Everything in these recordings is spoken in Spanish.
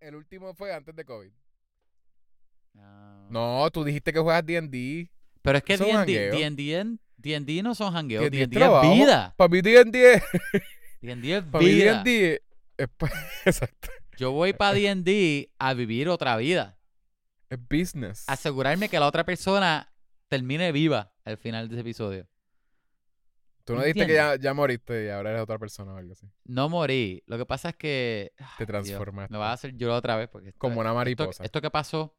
El último fue antes de COVID. Ah. No, tú dijiste que juegas D&D. Pero es que D&D. D&D no son jangueos, D&D es vida. Para mí D&D es... D&D es vida. D&D es... Exacto. Yo voy para D&D a vivir otra vida. Es business. Asegurarme que la otra persona termine viva al final de ese episodio. Tú no dijiste que ya, ya moriste y ahora eres otra persona o algo así. No morí. Lo que pasa es que... Te Ay, Dios, transformaste. me vas a hacer llorar otra vez porque... esto- Como una mariposa. Esto, que pasó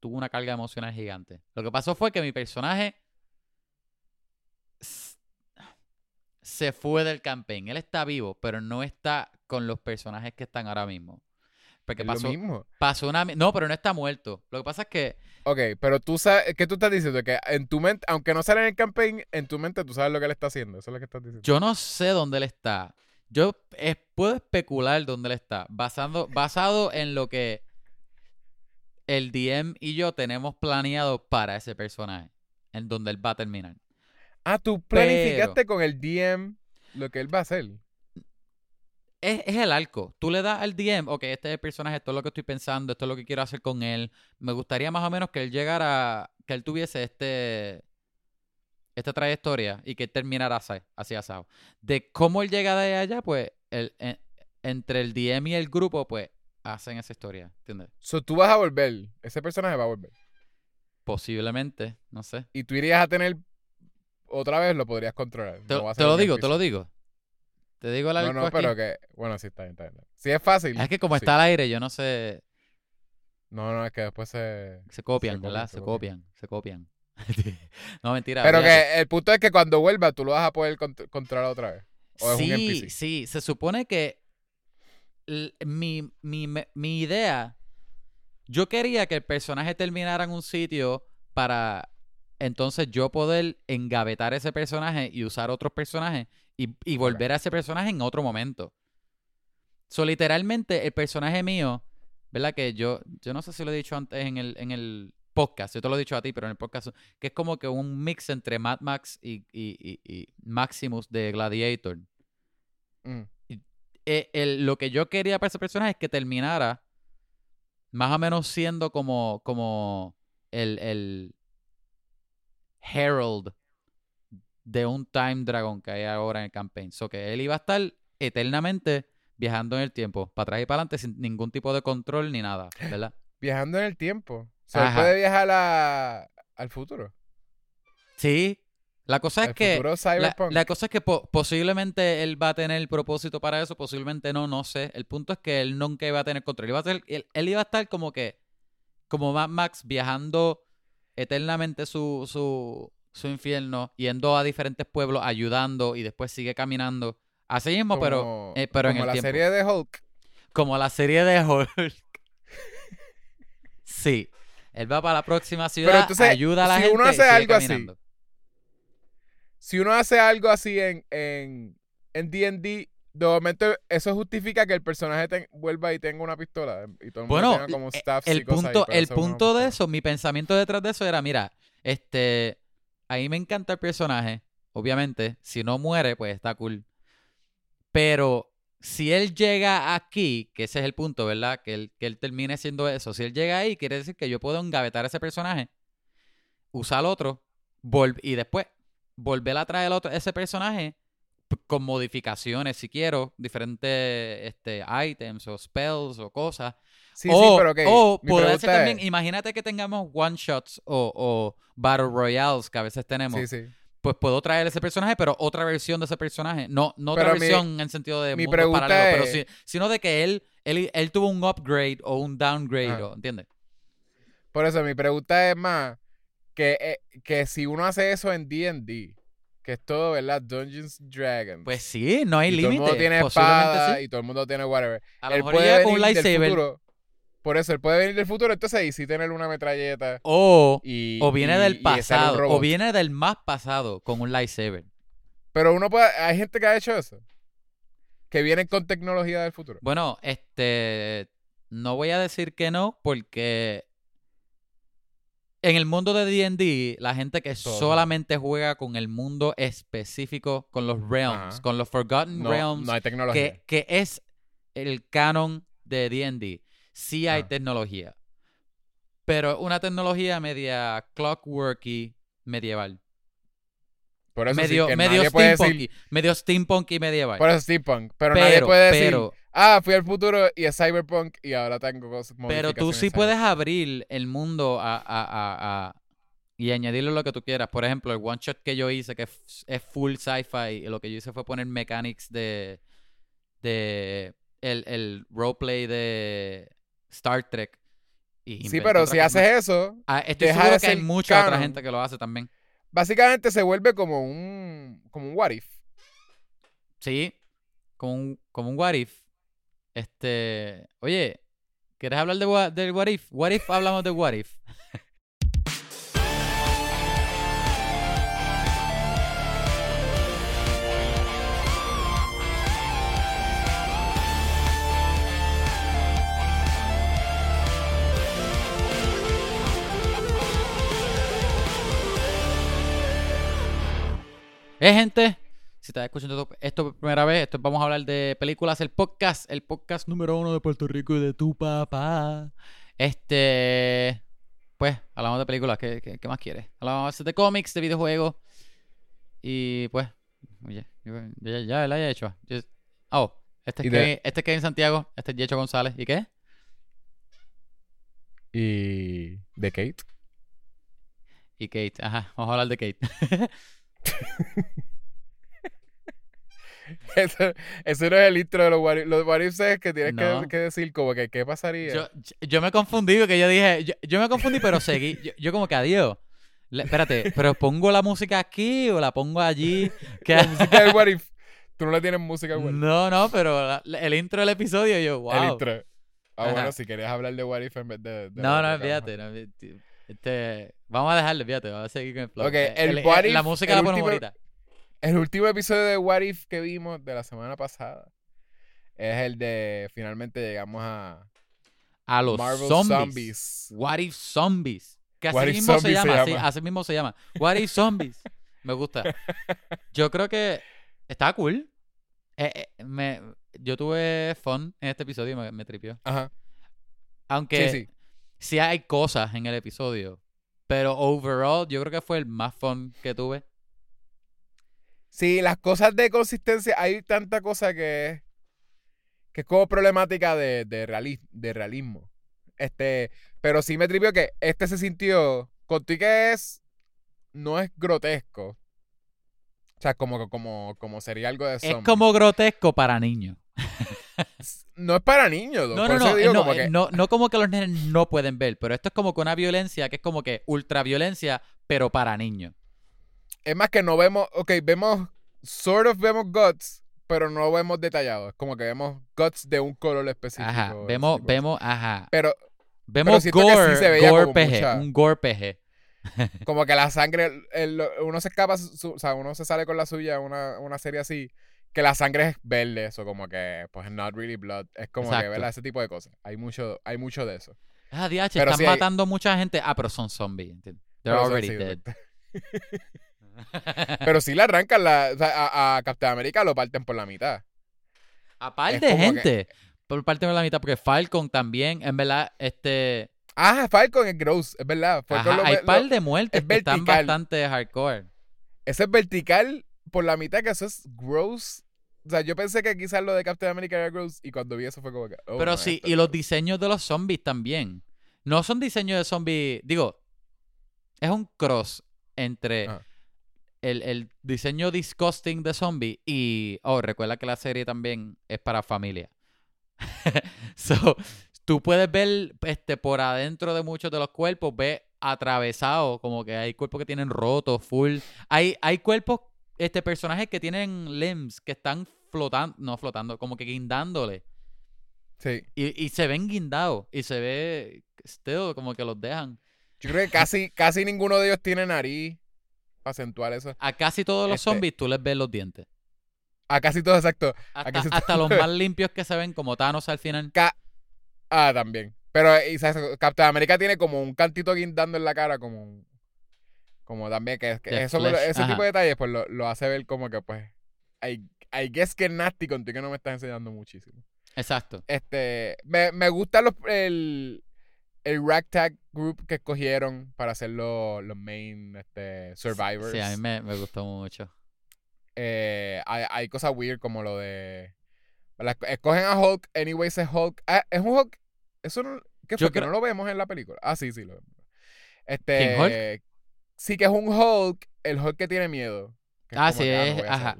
tuvo una carga emocional gigante. Lo que pasó fue que mi personaje se fue del campaign. Él está vivo, pero no está con los personajes que están ahora mismo. Porque pasó, lo mismo. pasó una... No, pero no está muerto. Lo que pasa es que... Ok, pero tú sabes... ¿Qué tú estás diciendo? Que en tu mente... Aunque no sale en el campaign, en tu mente tú sabes lo que él está haciendo. Eso es lo que estás diciendo. Yo no sé dónde él está. Yo es- puedo especular dónde él está, basando, basado en lo que el DM y yo tenemos planeado para ese personaje, en donde él va a terminar. Ah, tú planificaste con el DM lo que él va a hacer. Es, es el arco. Tú le das al DM, ok, este es el personaje, esto es lo que estoy pensando, esto es lo que quiero hacer con él. Me gustaría más o menos que él llegara, que él tuviese este esta trayectoria y que él terminara así, así asado. De cómo él llega de allá, pues, el, en- entre el DM y el grupo, pues, hacen esa historia, ¿entiendes? So, tú vas a volver. Ese personaje va a volver. Posiblemente, no sé. Y tú irías a tener... Otra vez lo podrías controlar. Te, No te lo digo, te lo digo. Te digo el No, no, aquí. pero que... Bueno, sí, está bien, está bien. Si es fácil. Es que como sí. está al aire, yo no sé... No, no, es que después se... Se copian, Se ¿verdad? se Se copian. se copian. no, mentira. Pero fíjate. que el punto es que cuando vuelva tú lo vas a poder cont- controlar otra vez. O es un sí, sí, se supone que mi, mi, mi idea, yo quería que el personaje terminara en un sitio para entonces yo poder engavetar ese personaje y usar otros personajes y, y volver a ese personaje en otro momento. So, literalmente, el personaje mío, ¿verdad? Que yo, yo no sé si lo he dicho antes en el, en el podcast, yo te lo he dicho a ti, pero en el podcast, que es como que un mix entre Mad Max y, y- y- y Maximus de Gladiator. Mm. Eh, el- lo que yo quería para ese personaje es que terminara más o menos siendo como, como el, el Herald de un Time Dragon que hay ahora en el campaign. So que él iba a estar eternamente viajando en el tiempo, para atrás y para adelante, sin ningún tipo de control ni nada, ¿verdad? Viajando en el tiempo. O sea, él Ajá. puede viajar a- al futuro. Sí. La cosa es que. La, cosa es que po- posiblemente él va a tener el propósito para eso, posiblemente no, no sé. El punto es que él nunca iba a tener control. Iba a ser- él, él iba a estar como que, como Mad Max, viajando eternamente su, su, su infierno, yendo a diferentes pueblos, ayudando y después sigue caminando. Así mismo, pero, Como- eh, pero en como el la tiempo. serie de Hulk. Como la serie de Hulk. sí. Él va para la próxima ciudad, entonces, ayuda a la si gente uno y hace sigue algo así, caminando. Si uno hace algo así en en en D&D, de momento eso justifica que el personaje ten- vuelva y tenga una pistola. Y todo el mundo Bueno, tenga como eh, staffs el ahí, punto, pero el punto de pistola. eso, mi pensamiento detrás de eso era, mira, este, a mí me encanta el personaje, obviamente, si no muere, pues está cool. Pero si él llega aquí, que ese es el punto, ¿verdad? Que él, que él termine siendo eso, si él llega ahí, quiere decir que yo puedo engavetar a ese personaje, usar al otro, y después volver a traer otro, ese personaje con modificaciones, si quiero, diferentes este, items o spells o cosas. Sí, o sí, pero o poder hacer también, es- imagínate que tengamos one shots o, o battle royales que a veces tenemos. Sí, sí. Pues puedo traer ese personaje, pero otra versión de ese personaje. No, no otra mi- versión en sentido de mi mundos pregunta pero sí, sino de que él, él, él tuvo un upgrade o un downgrade, o- ¿entiendes? Por eso mi pregunta es más que, eh, que si uno hace eso en D&D, que es todo, ¿verdad? Dungeons Dragons. Pues sí, no hay y todo el límite. mundo tiene espada sí. y todo el mundo tiene whatever. A lo él mejor puede con un lightsaber. futuro. Por eso, él puede venir del futuro, entonces y sí tener una metralleta. O, Y, o viene y- del pasado. O viene del más pasado con un lightsaber. Pero uno puede, hay gente que ha hecho eso. Que vienen con tecnología del futuro. Bueno, este. No voy a decir que no, porque. En el mundo de DD, la gente que Todo. solamente juega con el mundo específico, con los realms, Ajá. con los Forgotten No, Realms, no hay tecnología. que, que es el canon de D&D, sí hay Ah. tecnología. Pero una tecnología media clockworky medieval. Por eso medio sí, que medio decir... Medio steampunky medieval. Por eso steampunk. Pero, nadie pero, puede decir... Ah, fui al futuro y es cyberpunk y ahora tengo cosas pero tú sí puedes abrir el mundo a, a- a- a- y añadirle lo que tú quieras. Por ejemplo, el one shot que yo hice, que es es full sci-fi, y lo que yo hice fue poner mechanics de, de el, el roleplay de Star Trek. y Sí, pero si haces más. eso, Ah, estoy deja seguro de que hay mucha otra gente que lo hace también. básicamente se vuelve como un... Como un what if. Sí, como un, como un what if. Este, oye, ¿quieres hablar de del what if? What if hablamos de what if. Eh, gente, si estás escuchando esto- por primera vez, esto vamos a hablar de películas, el podcast, el podcast número uno de Puerto Rico y de tu papá. Este, pues, hablamos de películas, ¿qué, qué, qué más quieres? Hablamos de cómics, de videojuegos. Y pues, oye, ya, ya la he hecho. Yo- oh, este es, Y de- Kevin, este es Kevin Santiago, este es Yecho González. ¿Y qué? Y... De Kate. Y Kate, ajá, vamos a hablar de Kate. Eso, eso no es el intro de los what if. Los what ifs es que tienes No. que, que decir como que qué pasaría. Yo, yo- me confundí porque yo dije, yo, yo me confundí, pero seguí. Yo, yo como que adiós. Le- espérate, pero pongo la música aquí o la pongo allí. Que- La música del what if. Tú no le tienes música what if. no, no, pero la- el intro del episodio, yo, wow. El intro. Ah, Ajá. bueno, si querías hablar de what if en vez de... de no, no, fíjate. no, fíjate, este, vamos a dejarlo, fíjate, vamos a seguir con el flow. Ok, Eh, el what La if, música el la ponemos último- ahorita. El último episodio de What If que vimos de la semana pasada es el de finalmente llegamos a A los Marvel zombies. Zombies. What if zombies? Que así What mismo se se llama, llama. así mismo se llama. What if zombies? Me gusta. Yo creo que está cool. Eh, eh, me, yo tuve fun en este episodio, me, me tripió. Ajá. Aunque Sí, sí. Sí hay cosas en el episodio, pero overall yo creo que fue el más fun que tuve. Sí, las cosas de consistencia, hay tanta cosa que es, que es como problemática de, de, reali- de realismo. Este, pero sí me tripió que este se sintió, contigo que es, no es grotesco. O sea, como, como, como sería algo de Es zombie. como grotesco para niños. No es para niños, No, no, no, digo no, como eh, que- no, no como que los nenes no pueden ver, pero esto es como que una violencia que es como que ultraviolencia, pero para niños. Es más que no vemos, ok, vemos, sort of vemos guts, pero no vemos detallado. Es como que vemos guts de un color específico. Ajá, vemos, vemos, ajá. Pero Vemos siento que sí gore, se veía gore como PG, mucha- un gore PG. como que la sangre, el- uno se escapa, su- o sea, uno se sale con la suya, una, una serie así, que la sangre es verde, eso como que, pues, not really blood. Es como que. ¿verdad? Ese tipo de cosas. Hay mucho, hay mucho de eso. Ah, DH, están sí hay- matando mucha gente. Ah, pero son zombies. They're Pero, already sí, dead. Pero sí le arrancan la, o sea, a, a Captain America lo parten por la mitad. Aparte de que- gente, por parte de la mitad, porque Falcon también, en verdad, este... Ah, Falcon es gross, es verdad. Ajá, lo- hay lo- par de muertes es que están vertical. bastante hardcore. Ese es vertical por la mitad, que eso es gross. O sea, yo pensé que quizás lo de Captain America era gross y cuando vi eso fue como que. oh, Pero sí, y los diseños de los zombies también. No son diseños de zombies, digo, es un cross entre Ajá. el, el diseño disgusting de zombie y, oh, recuerda que la serie también es para familia. so, tú puedes ver este, por adentro de muchos de los cuerpos, ve atravesado, como que hay cuerpos que tienen rotos, full. Hay, hay cuerpos, este, personajes que tienen limbs, que están flotando, no flotando, como que guindándole. Sí. Y, y se ven guindados. Y se ve still como que los dejan. Yo creo que casi, casi ninguno de ellos tiene nariz acentuar eso. A casi todos los Este- zombies tú les ves los dientes. A casi todos, exacto. Hasta, casi hasta todos. los más limpios que se ven como Thanos al final. Ca- ah, también. Pero y, ¿sabes? Captain America tiene como un cantito guindando en la cara, como Como también que, que eso, ese ajá. tipo de detalles, pues lo, lo hace ver como que, pues. I guess que es nasty contigo que no me estás enseñando muchísimo. Exacto. Este, me, me gusta los, el, el ragtag group que escogieron para hacer los, los main este, survivors. Sí, a mí me, me gustó mucho. Eh, hay, hay cosas weird como lo de... la- escogen a Hulk, anyways es Hulk. Ah, es un Hulk... Eso no... ¿Qué fue? Que creo- no lo vemos en la película. Ah, sí, sí lo vemos. Este... ¿Quién, Hulk? Sí, que es un Hulk, el Hulk que tiene miedo. que Ah, sí, que, no es- ajá.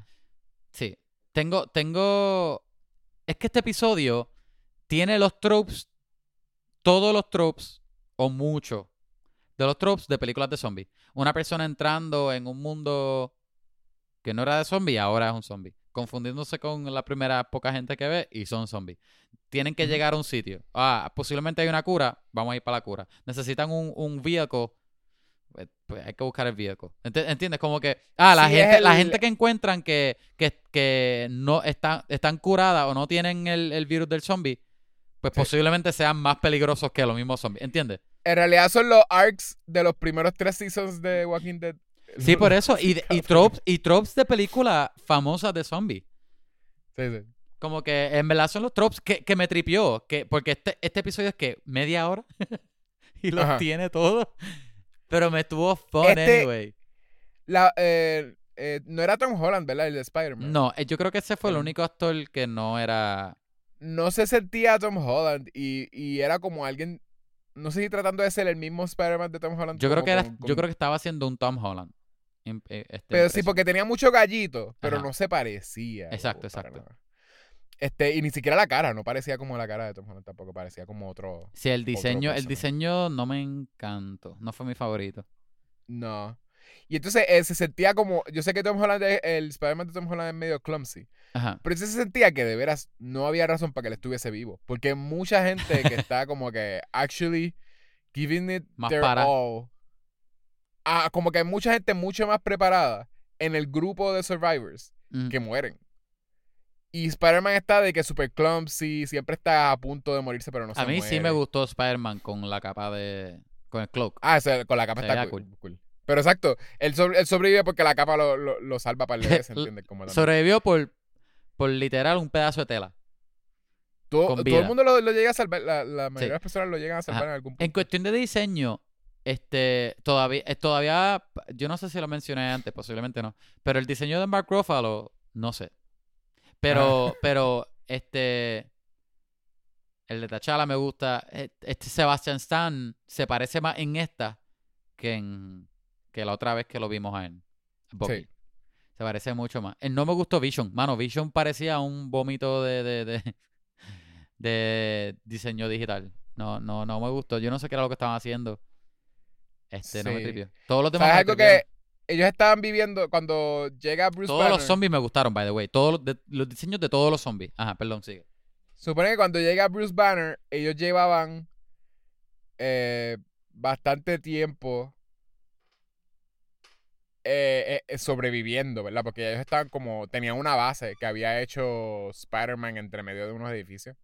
Sí. Tengo, tengo. Es que este episodio tiene los tropes, todos los tropes, o mucho, de los tropes de películas de zombies. Una persona entrando en un mundo que no era de zombies, ahora es un zombie. Confundiéndose con la primera poca gente que ve y son zombies. Tienen que llegar a un sitio. Ah, posiblemente hay una cura, vamos a ir para la cura. Necesitan un, un vehicle. Pues, pues hay que buscar el vehicle. Ent- ¿Entiendes? Como que, ah, la, Sí, gente, la gente que encuentran que, que, que no están, están curadas o no tienen el, el virus del zombie, pues Sí. posiblemente sean más peligrosos que los mismos zombies. ¿Entiendes? En realidad son los arcs de los primeros tres seasons de Walking Dead. Sí, por eso. Y, y, tropes, y tropes de películas famosas de zombies. Sí, sí. Como que en verdad son los tropes que, que me tripió. Que, porque este, este episodio es que media hora y los Ajá. tiene todos. Pero me estuvo fun Este- anyway. La, eh, eh, no era Tom Holland, ¿verdad? El de Spider-Man. No, eh, yo creo que ese fue el único actor que no era. no se sentía Tom Holland y, y era como alguien, no sé si tratando de ser el mismo Spider-Man de Tom Holland. Yo creo que era, con- yo creo que estaba haciendo un Tom Holland. Eh, este, Pero sí, porque tenía mucho gallito, pero Ajá. no se parecía. Exacto, exacto. nada. Este, y ni siquiera la cara, no parecía como la cara de Tom Holland tampoco, parecía como otro. Sí, el diseño, el diseño no me encantó. No fue mi favorito. No. Y entonces eh, se sentía como, yo sé que Tom Holland, es- el Spider-Man de Tom Holland es medio clumsy, Ajá. pero se sentía que de veras no había razón para que él estuviese vivo, porque mucha gente que está como que actually giving it Más their para. all, ah, como que hay mucha gente mucho más preparada en el grupo de survivors Mm. que mueren. Y Spider-Man está de que super clumsy, siempre está a punto de morirse, pero no se A mí sí me gustó Spider-Man con la capa de. con el cloak. Ah, con la capa Se está cool, cool. Pero exacto, él, sobre- él sobrevive porque la capa lo, lo, lo salva para el bebé, ¿se entiende? Como. Sobrevivió por, por literal un pedazo de tela. todo, todo el mundo lo, lo llega a salvar, la, la mayoría Sí. de las personas lo llegan a salvar Ajá. en algún punto. En cuestión de diseño, este, todavía, eh, todavía, yo no sé si lo mencioné antes, posiblemente no, pero el diseño de Mark Ruffalo, no sé. Pero, pero, este, el de T'Challa me gusta. E- Este Sebastian Stan se parece más en esta que en, que la otra vez que lo vimos a él. Bucky. Sí. Se parece mucho más. No me gustó Vision. Mano, Vision parecía un vómito de, de, de, de diseño digital. No, no, no me gustó. Yo no sé qué era lo que estaban haciendo. Este, no me Sí. tripió. Todos los demás ¿Sabes algo que ellos estaban viviendo cuando llega Bruce Todos Banner? los zombies me gustaron, by the way. Todos los, de- los diseños de todos los zombies. Ajá, perdón, sigue. Supone que cuando llega Bruce Banner, ellos llevaban eh, bastante tiempo eh, eh, sobreviviendo, ¿verdad? Porque ellos estaban como, tenían una base que había hecho Spider-Man entre medio de unos edificios,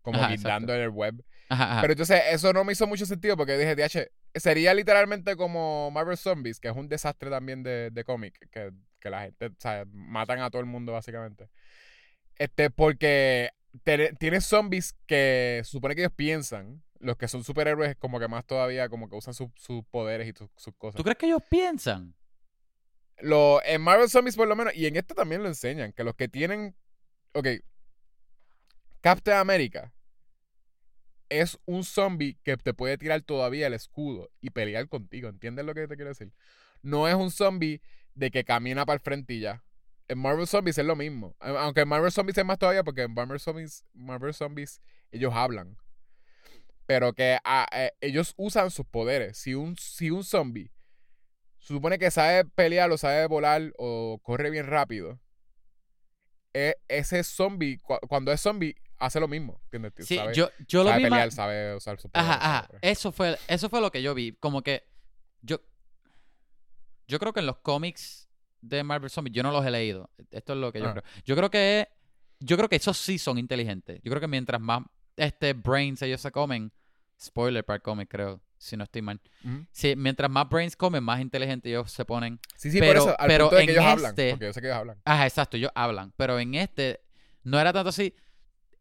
como guindando el web. Ajá, ajá. Pero entonces eso no me hizo mucho sentido porque dije, DH, sería literalmente como Marvel Zombies, que es un desastre también de, de cómic, que, que la gente, o sea, matan a todo el mundo básicamente. Este, porque te- tienes zombies que se supone que ellos piensan, los que son superhéroes como que más todavía, como que usan sus sus poderes y sus- sus cosas. ¿Tú crees que ellos piensan? Lo, en Marvel Zombies por lo menos, y en este también lo enseñan, que los que tienen, ok, Captain America es un zombie que te puede tirar todavía el escudo y pelear contigo, ¿entiendes lo que te quiero decir? No es un zombie de que camina para el frente y ya. En Marvel Zombies es lo mismo, aunque en Marvel Zombies es más todavía porque en Marvel Zombies, Marvel Zombies ellos hablan. Pero que ah, eh, ellos usan sus poderes. Si un, si un zombie se supone que sabe pelear o sabe volar o corre bien rápido. e- ese zombie, cu- cuando es zombie, hace lo mismo. ¿Entiendes? Sí, sabe yo, yo lo sabe pelear, sabe usar. Ajá, ajá. sabe- Eso fue, eso fue lo que yo vi. Como que yo, yo creo que en los cómics de Marvel Zombies, yo no los he leído. Esto es lo que yo Ah. creo. Yo creo que, yo creo que esos sí son inteligentes. Yo creo que mientras más este brains ellos se comen, spoiler para el cómic creo, si no estoy mal. Sí, mientras más brains comen, más inteligentes ellos se ponen. Sí, sí, Pero- por eso, al pero punto de que en ellos hablan. este- Porque yo sé que ellos hablan. Ajá, exacto, ellos hablan. Pero en este no era tanto así.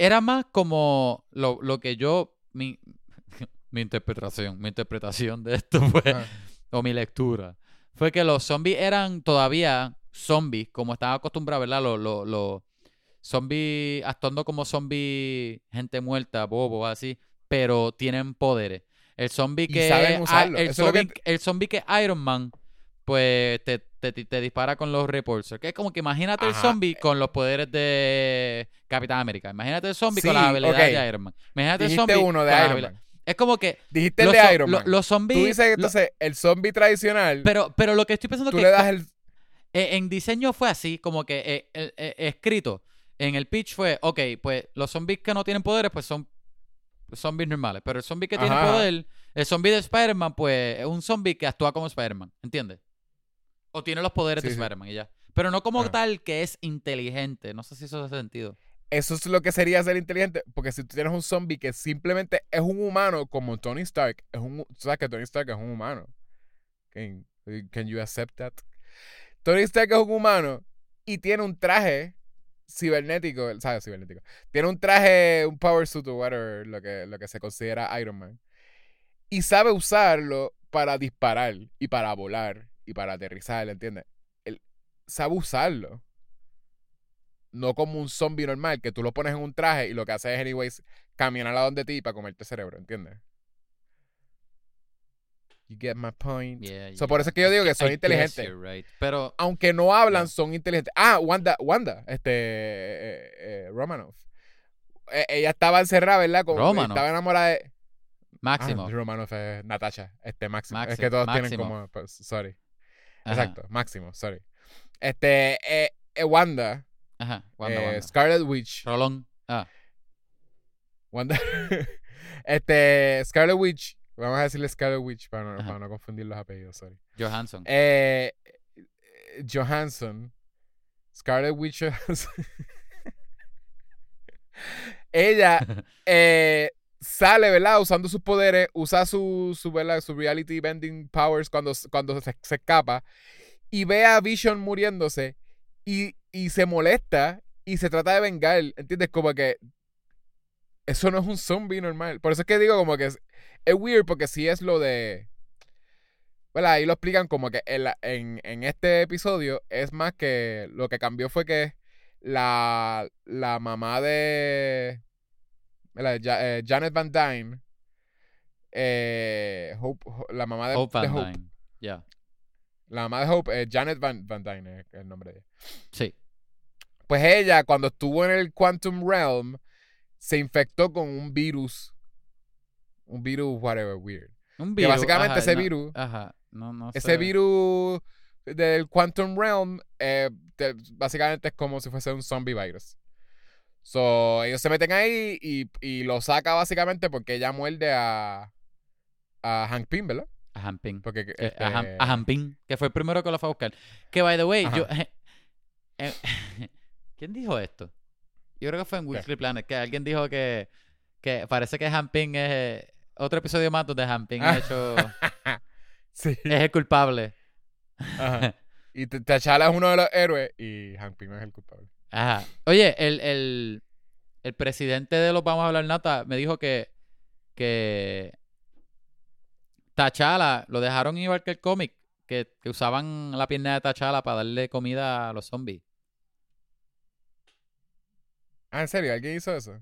Era más como lo, lo que yo, mi, mi interpretación, mi interpretación de esto fue, Ah. o mi lectura, fue que los zombies eran todavía zombies, como estaban acostumbrados, ¿verdad? Los, los, los zombies actuando como zombies, gente muerta, bobo, así, pero tienen poderes. El zombie Y que es- el, lo que zombie, el zombie que es Iron Man, pues te, te, te dispara con los repulsors. Que es como que imagínate el zombie con los poderes de Capitán América. Imagínate el zombie con las habilidades ok. de Iron Man. Imagínate el zombie uno de con Iron Man. Es como que Dijiste el los, de zo- Iron Man. los zombies. Tú dices que entonces el zombie tradicional, pero, pero lo que estoy pensando tú que le das el... eh, en diseño fue así, como que eh, eh, eh, escrito. En el pitch fue, ok, pues los zombies que no tienen poderes, pues son zombies normales. Pero el zombie que tiene Ajá, poder, el zombie de Spider-Man, pues es un zombie que actúa como Spider-Man, ¿entiendes? O tiene los poderes Sí, de sí. Spider-Man y ya. Pero no como Ajá. tal que es inteligente. No sé si eso hace sentido. Eso es lo que sería ser inteligente, porque si tú tienes un zombie que simplemente es un humano como Tony Stark, es un, tú sabes que Tony Stark es un humano. Can, can you accept that? Tony Stark es un humano y tiene un traje cibernético, ¿sabes? Cibernético. Tiene un traje, un power suit o whatever, lo que, lo que se considera Iron Man. Y sabe usarlo para disparar y para volar y para aterrizar, ¿entiendes? Él sabe usarlo. No como un zombie normal, que tú lo pones en un traje y lo que hace es, anyways, caminar a donde ti para comerte cerebro, ¿entiendes? You get my point. Yeah, So, por eso es que yo digo que son inteligentes. right. Pero Aunque no hablan, Yeah. son inteligentes. Ah, Wanda, Wanda, este, eh, eh, Romanoff. Eh, ella estaba encerrada, ¿verdad? Como- Romanoff. Estaba enamorada de... Máximo. Ah, Romanoff es Natasha, este Máximo. es que todos tienen como... pues, sorry. Ajá, Exacto, Máximo, sorry. Este, eh, eh, Wanda, Ajá. Wanda, eh, Wanda. Scarlet Witch. Rolón. Ah, Wanda. este, Scarlet Witch. Vamos a decirle Scarlet Witch para no, Ajá. para no confundir los apellidos, sorry. Johansson. Eh, Johansson. Scarlet Witch Johansson. Ella eh, sale, ¿verdad? Usando sus poderes, usa su, su, ¿verdad? su reality bending powers cuando, cuando se, se escapa y ve a Vision muriéndose y, y se molesta y se trata de vengar, ¿entiendes? Como que eso no es un zombie normal. Por eso es que digo como que es, es weird porque sí es lo de... ¿verdad? Ahí lo explican como que en, la- en, en este episodio es más que lo que cambió fue que la, la mamá de Ja- eh, Janet Van Dyne, eh, Hope- Ho- la mamá de Hope de Van Hope, Dyne. Ya. la mamá de Hope, eh, Janet Van, Van Dyne es el nombre de ella. Sí. Pues ella, cuando estuvo en el Quantum Realm, se infectó con un virus. Un virus, whatever, weird. Un Que virus. básicamente ajá, ese no- virus, Ajá. No, no ese sé. virus del Quantum Realm, eh, te- básicamente es como si fuese un zombie virus. So, ellos se meten ahí y, y lo saca básicamente porque ella muerde a, a Hank Pym, ¿verdad? A Hamping. Porque, Eh, este, a, Ham- a Hamping, que fue el primero que lo fue a buscar. Que, by the way, Ajá. yo... eh, ¿Quién dijo esto? Yo creo que fue en Weekly Planet, que alguien dijo que, que parece que Hamping es... eh, otro episodio más donde Hamping Ah. es, hecho, sí. es el culpable. Ajá. Y T'Challa es uno de los héroes y Hank Pym es el culpable. Ajá. Oye, el, el, el presidente de los Vamos a hablar Nata me dijo que, que T'Challa lo dejaron igual que el cómic, que, que usaban la pierna de T'Challa para darle comida a los zombies. Ah, ¿en serio? ¿Alguien hizo eso?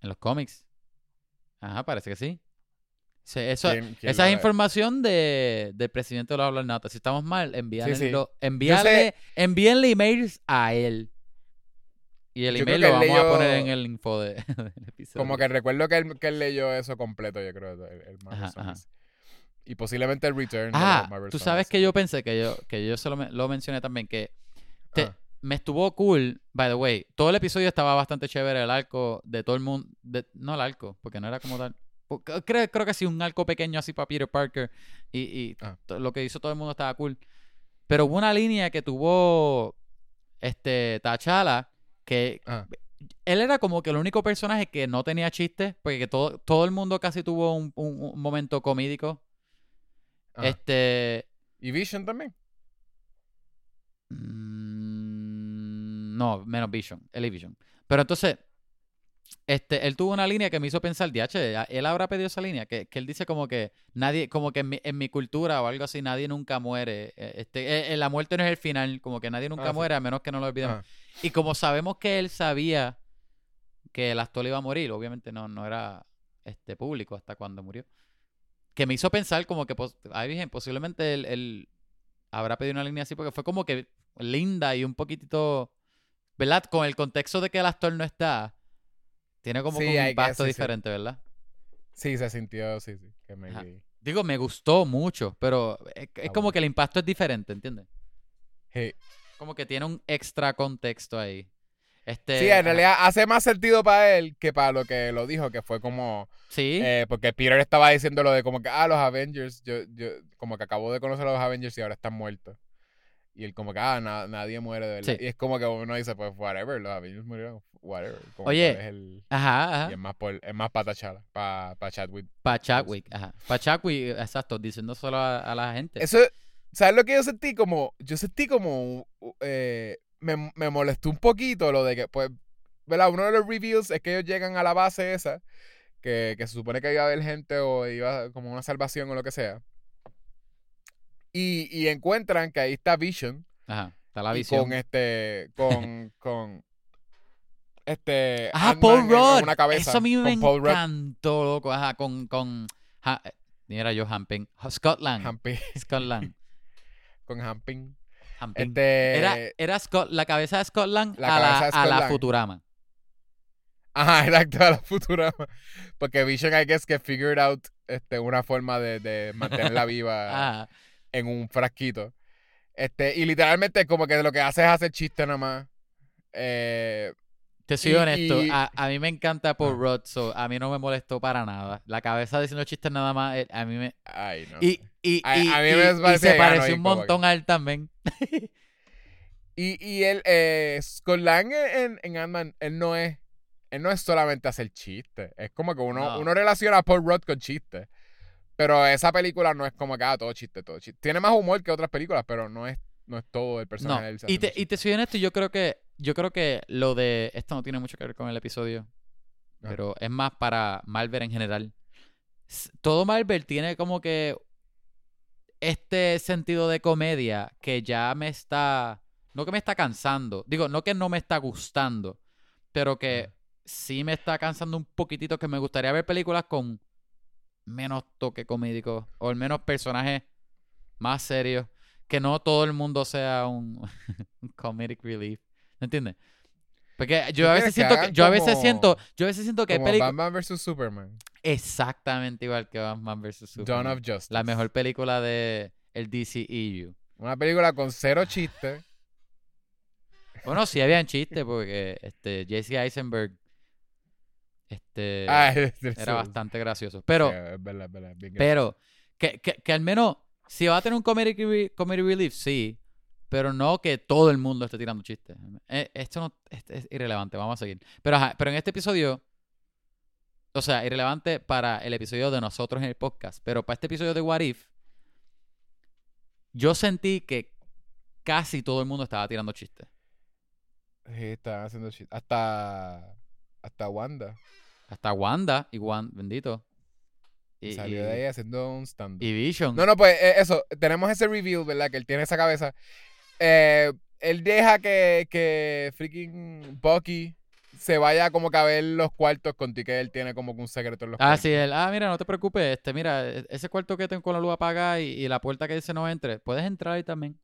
En los cómics. Ajá, parece que sí. Eso, ¿Quién- quién esa es información de, del presidente de los Hablar Nata. Si estamos mal, envíale, Sí, sí. envíenle emails a él. Y el Yo email lo vamos a poner en el info de, del episodio. Como que recuerdo que él, que él leyó eso completo, yo creo, el, el Marvel Ajá. Y posiblemente el Return de Ah, tú sabes que yo pensé que yo, que yo se lo, lo mencioné también, que te- Ah. me estuvo cool, by the way. Todo el episodio estaba bastante chévere, el arco de todo el mundo. de- no el arco, porque no era como tal. Creo, creo que sí, un arco pequeño así para Peter Parker. Y, y Ah. lo que hizo todo el mundo estaba cool. Pero hubo una línea que tuvo este T'Challa que Ah. él era como que el único personaje que no tenía chistes, porque todo, todo el mundo casi tuvo un, un- un momento comídico. Ajá. Este. ¿Y Vision también? Mm, no, menos Vision, Elivision. Pero entonces, este, él tuvo una línea que me hizo pensar, DH, él habrá pedido esa línea, que, que él dice como que nadie, como que en mi, en mi cultura o algo así, nadie nunca muere. eh, Este, eh, eh, la muerte no es el final, como que nadie nunca Ah, sí. muere a menos que no lo olvidemos. Ajá. Y como sabemos que él sabía que el actor iba a morir, obviamente no, no era este público hasta cuando murió. Que me hizo pensar como que, pos- ay, virgen, posiblemente él, él habrá pedido una línea así porque fue como que linda y un poquitito, ¿verdad? Con el contexto de que el actor no está, tiene como Sí, un guess, impacto sí, sí. diferente, ¿verdad? Sí, se sintió, sí, sí. Que me. Digo, me gustó mucho, pero es, es Ah, como bueno. que el impacto es diferente, ¿entiendes? Sí. Como que tiene un extra contexto ahí. Este, Sí, en realidad hace más sentido para él que para lo que lo dijo, que fue como. Sí. eh, porque Peter estaba diciendo lo de como que, ah, los Avengers, yo, yo, como que acabo de conocer a los Avengers y ahora están muertos. Y él como que, ah, na- nadie muere de verdad. Sí. Y es como que uno dice, pues, whatever, los Avengers murieron, whatever. Como Oye, es el- Ajá, y es más, por, es más para T'Challa, para pa Chadwick. Para Chadwick, ajá. Para Chadwick, exacto, diciéndoselo a, a la gente. Eso, ¿sabes lo que yo sentí? Como, yo sentí como, eh, me, me molestó un poquito lo de que, pues, ¿verdad? Uno de los reviews es que ellos llegan a la base esa, que, que se supone que iba a haber gente o iba como una salvación o lo que sea. Y, y encuentran que ahí está Vision. Ajá, está la y visión. con este, con, con, este, Ajá, Paul Rudd. una cabeza, Eso a mí me encantó, loco. Ajá, con, con, ja- mira yo, Hamping. Scott Lang. Hamping, Scott Lang. con Hamping. Hamping. Este, Era, era Scott, la cabeza de La a la, a la. Futurama. Ajá, exacto, a la Futurama. Porque Vision, I guess, que figured out este, una forma de, de mantenerla viva Ajá. En un frasquito. Este, y literalmente como que lo que hace es hacer chiste nada más. Eh, Te soy Y- honesto, y- a, a mí me encanta Paul Ah. Rudd, so a mí no me molestó para nada. La cabeza diciendo chistes nada más, eh, a mí me... ay, no. Y, y, A- y- a mí me y parecía se pareció un montón a él también. Y, y él, eh, Scott Lang en, en Ant-Man, él no es, él no es solamente hacer chistes. Es como que uno, No. uno relaciona a Paul Rudd con chistes. Pero esa película no es como que ah, todo chiste, todo chiste. Tiene más humor que otras películas, pero no es, no es todo el personaje de él y te, y te soy honesto, yo creo que yo creo que lo de esto no tiene mucho que ver con el episodio, Ah. pero es más para Marvel en general. Todo Marvel tiene como que este sentido de comedia que ya me está no que me está cansando, digo, no que no me está gustando, pero que Ajá. sí me está cansando un poquitito que me gustaría ver películas con menos toque comédico o al menos personajes más serios, que no todo el mundo sea un, un comedic relief, ¿me entiendes? Porque yo ¿Tú a veces siento que yo a veces como- siento, yo a veces siento que hay Como películas Batman vs. Superman. exactamente igual que Batman vs Dawn Superman. of Justice. La mejor película de el DCEU. Una película con cero chistes. Bueno, sí habían chistes porque este Jesse Eisenberg este Ah, es- era bastante gracioso, pero Sí, es verdad, es verdad, bien pero que, que, que al menos si va a tener un comedy, comedy relief, sí, pero no que todo el mundo esté tirando chistes. Eh, Esto no es irrelevante, vamos a seguir. Pero ajá, pero en este episodio o sea, irrelevante para el episodio de nosotros en el podcast, pero para este episodio de What If yo sentí que casi todo el mundo estaba tirando chistes. Sí, estaban haciendo chistes. Hasta, hasta Wanda. Hasta Wanda y Wanda, bendito. Y, salió y- de ahí haciendo un stand y Vision. No, no, pues eh, eso, tenemos ese reveal, ¿verdad? Que él tiene esa cabeza. Eh, él deja que, que freaking Bucky se vaya como que a ver los cuartos con ti, que él tiene como que un secreto en los Ah, cuartos. sí, él, ah, mira, no te preocupes, este, mira, e- ese cuarto que tengo con la luz apagada y, y la puerta que dice no entre, puedes entrar ahí también.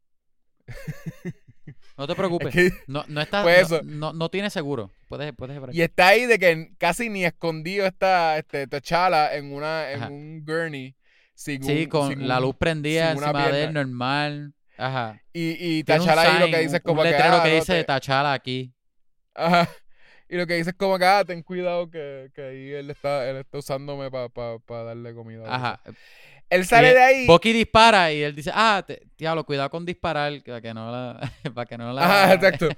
No te Es preocupes. que- No, no está, Pues no, eso. no, no tiene seguro. Puedes, puedes y está ahí de que casi ni escondido está este, T'Challa en, una, en Ajá. un gurney. Sin Sí, un- con sin la luz prendida encima de él, normal. Ajá. Y, y T'Challa ahí lo que dice es como un que. letrero ah, que no, dice te- Tachala aquí. Ajá. Y lo que dice es como que, ah, ten cuidado que, que ahí él está, él está usándome para darle comida. o lo que Ajá. Él sale Y de ahí. Bucky dispara y él dice, ah, te- diablo, cuidado con disparar para que no la... para que no la... Ajá, exacto.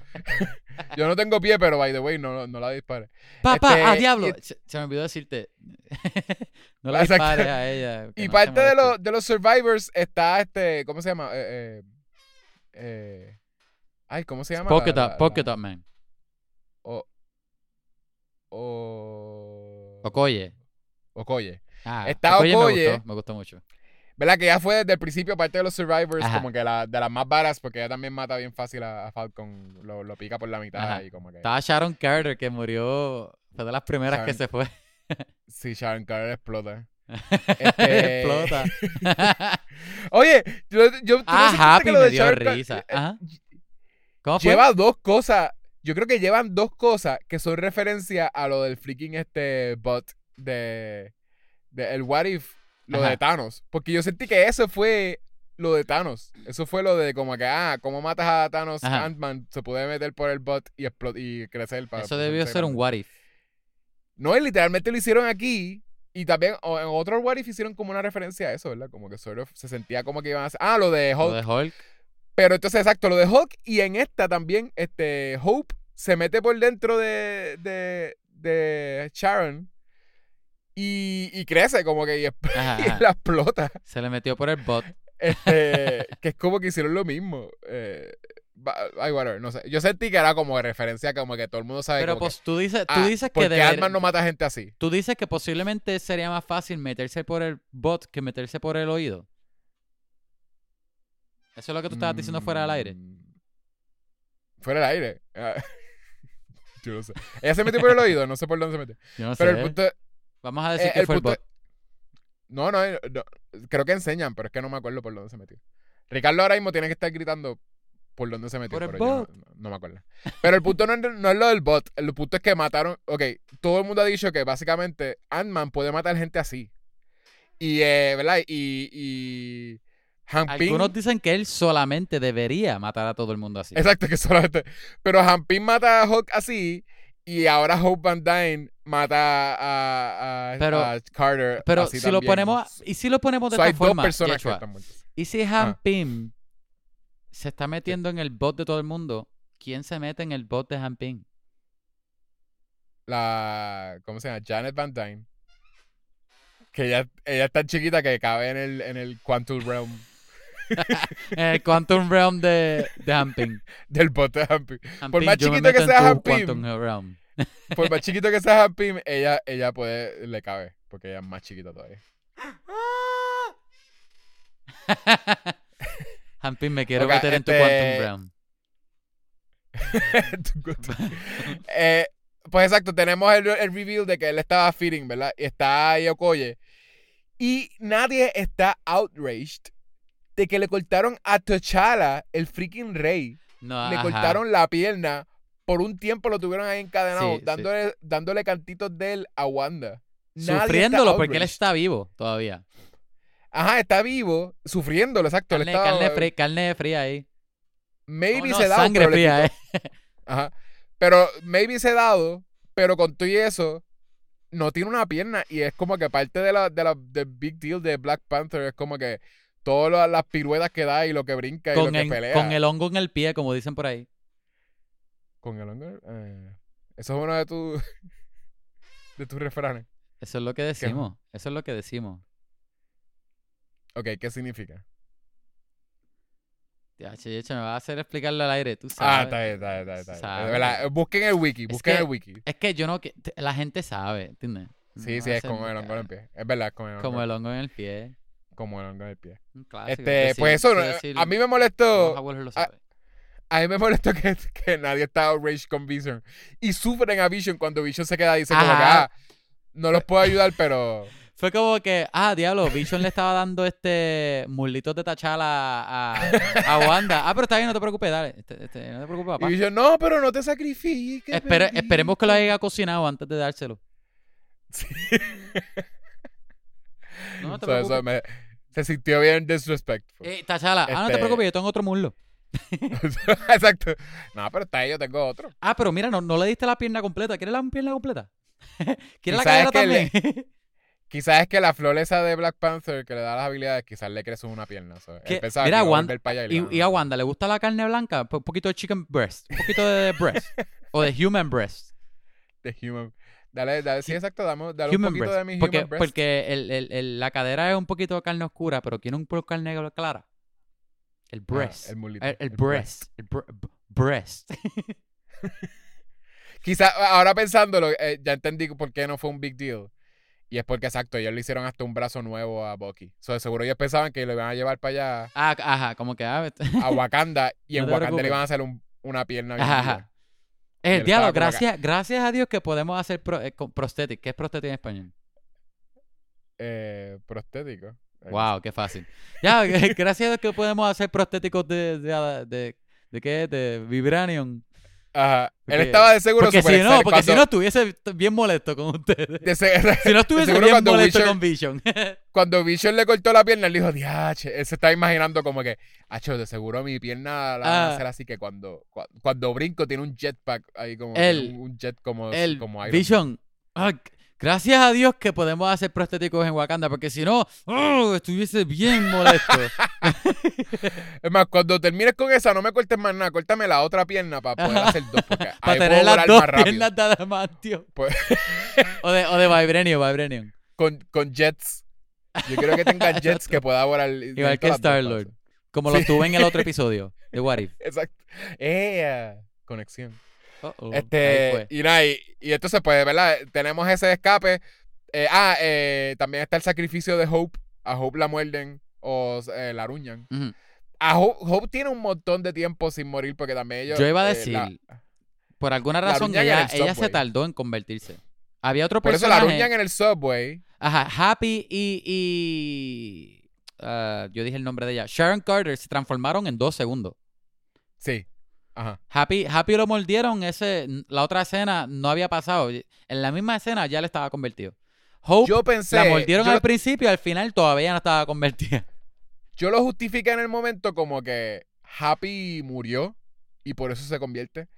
Yo no tengo pie, pero by the way, no, no la dispare. Papá, Este, ah, diablo. y- Se, se me olvidó decirte. no la Exacto. dispares a ella. Y no parte de, los de los survivors está este, ¿cómo se llama? Eh, eh, eh, ay, ¿cómo se llama? La- Dot Man. O, o... Okoye. Okoye. Ah, Está Okoye me Okoye. gustó, me gustó mucho. ¿Verdad? Que ya fue desde el principio, aparte de los Survivors, Ajá. como que la, de las más varas, porque ella también mata bien fácil a, a Falcon. Lo, lo pica por la mitad Ajá. y como que... Estaba Sharon Carter que murió. Fue de las primeras que se fue. Sí, Sharon Carter explota. Este- Explota. Oye, yo, yo no ah, Happy que lo me de dio Sharon risa. eh, Ajá. ¿Cómo fue? Lleva dos cosas. Yo creo que llevan dos cosas que son referencia a lo del freaking este bot de, de el What If, lo Ajá. de Thanos. Porque yo sentí que eso fue lo de Thanos. Eso fue lo de como que, ah, cómo matas a Thanos. Ant-Man se puede meter por el bot y explotar y crecer para Eso debió ser un what if. No, y literalmente lo hicieron aquí. Y también o en otro What If hicieron como una referencia a eso, ¿verdad? Como que sort of se sentía como que iban a hacer. Ah, lo de Hulk. Lo de Hulk. Pero entonces, exacto, lo de Hulk y en esta también, este, Hope se mete por dentro de, de, de Sharon y, y crece como que y, exp- Ajá, y ajá. la explota. Se le metió por el bot. Este, que es como que hicieron lo mismo. Eh, ay, whatever, no sé. Yo sentí que era como referencia, como que todo el mundo sabe Pero que, pues tú dices, tú ah, dices que porque deber- no mata gente así. tú dices que posiblemente sería más fácil meterse por el bot que meterse por el oído. Eso es lo que tú estabas diciendo fuera del aire. Mm, Fuera del aire. Ah, Yo no sé. Ella se metió por el oído, no sé por dónde se metió. Yo no Pero sé. el punto, Vamos a decir Eh, que el fue el bot. No, no, no, creo que enseñan, pero es que no me acuerdo por dónde se metió. Ricardo ahora mismo tiene que estar gritando por dónde se metió, Por el pero yo no- bot. no, no me acuerdo. Pero el punto no es, no es lo del bot, el punto es que mataron, ok, todo el mundo ha dicho que básicamente Ant-Man puede matar gente así. Y, eh, ¿verdad? Y, y Algunos dicen que él solamente debería matar a todo el mundo así. Exacto, que solamente. Pero Hampin mata a Hulk así. Y ahora Hope Van Dyne mata a, a- Pero- a Carter. Pero así si lo ponemos, y si lo ponemos de So, hay esta dos forma, personas que están muertas. y si Han Pym se está metiendo en el bot de todo el mundo, ¿quién se mete en el bot de Han Pym? La. ¿Cómo se llama? Janet Van Dyne. Que ella, ella es tan chiquita que cabe en el, en el Quantum Realm el Quantum Realm de, de Pym. del bot de Hampin. Han Por más chiquito que sea Realm. Por más chiquito que sea Hampin, ella, ella puede. Le cabe. Porque ella es más chiquita todavía. Pym, me quiero meter en tu este- Quantum Realm. Eh, pues exacto, tenemos el, el reveal de que él estaba feeding, ¿verdad? Y está ahí Okoye. Y nadie está outraged de que le cortaron a T'Challa, el freaking rey. No, Le ajá. cortaron la pierna. Por un tiempo lo tuvieron ahí encadenado, Sí, sí. dándole, cantitos de él a Wanda. Nadie Sufriéndolo porque él está vivo todavía. Ajá, está vivo, sufriéndolo, exacto. Carne, estaba- carne, fría, carne fría ahí. Maybe No, no, se da sangre fría, eh. Ajá. Pero maybe se dado, pero con todo y eso, no tiene una pierna. Y es como que parte de la, de la del big deal de Black Panther es como que todas las piruetas que da y lo que brinca y lo que el- pelea. con el hongo en el pie, como dicen por ahí. Con el hongo, eh, eso es uno de tus de tus refranes. Eso es lo que decimos. Eso es lo que decimos. Ok, ¿qué significa? Ya, che, me vas a hacer explicarlo al aire, tú Ah, sabes. está bien, está bien, está bien, está bien. Verdad, Busquen el wiki, Es busquen que- el wiki. Es que yo no... que- La gente sabe, ¿entiendes? Sí, No sí, va es ser como el hongo en el pie. Es verdad, con el hongo, Como el hongo en el pie. Como el hongo en el pie. Un clásico. Este, pues eso, sí a mí me molestó. A mí me molestó que, que nadie estaba outraged con Vision. Y sufren a Vision cuando Vision se queda y dice como que, ah, no los puedo ayudar, pero... Fue como que, ah, diablo, Vision le estaba dando este mulitos de tachala a, a Wanda. Ah, pero está bien, no te preocupes, dale. Este- este, no te preocupes, Y papá. Vision, no, pero no te sacrifiques. Espere- baby". esperemos que lo haya cocinado antes de dárselo. Sí. No, no te So, eso preocupes. me- se sintió bien disrespectful. Eh, tachala, ah, no te Este- preocupes, yo tengo otro muslo. Exacto. No, pero está ahí, yo tengo otro. Ah, pero mira, no, no le diste la pierna completa. ¿Quieres la pierna completa? ¿Quieres la cadera también? Quizás es que la flor esa de Black Panther que le da las habilidades, quizás le crece una pierna. mira, a Wanda- allá y, Y, y a Wanda, ¿le gusta la carne blanca? Un poquito de chicken breast. Un poquito de breast. o de human breast. de human. Dale, dale, sí, exacto, dame, dale un Human poquito breast. de mi porque human breast. porque el- el- el- la cadera es un poquito de carne oscura, pero quiere un poco de carne clara. El Ah, breast. el mulito. el, breast. El bre- b- breast. Quizá ahora pensándolo, eh, ya entendí por qué no fue un big deal. Y es porque, exacto, ellos le hicieron hasta un brazo nuevo a Bucky. So, de seguro ellos pensaban que lo iban a llevar para allá Ah, ajá, como que ah, a Wakanda y No en Wakanda preocupes. le iban a hacer un- una pierna bien Ajá, ajá. El él diablo, gracias, gracias a Dios que podemos hacer pro, eh, con- prosthetic. ¿Qué es prosthetic en español? Eh, prostético. Eh, Wow, qué fácil. Ya, gracias a Dios que podemos hacer prostéticos de, de, de, de, qué? De vibranium. Ajá. Él estaba de seguro Porque super si no, porque si no estuviese bien molesto con ustedes. de se- Si no estuviese bien molesto con Vision. cuando Vision le cortó la pierna, él dijo, diache. Él se estaba imaginando como que, acho, de seguro mi pierna la van a Ah. hacer así que cuando, cua- cuando brinco tiene un jetpack ahí como tiene un, un jet como, El como Iron Man. Vision. ah, gracias a Dios que podemos hacer prostéticos en Wakanda, porque si no, oh, estuviese bien molesto. Es más, cuando termines con esa, no me cortes más nada, córtame la otra pierna para poder hacer dos. Para tener las dos piernas de adamantio. Pues- o, de, o de vibranium, vibranium. Con, con jets. Yo quiero que tenga jets que pueda volar. Igual que Star-Lord. Como lo tuve en el otro episodio de What If. Exacto. Eh, conexión. Este, y nada, y, y entonces, pues, ¿verdad? Tenemos ese escape. Eh, ah, eh, también está el sacrificio de Hope. A Hope la muerden o eh, la aruñan. A Hope, Hope tiene un montón de tiempo sin morir porque también ellos. Yo iba a decir, la- por alguna razón, ella, el ella se tardó en convertirse. Había otro por eso la personaje. aruñan en el subway. Ajá, Happy y. y ah, yo dije el nombre de ella. Sharon Carter se transformaron en dos segundos. Sí. Ajá. Happy, Happy lo mordieron. Ese, la otra escena no había pasado. En la misma escena ya le estaba convertido. Hope Yo pensé. la mordieron yo, al principio al final todavía no estaba convertida. yo lo justifiqué en el momento como que Happy murió y por eso se convierte.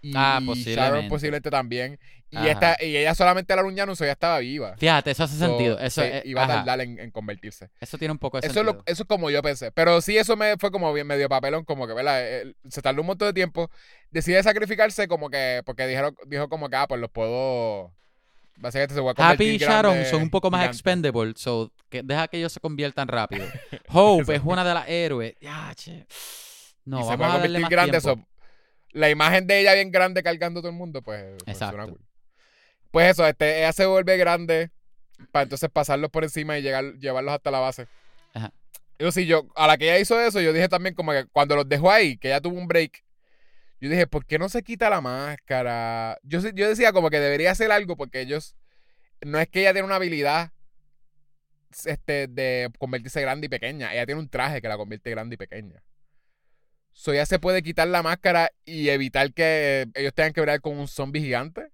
Y, Ah, y posiblemente. Sharon posiblemente también. Y, Ajá. esta, y ella solamente la aruñaron, so ya estaba viva. Fíjate, eso hace So, sentido. Eso, se eh, iba a ajá. tardar en, en convertirse. eso tiene un poco de Eso es, lo- sentido. eso es como yo pensé. Pero sí, eso me fue como bien medio papelón, como que, ¿verdad? Él- se tardó un montón de tiempo. Decide sacrificarse como que, porque dijeron, dijo como que, ah, pues los puedo... Básicamente se voy a convertir Happy y Sharon grande, son un poco más gigante. expendable, so que deja que ellos se conviertan rápido. Hope es una de las héroes. Ya, che. No, y se vamos puede a darle convertir más grande. tiempo. so, la imagen de ella bien grande cargando a todo el mundo, pues, pues Exacto. cool. Pues eso, este, ella se vuelve grande para entonces pasarlos por encima y llegar, llevarlos hasta la base. Ajá. Yo sí, yo, a la que ella hizo eso, yo dije también como que cuando los dejó ahí, que ella tuvo un break, yo dije, ¿por qué no se quita la máscara? Yo, yo decía como que debería hacer algo porque ellos, no es que ella tiene una habilidad este, de convertirse grande y pequeña, ella tiene un traje que la convierte grande y pequeña. So ella se puede quitar la máscara y evitar que ellos tengan que ver con un zombie gigante.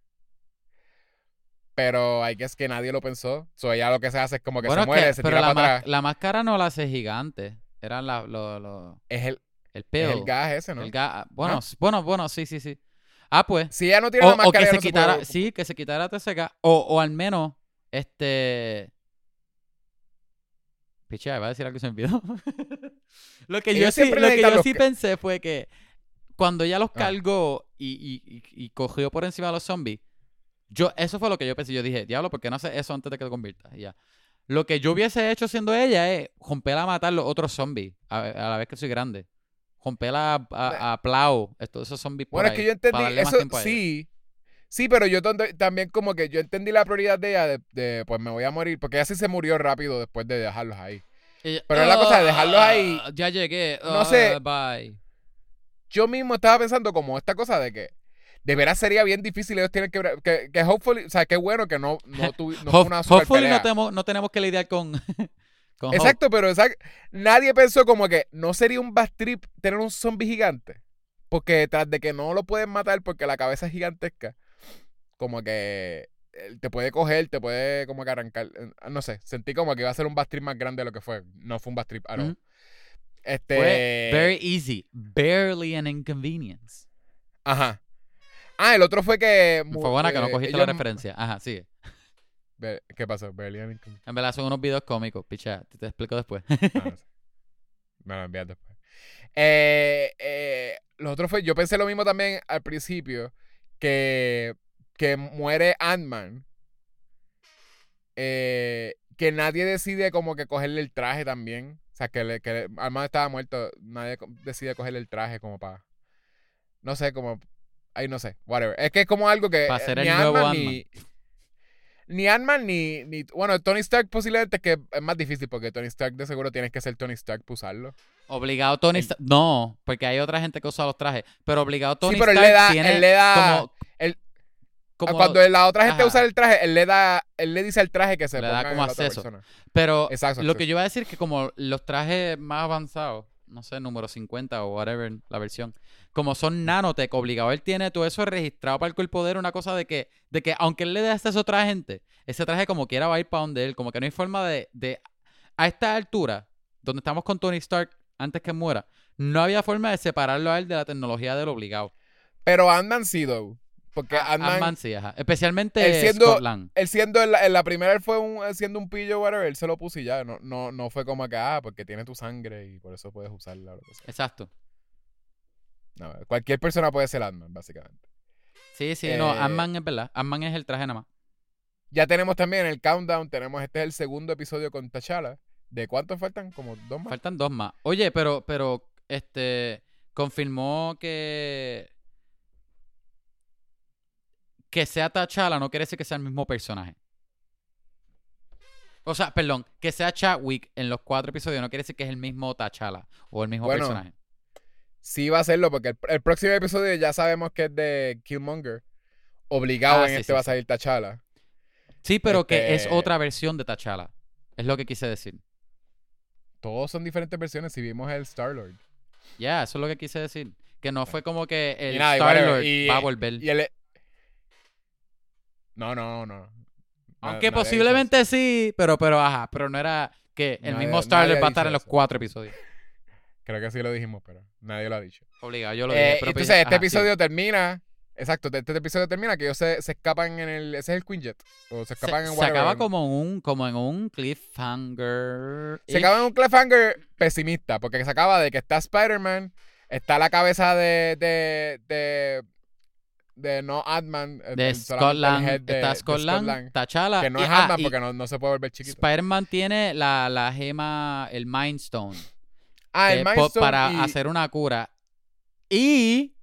Pero hay que es que nadie lo pensó. So ella lo que se hace es como que Bueno, se muere, que- se pero tira la, para atrás. la máscara no la hace gigante. Era la, lo, lo- Es el, el es pelo. el gas ese, ¿no? El ga- ah, bueno, bueno, bueno, sí, sí, sí. Ah, pues. Si ella no tiene O, la o máscara, que ella se no se quitara, puede- sí, que se quitara todo ese gas. O, o al menos, este. Picha, iba a decir algo que se me olvidó. lo que yo sí, lo que yo sí pensé fue que cuando ella los Ah. cargó y, y, y, y cogió por encima de los zombies, yo, eso fue lo que yo pensé. Yo dije, diablo, ¿por qué no hace eso antes de que te conviertas? Y ya. Lo que yo hubiese hecho siendo ella es romperla a matar los otros zombies a, a la vez que soy grande. Romperla a, a, a plau, estos, esos zombies por Bueno, es que yo entendí, eso sí. Sí, pero yo también como que yo entendí la prioridad de ella de, de, pues me voy a morir, porque ella sí se murió rápido después de dejarlos ahí. Y- Pero es la cosa de dejarlos ahí. Ah, Ya llegué. No ah, sé. Bye. Yo mismo estaba pensando como esta cosa de que de veras sería bien difícil ellos tienen que que, que hopefully, o sea, qué bueno que no, no, tuvi- no fue una super hopefully pelea. no tenemos, no tenemos que lidiar con. con Hope. Exacto, pero exact- nadie pensó como que no sería un bad trip tener un zombie gigante. Porque tras de que no lo pueden matar porque la cabeza es gigantesca, como que él te puede coger, te puede como que arrancar. eh, No sé, sentí como que iba a ser un bad trip más grande de lo que fue. No fue un bad trip at all. Este. Fue very easy. Barely an inconvenience. Ajá. Ah, el otro fue que. Fue buena que no eh, cogiste la ellos- referencia. Ajá, sigue. ¿Qué pasó? Barely an income- En verdad son unos videos cómicos. Picha, te, te explico después. Ah, no sé. Me lo envías después. Eh, eh, lo otro fue, yo pensé lo mismo también al principio, que, que muere Ant-Man. eh, que nadie decide como que cogerle el traje también. O sea, que, le, que Ant-Man estaba muerto, nadie decide cogerle el traje como para... No sé, como... Ahí no sé, whatever. Es que es como algo que Va a eh, ser el nuevo Ant-Man ni ni Ant-Man ni, ni bueno, Tony Stark posiblemente es que es más difícil porque Tony Stark de seguro tienes que ser Tony Stark para usarlo. Obligado Tony El- Stark. No, porque hay otra gente que usa los trajes. Pero obligado Tony sí, pero él le da, tiene él le da como, como- cuando la otra gente Ajá. usa el traje, él le da él le dice al traje que se Le da como acceso. Pero Exacto, lo acceso. que yo iba a decir es que como los trajes más avanzados, no sé, número 50 o whatever la versión, como son nanotech, obligado él tiene todo eso registrado para el cuerpo de él, una cosa de que, de que aunque él le dé acceso a otra gente, ese traje como quiera va a ir para donde él, como que no hay forma de, de a esta altura, donde estamos con Tony Stark antes que muera, no había forma de separarlo a él de la tecnología del obligado. Pero Ant-Man sí, though. Porque A- Ant-Man, sí, ajá. Especialmente Él siendo- Scott Lang. él siendo en la, en la primera, él fue un, siendo un pillo, whatever, él se lo puso y ya. No, no, no fue como que, ah, porque tiene tu sangre y por eso puedes usarla o lo que sea. Exacto. No, cualquier persona puede ser Ant-Man, básicamente. Sí, sí, no, Eh, Ant-Man es verdad. Ant-Man es el traje nada más. Ya tenemos también el countdown, tenemos, este es el segundo episodio con T'Challa. ¿De cuántos faltan? Como dos más. Faltan dos más. Oye, pero, pero, este, confirmó que que sea T'Challa no quiere decir que sea el mismo personaje. O sea, perdón, que sea Chadwick en los cuatro episodios no quiere decir que es el mismo T'Challa o el mismo Bueno, personaje. Sí va a serlo, porque el, el próximo episodio ya sabemos que es de Killmonger. Obligado Ah, en sí, este sí, va a salir T'Challa. Sí, pero que es este- otra versión de T'Challa. Es lo que quise decir. Todos son diferentes versiones si vimos el Star-Lord. Ya, eso es lo que quise decir. Que no fue como que el Star-Lord va a volver. Y él... No, no, no. Aunque nadie posiblemente sí, pero, pero ajá, pero no era que el Nadie- mismo ha va a estar en los eso. cuatro episodios. Creo que sí lo dijimos, pero nadie lo ha dicho. Obligado, yo lo Eh, dije. pero entonces, este ajá, sí. episodio termina. Exacto, este episodio termina que ellos se, se escapan en el. Ese es el Quinjet. O se Se, escapan en se acaba como en un, como en un cliffhanger. Se acaba en un cliffhanger pesimista, porque se acaba de que está Spider-Man, está la cabeza de. de. de. De no Ant-Man. eh, de el- solamente el Scotland. de- está de Scotland, T'Challa. Que no es ah, Ant-Man y porque no, no se puede volver chiquito. Spider-Man tiene la, la gema, el Mind Stone. ah, que el po- Mind Stone para y- hacer una cura. Y.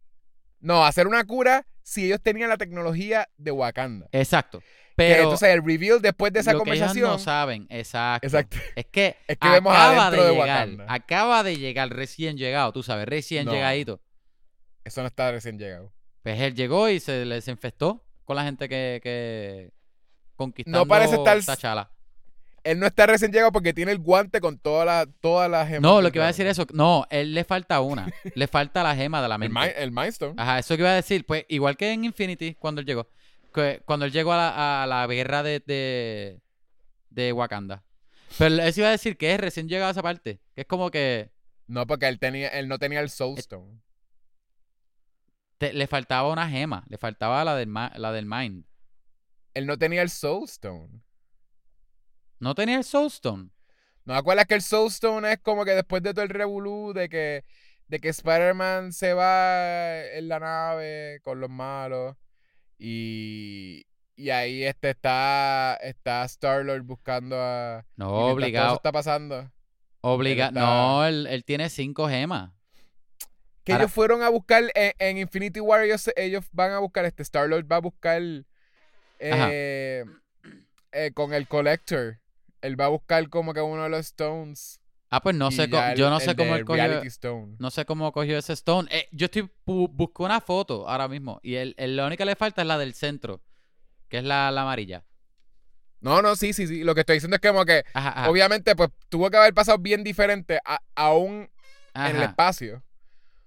No, hacer una cura si ellos tenían la tecnología de Wakanda. Exacto. Que Pero. entonces el reveal después de esa lo que ellos conversación. no saben, exacto. Exacto. Es que, Es que vemos acaba adentro de de llegar, Wakanda. acaba de llegar recién llegado, tú sabes, recién No. llegadito. Eso no está recién llegado. Pues él llegó y se les infestó con la gente que, que conquistando No parece estar-. Él no está recién llegado porque tiene el guante con todas las todas las gemas. No, lo que iba a decir eso, no, él le falta una, le falta la gema de la El, mente. Mi- el Mind Stone. Ajá, eso que iba a decir, pues igual que en Infinity cuando él llegó, que cuando él llegó a la, a la guerra de, de, de Wakanda. Pero eso iba a decir que es recién llegado a esa parte, que es como que No, porque él tenía, él no tenía el Soul Stone. Te- le faltaba una gema, le faltaba la del, la del Mind. Él no tenía el Soul Stone. ¿No tenía el Soulstone? ¿No acuerdas que el Soul Stone es como que después de todo el revolú de que, de que Spider-Man se va en la nave con los malos y, y ahí este está, está Star-Lord buscando a... No, mientras todo eso obligado. está pasando. Obliga está- No, él, él tiene cinco gemas. Que Ahora- ellos fueron a buscar en, en Infinity War, ellos, ellos van a buscar, este Star-Lord va a buscar eh, eh, con el Collector. Él va a buscar como que uno de los Stones. Ah, pues no sé, el- yo no sé cómo él cogió, Stone. no sé cómo cogió ese Stone. Eh, yo estoy bu- busco una foto ahora mismo y el, la única que le falta es la del centro, que es la, la amarilla. No, no, sí, sí, sí. Lo que estoy diciendo es que como que, Ajá, ajá, obviamente, pues tuvo que haber pasado bien diferente a- aún en el espacio.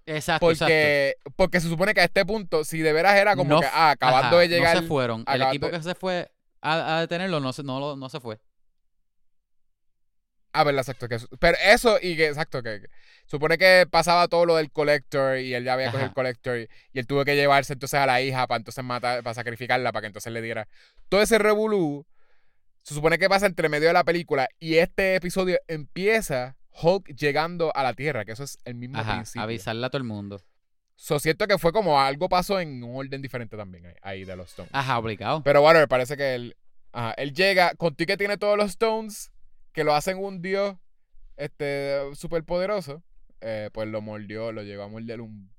Exacto, exacto. Porque, porque se supone que a este punto, si de veras era como No que, ah, acabando ajá, de llegar. No se fueron. El equipo de- que se fue a, a detenerlo no se, no, no se fue. Ah, verdad, exacto. Que, pero eso y que, exacto, que, que supone que pasaba todo lo del Collector y él ya había cogido el. Collector y, y él tuvo que llevarse entonces a la hija para entonces matar, para sacrificarla, para que entonces le diera. Todo ese revolú se supone que pasa entre medio de la película y este episodio empieza Hulk llegando a la Tierra, que eso es el mismo Ajá, principio. avisarle a todo el mundo. So, siento que fue como algo pasó en un orden diferente también ahí, ahí de los Stones. Ajá, obligado. Pero bueno, parece que él, ajá, él llega, con ti que tiene todos los Stones, que lo hacen un dios este súper poderoso, eh, pues lo mordió, lo llegó a morder un,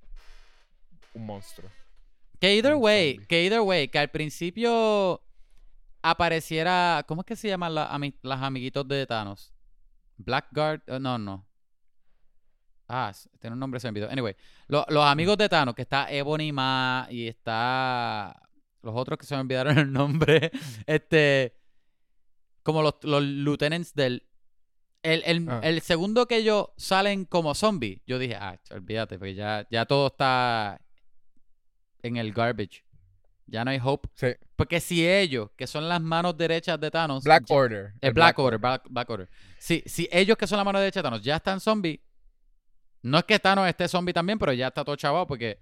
un monstruo. Que either way, que either way, que al principio apareciera. ¿Cómo es que se llaman la- ami- las amiguitos de Thanos? Blackguard. eh, no, no. Ah, tiene un nombre, se me olvidó. Anyway, lo- los amigos de Thanos, que está Ebony Ma y está. Los otros que se me olvidaron el nombre. Este. Como los, los lieutenants del. El, el- Ah. el segundo que ellos salen como zombies, yo dije, ah, olvídate, porque ya, ya todo está en el garbage. Ya no hay hope. Sí. Porque si ellos, que son las manos derechas de Thanos. Black ya- Order. el Black, Order, Black, Black Order. Si, si ellos que son la mano derecha de Thanos ya están zombies, no es que Thanos esté zombie también, pero ya está todo chavado porque...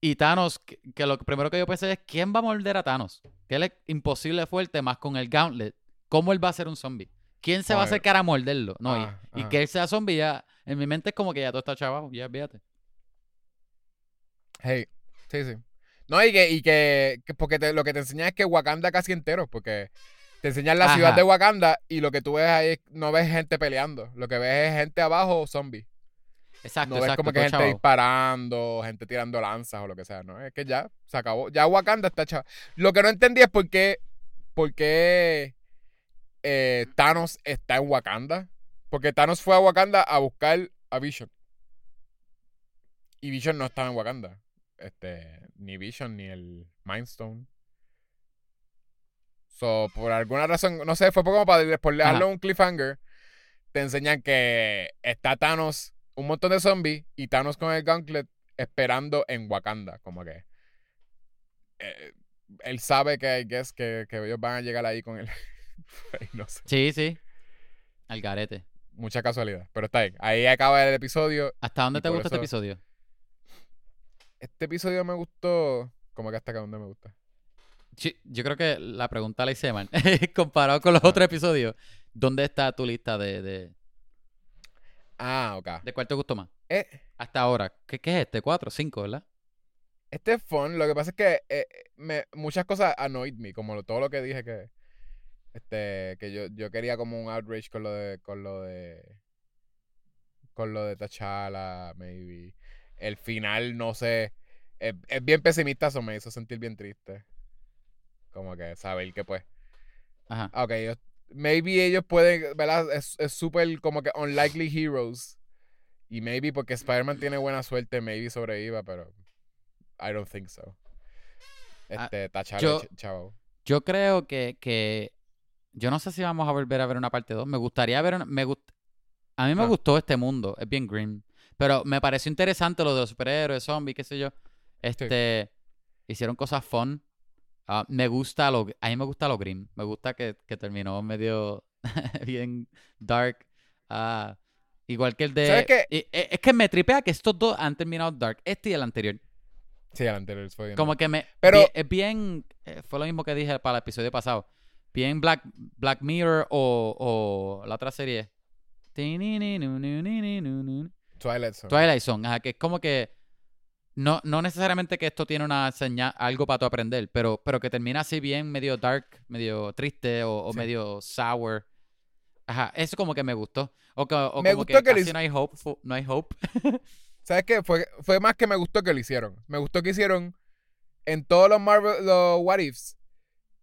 Y Thanos, que, que lo primero que yo pensé es, ¿quién va a morder a Thanos? Que él es imposible fuerte más con el Gauntlet. ¿Cómo él va a ser un zombie? ¿Quién se va a acercar a morderlo? No, y- Ah, y, ajá. que él sea zombie ya... En mi mente es como que ya todo está chavado, ya fíjate. Hey, sí, sí. No, y que, y que, que porque te- lo que te enseña es que Wakanda casi entero, porque te enseñan la ciudad de Wakanda y lo que tú ves ahí no ves gente peleando, lo que ves es gente abajo zombie. Exacto, No ves exacto. como que gente disparando, gente tirando lanzas o lo que sea, ¿no? Es que ya se acabó. Ya Wakanda está chaval. Lo que no entendí es por qué, por qué eh, Thanos está en Wakanda. Porque Thanos fue a Wakanda a buscar a Vision. Y Vision no estaba en Wakanda. Este, ni Vision ni el Mind Stone. So, por alguna razón, no sé, fue como para por Ajá. un cliffhanger. Te enseñan que está Thanos, un montón de zombies, y Thanos con el Gauntlet esperando en Wakanda. Como que. eh, él sabe que, I guess, que, que ellos van a llegar ahí con él. no sé. Sí, sí. Al garete. Mucha casualidad. Pero está ahí. Ahí acaba el episodio. ¿Hasta dónde te gusta este episodio? Este episodio me gustó. Como que hasta acá donde me gusta. Sí, yo creo que la pregunta la hice mal. Comparado con los Ah. otros episodios, ¿dónde está tu lista de, de, Ah, ok. de cuál te gustó más? Eh, Hasta ahora. ¿Qué, qué es este? ¿Cuatro? ¿Cinco, verdad? este es fun. Lo que pasa es que eh, me, muchas cosas annoyed me. Como lo- todo lo que dije que. Este. Que yo, yo quería como un outrage con lo de. Con lo de. Con lo de T'Challa, maybe. El final, no sé. Es, es bien pesimista, eso me hizo sentir bien triste. Como que saber que pues. Ajá. Ah, Ok, ellos, maybe ellos pueden, ¿verdad? Es es súper como que unlikely heroes. Y maybe porque Spider-Man tiene buena suerte, maybe sobreviva, pero I don't think so. Ah, Este, yo- ch- chavo. Yo creo que, que. Yo no sé si vamos a volver a ver una parte 2. Me gustaría ver una. Me gust... A mí me Ah. gustó este mundo. Es bien grim. Pero me pareció interesante lo de los superhéroes, zombies, qué sé yo. Este. Hicieron cosas fun. Ah, me gusta lo. A mí me gusta lo grim. Me gusta que, que terminó medio. bien dark. Ah, igual que el de. ¿Sabes qué? y- e- es que me tripea que estos dos han terminado dark. Este y el anterior. Sí, el anterior fue bien. Como que me. Pero- bien- es bien. eh, fue lo mismo que dije para el episodio pasado. Bien Black, Black Mirror o, o la otra serie. Twilight Zone. Twilight Zone. Ajá, que es como que. No, no necesariamente que esto tiene una señal, algo para tu aprender, pero, pero que termina así bien medio dark, medio triste o, o Sí. medio sour. Ajá, eso como que me gustó. O, que, o Me como gustó que, que casi no hay hope. No hay hope. ¿Sabes qué? Fue, fue más que me gustó que lo hicieron. Me gustó que hicieron en todos los Marvel, los What Ifs.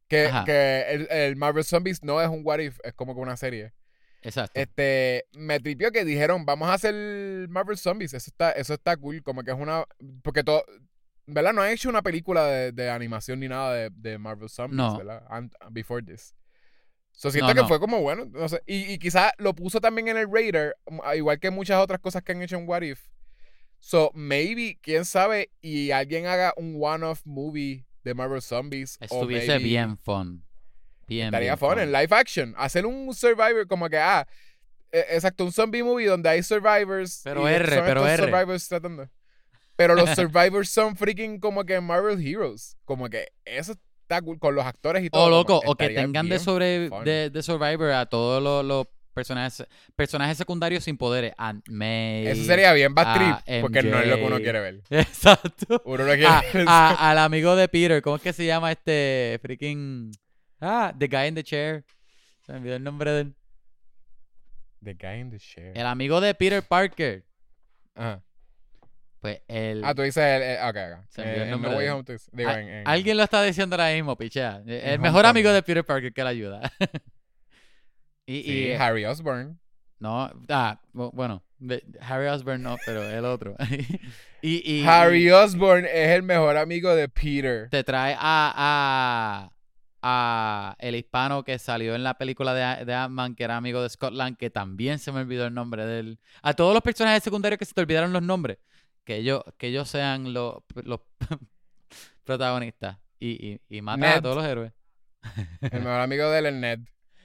Que, que el, el Marvel Zombies no es un What If, es como que una serie. Exacto. Este, me tripió que dijeron, vamos a hacer Marvel Zombies. Eso está, eso está cool. Como que es una. Porque todo. ¿Verdad? No han hecho una película de, de animación ni nada de, de Marvel Zombies, No. ¿verdad? Ant- before this. So, siento No, que no. fue como bueno. No sé, y, y quizás lo puso también en el radar, um, a- igual que muchas otras cosas que han hecho en What If. So, maybe, quién sabe, y alguien haga un one-off movie de Marvel Zombies. o Estuviese maybe- bien fun. Bien, Estaría bien fun en live action. Hacer un Survivor como que, ah, eh, exacto, un zombie movie donde hay survivors. Pero y R, son pero R. survivors tratando. Pero los survivors son freaking como que Marvel Heroes. Como que eso está cool con los actores y todo. O como loco, o que tengan de, sobre, de, de Survivor a todos los, los personajes personajes secundarios sin poderes. May. Eso sería bien bad trip. Porque no es lo que uno quiere ver. Exacto. Uno lo quiere A- ver. a- al amigo de Peter, ¿cómo es que se llama este freaking. Ah, The Guy in the Chair. Se me olvidó el nombre de él. The guy in the chair. El amigo de Peter Parker. Ajá. Pues el... Ah, tú dices el. el- ok, ok. Se me olvidó el Eh, nombre No Way. Home, digo, a- en- en- Alguien lo está diciendo ahora mismo, pichea. El En mejor Homecoming. amigo de Peter Parker que le ayuda. y, Sí, y- Harry Osborn. No, ah, bu- bueno, Harry Osborn no, pero el otro. y, y- Harry Osborn es el mejor amigo de Peter. te trae a, a, el hispano que salió en la película de, de Ant-Man, que era amigo de Scotland, que también se me olvidó el nombre de él. A todos los personajes secundarios que se te olvidaron los nombres, que ellos, que ellos sean los, los protagonistas. Y, y, y mata a todos los héroes. El mejor amigo de él es Ned.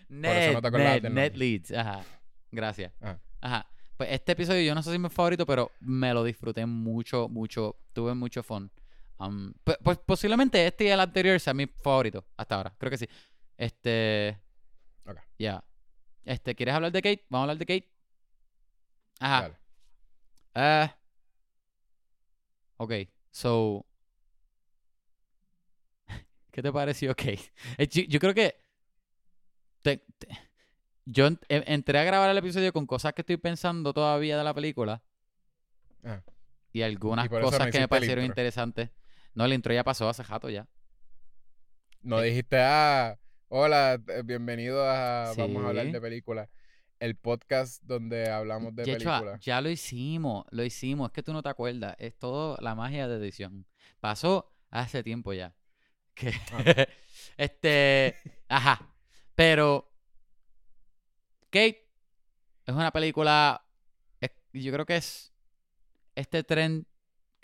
Ned, no Ned, Ned. Leeds, ajá. Gracias. Ajá. Ajá. Pues este episodio yo no sé si es mi favorito, pero me lo disfruté mucho, mucho. Tuve mucho fun. Um, pues, pues posiblemente este y el anterior sea mi favorito hasta ahora. Creo que sí. Este. Ok. Ya. Este, ¿quieres hablar de Kate? Vamos a hablar de Kate. Ajá. Dale. Ah. ok, so. ¿Qué te pareció, Kate? Eh, Yo, yo creo que. te- te- yo en- en- entré a grabar el episodio con cosas que estoy pensando todavía de la película. Ah. Y algunas Y cosas que me parecieron interesantes. No, el intro ya pasó hace rato ya. No dijiste, ah, hola, eh, bienvenido a Vamos a hablar de películas. El podcast donde hablamos de Yechua, películas. ya lo hicimos, lo hicimos. Es que tú no te acuerdas. Es todo la magia de edición. Pasó hace tiempo ya. Que Ah. este, ajá. Pero Kate es una película. es- yo creo que es este tren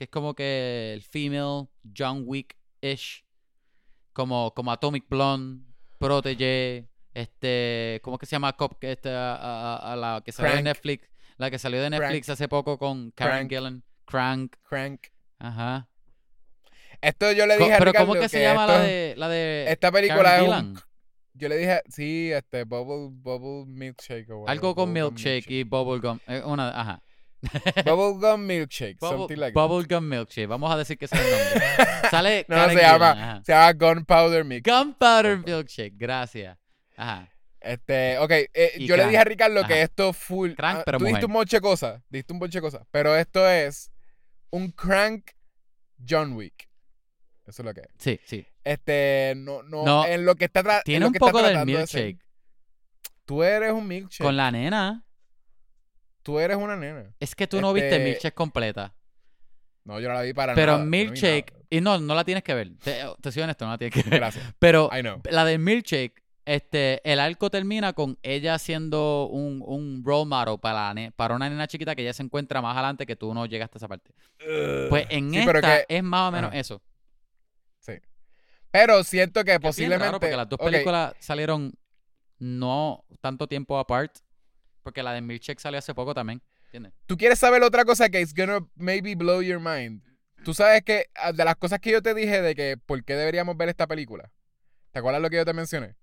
que es como que el female John Wick-ish. Como, como Atomic Blonde, Protege, este, ¿cómo que se llama? Cop, que este, a, a- a la que salió de. Netflix, la que salió de Netflix hace poco con Karen Crank. Gillan, Crank, Crank. ajá. Esto yo le Co- dije a Pero Ricardo ¿cómo que se llama la de, la de Esta película Karen es un... Yo le dije, sí, este, Bubble, bubble Milkshake o whatever, Algo con milkshake y bubblegum, eh, una, ajá. Bubblegum Milkshake, Bubble- something like bubblegum milkshake, vamos a decir que es el nombre. Sale No, Karen se llama, ajá. se llama Gunpowder Mix. Gunpowder milkshake, gracias. Ajá. Este, ok, eh, yo le dije a Ricardo que Ajá. esto full. Crank, ah, pero tú mujer. un montón de cosas, dijiste un cosas, pero esto es un crank John Wick. Eso es lo que es. Sí, sí. Este, no, no, No, en lo que está Tiene lo un que poco del de milkshake. Tú eres un milkshake. Con la nena. Tú eres una nena. Es que tú no viste Este, milkshake completa. No, yo no la vi para Pero nada. vi milkshake. Y no, no la tienes que ver. Te, te soy honesto, no la tienes que ver. Gracias. Pero I know. la de milkshake, este, el arco termina con ella siendo un, un role model para, la para una nena chiquita que ella se encuentra más adelante que tú no llegaste a esa parte. Pues en Sí, esta pero que- es más o menos Ajá. eso. Pero siento que posiblemente. porque las dos películas salieron no tanto tiempo apart. Porque la de Milkshake salió hace poco también. ¿Entiendes? Tú quieres saber otra cosa que es gonna maybe blow your mind. Tú sabes que ah, de las cosas que yo te dije de que por qué deberíamos ver esta película. ¿Te acuerdas lo que yo te mencioné?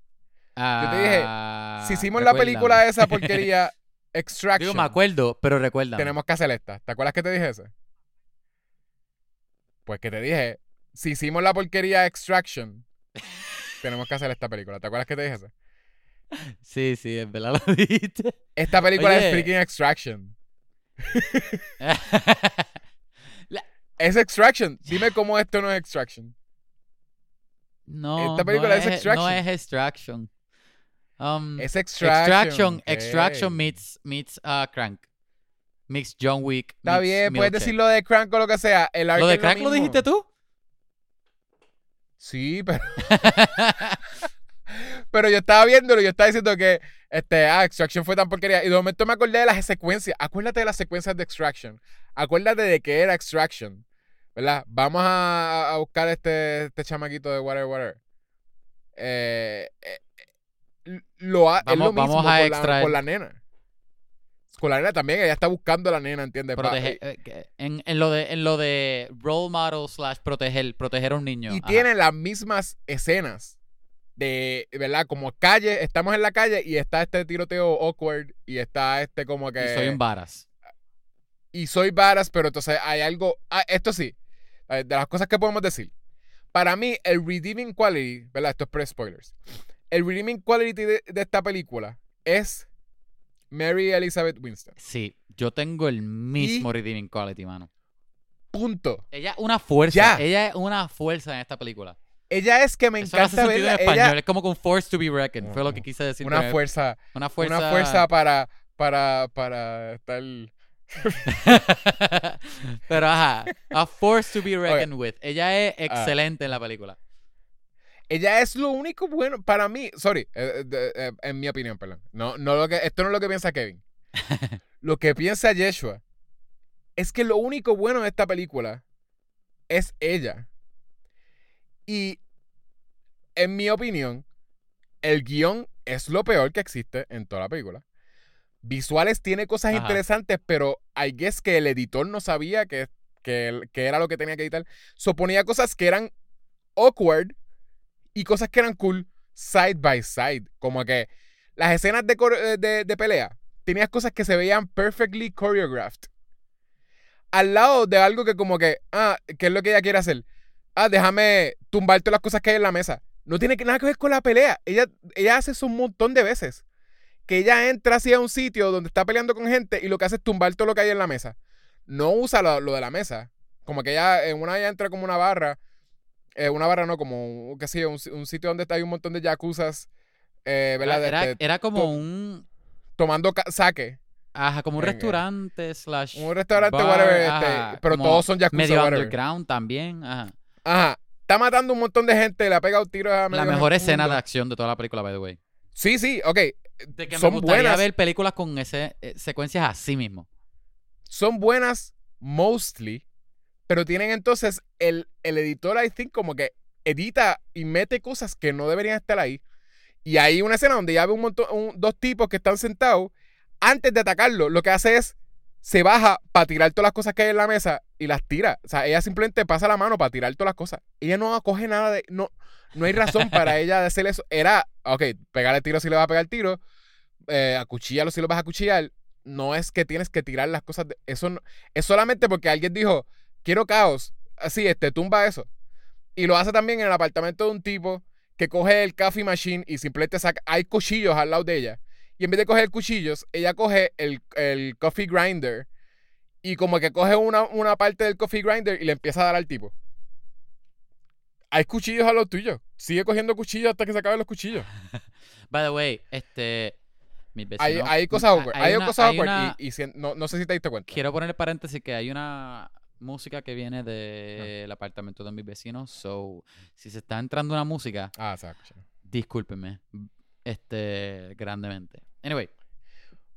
Yo te dije, Si hicimos la película esa porquería Extraction, Digo, me acuerdo, pero recuerda. tenemos que hacer esta. ¿Te acuerdas que te dije eso? Pues que te dije, si hicimos la porquería Extraction, tenemos que hacer esta película. ¿Te acuerdas que te dije eso? Sí, sí, es verdad lo dijiste. Esta película Oye. es freaking Extraction. Es Extraction. Dime cómo esto no es Extraction. no, Esta película no es No Extraction. es Extraction. Um, Es Extraction. Extraction, ok. Extraction meets, meets uh, Crank. Meets John Wick. Está bien, puedes decir lo de Crank o lo que sea. El ¿Lo de Crank lo dijiste tú? Sí, pero, pero yo estaba viéndolo y yo estaba diciendo que este, ah, Extraction fue tan porquería. Y de momento me acordé de las secuencias. Acuérdate de las secuencias de Extraction. Acuérdate de que era Extraction. ¿Verdad? Vamos a, a buscar este, este chamaquito de Whatever, Whatever. Eh, eh, lo ha- es Vamos- lo mismo vamos a con, extraer- la, con la nena. Con la nena también, ella está buscando a la nena, ¿entiendes? Protege- eh, en, en lo de en lo de role model slash proteger proteger a un niño. Y Ajá. tienen las mismas escenas de, ¿verdad? Como calle, estamos en la calle y está este tiroteo awkward y está este como que... Y soy un varas. y soy varas, pero entonces hay algo... ah, esto sí, de las cosas que podemos decir. Para mí, el redeeming quality, ¿verdad? Esto es pre-spoilers. El redeeming quality de, de esta película es Mary Elizabeth Winston. Sí, yo tengo el mismo redeeming quality, mano. Punto. Ella es una fuerza. Ya. Ella es una fuerza en esta película. Ella es que me Eso no hace encanta sentido verla. en español. Ella, Es como con force to be reckoned. Fue lo que quise decir. una fuerza, Una fuerza. una fuerza para, para, para estar. Pero ajá. A force to be reckoned with. Ella es excelente en la película. Ella es lo único bueno para mí. Sorry, eh, eh, eh, en mi opinión, perdón. No, no lo que, esto no es lo que piensa Kevin. lo que piensa Yeshua es que lo único bueno de esta película es ella. Y en mi opinión, el guion es lo peor que existe en toda la película. Visuales tiene cosas Ajá. interesantes, pero I guess que el editor no sabía que, que, que era lo que tenía que editar. Suponía cosas que eran awkward y cosas que eran cool side by side. Como que las escenas de, eh, de, de pelea tenías cosas que se veían perfectly choreographed. Al lado de algo que como que, ah, ¿qué es lo que ella quiere hacer? Ah, déjame tumbar todas las cosas que hay en la mesa. No tiene nada que ver con la pelea. Ella, ella hace eso un montón de veces. Que ella entra así a un sitio donde está peleando con gente y lo que hace es tumbar todo lo que hay en la mesa. No usa lo, lo de la mesa. Como que ella, en una ella entra como una barra. eh, una barra no, como, qué sé yo, un, un sitio donde hay un montón de yakuzas. eh, ¿verdad? De- Era, de- era como to- un. tomando saque. Ajá, como un restaurante slash. Un restaurante, bar, whatever. este, pero todos son yakuza, Medio whatever. underground también. Ajá. Ajá. Está matando un montón de gente, le ha pegado tiros a La mejor mundo. escena de acción de toda la película, by the way. Sí, sí, ok. De que Son me gustaría buenas. ver películas con ese, eh, secuencias así mismo. Son buenas, mostly. Pero tienen entonces el, el editor, I think, como que edita y mete cosas que no deberían estar ahí. Y hay una escena donde ya ve un montón, un- dos tipos que están sentados. Antes de atacarlo, lo que hace es se baja para tirar todas las cosas que hay en la mesa y las tira. O sea, ella simplemente pasa la mano para tirar todas las cosas. Ella no coge nada de. No, no hay razón para ella de hacer eso. Era, ok, pegarle tiro si le vas a pegar tiro, eh, acuchillarlo si lo vas a acuchillar. No es que tienes que tirar las cosas. de- eso no- es solamente porque alguien dijo, quiero caos. Así, este, tumba eso. Y lo hace también en el apartamento de un tipo que coge el coffee machine y simplemente saca. Hay cuchillos al lado de ella. Y en vez de coger cuchillos, ella coge el, el coffee grinder y como que coge una, una parte del coffee grinder y le empieza a dar al tipo. Hay cuchillos a los tuyos. Sigue cogiendo cuchillos hasta que se acaben los cuchillos. By the way, este. Mis Hay, vecinos- hay cosas awkward. Hay, una- cosas hay awkward una- y, y si- no, no sé si te diste cuenta. Quiero poner paréntesis que hay una música que viene del apartamento de mis vecinos. So, si se está entrando una música, Ah, exacto. discúlpenme. Este, grandemente. Anyway,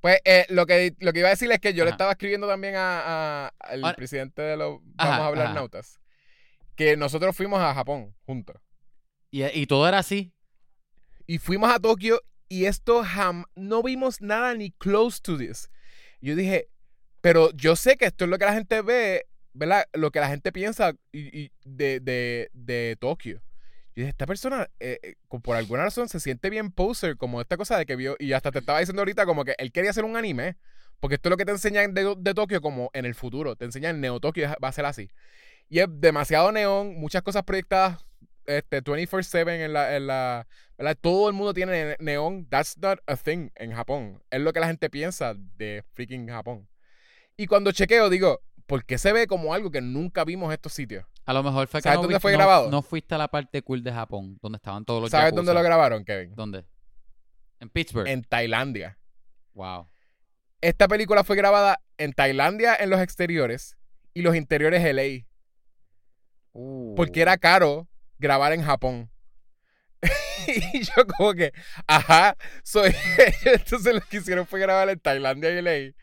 Pues eh, lo, que, lo que iba a decir es que yo le estaba escribiendo también a, a- al Ahora- presidente de los Vamos Ajá, a hablar ajá. nautas. Que nosotros fuimos a Japón juntos. y, y todo era así. Y fuimos a Tokio y esto jam no vimos nada ni close to this. Yo dije, pero yo sé que esto es lo que la gente ve, ¿verdad? Lo que la gente piensa y- y de, de, de Tokio. Esta persona, eh, eh, por alguna razón, se siente bien poser, como esta cosa de que vio, y hasta te estaba diciendo ahorita como que él quería hacer un anime, porque esto es lo que te enseñan de, de Tokio como en el futuro, te enseñan Neo Tokio, va a ser así. Y es demasiado neón, muchas cosas proyectadas este, 24/7 en la, en la. Todo el mundo tiene ne- neón. That's not a thing en Japón. Es lo que la gente piensa de freaking Japón. Y cuando chequeo, digo, ¿por qué se ve como algo que nunca vimos estos sitios? A lo mejor fue que ¿Sabes no, dónde fue no- grabado? no fuiste a la parte cool de Japón, donde estaban todos los ¿Sabes dónde yakuza. lo grabaron, Kevin? ¿Dónde? En Pittsburgh. En Tailandia. Wow. Esta película fue grabada en Tailandia en los exteriores y los interiores LA. Porque era caro grabar en Japón. y yo como que, ajá, soy entonces lo que hicieron fue grabar en Tailandia y LA.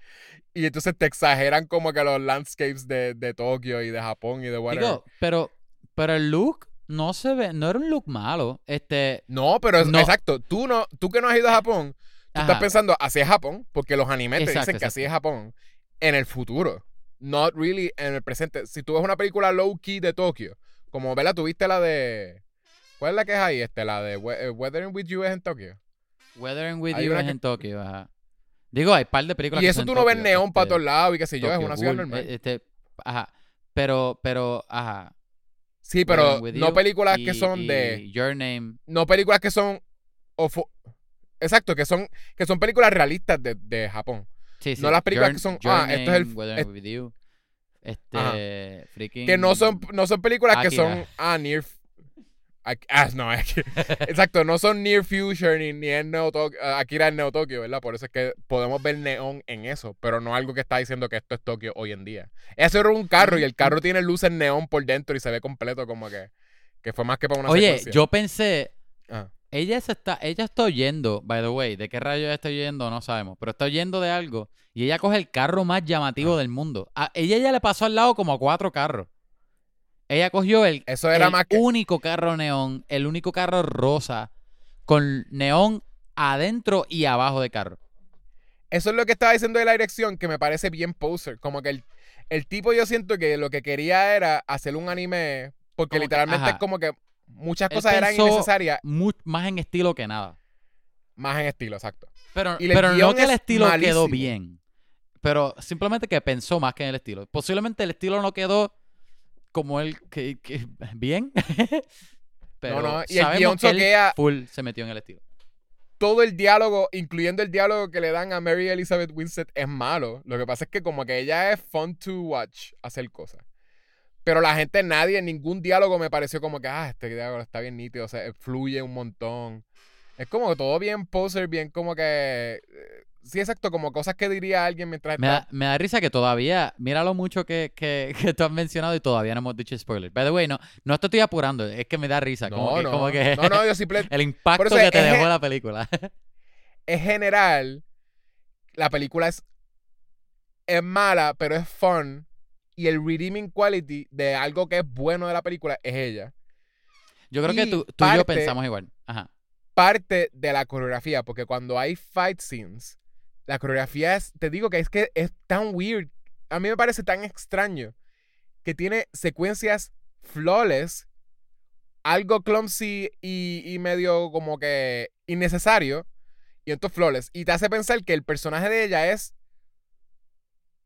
Y entonces te exageran como que los landscapes de, de Tokio y de Japón y de whatever. Digo, pero, pero el look no se ve, no era un look malo. Este, no, pero es- no. exacto, tú no, tú que no has ido a Japón, tú estás pensando así es Japón, porque los animes te dicen que así es Japón en el futuro. Not really en el presente. Si tú ves una película low key de Tokio, como ¿verdad? tuviste la de. ¿Cuál es la que es ahí? Este, la de eh, Weathering with You es en Tokio. Weathering with hay You es que- en Tokio, ajá. Digo, hay par de películas Y que eso son tú no ves Tokio, neón para este, todos lados y qué sé yo, es Tokyo una ciudad Ghoul, normal. Este, ajá. Pero, pero, ajá. sí, pero no películas que y- son y de. Your Name. No películas que son. ofo- Exacto, que son, que son películas realistas de, de Japón. Sí, sí. No las películas Your- que son, ah, esto es el- Name, Weathering es- with You. Este. Freaking. Que no son, no son películas que Akira. son. Ah, near. Ah, no, es exacto, no son Near Future ni, ni en Neo Tokyo, Akira en Neo Tokyo, ¿verdad? Por eso es que podemos ver neón en eso, pero no algo que está diciendo que esto es Tokio hoy en día. Eso era un carro y el carro tiene luces neón por dentro y se ve completo como que, que fue más que para una Oye, secuencia. yo pensé. Ah. Ella se está, ella está oyendo, by the way, de qué rayo ella está oyendo, no sabemos, pero está oyendo de algo y ella coge el carro más llamativo Ah. del mundo. A ella ya le pasó al lado como a cuatro carros. Ella cogió el, Eso era el más que... único carro neón, el único carro rosa con neón adentro y abajo de carro. Eso es lo que estaba diciendo de la dirección, que me parece bien poser. Como que el, el tipo yo siento que lo que quería era hacer un anime, porque Como literalmente es como que muchas cosas eran innecesarias, más en estilo que nada. más en estilo, exacto. Pero, no que el es estilo quedó bien. Pero simplemente que pensó más que en el estilo. Posiblemente el estilo no quedó como él que, que- bien. pero no, y el guion que él soquea- full se metió en el estilo. todo el diálogo, incluyendo el diálogo que le dan a Mary Elizabeth Winstead, es malo. Lo que pasa es que como que ella es fun to watch hacer cosas. Pero la gente, nadie, en ningún diálogo me pareció como que, ah, este diálogo está bien nítido, o sea, fluye un montón. Es como que todo bien poser, bien como que... eh, Sí, exacto, como cosas que diría alguien mientras Me está... da, me da risa que todavía, mira lo mucho que, que, que tú has mencionado y todavía no hemos dicho spoiler. By the way, no, no te estoy apurando, es que me da risa. como No, que, no, como que no, no, yo simplemente... el impacto que te dejó la película. es general. La película es, es mala, pero es fun. Y el redeeming quality de algo que es bueno de la película es ella. Yo creo que tú, tú y yo pensamos igual. Ajá. Parte de la coreografía, porque cuando hay fight scenes, la coreografía es, te digo que es que es tan weird. A mí me parece tan extraño que tiene secuencias flawless, algo clumsy y, y medio como que innecesario, y entonces flawless. Y te hace pensar que el personaje de ella es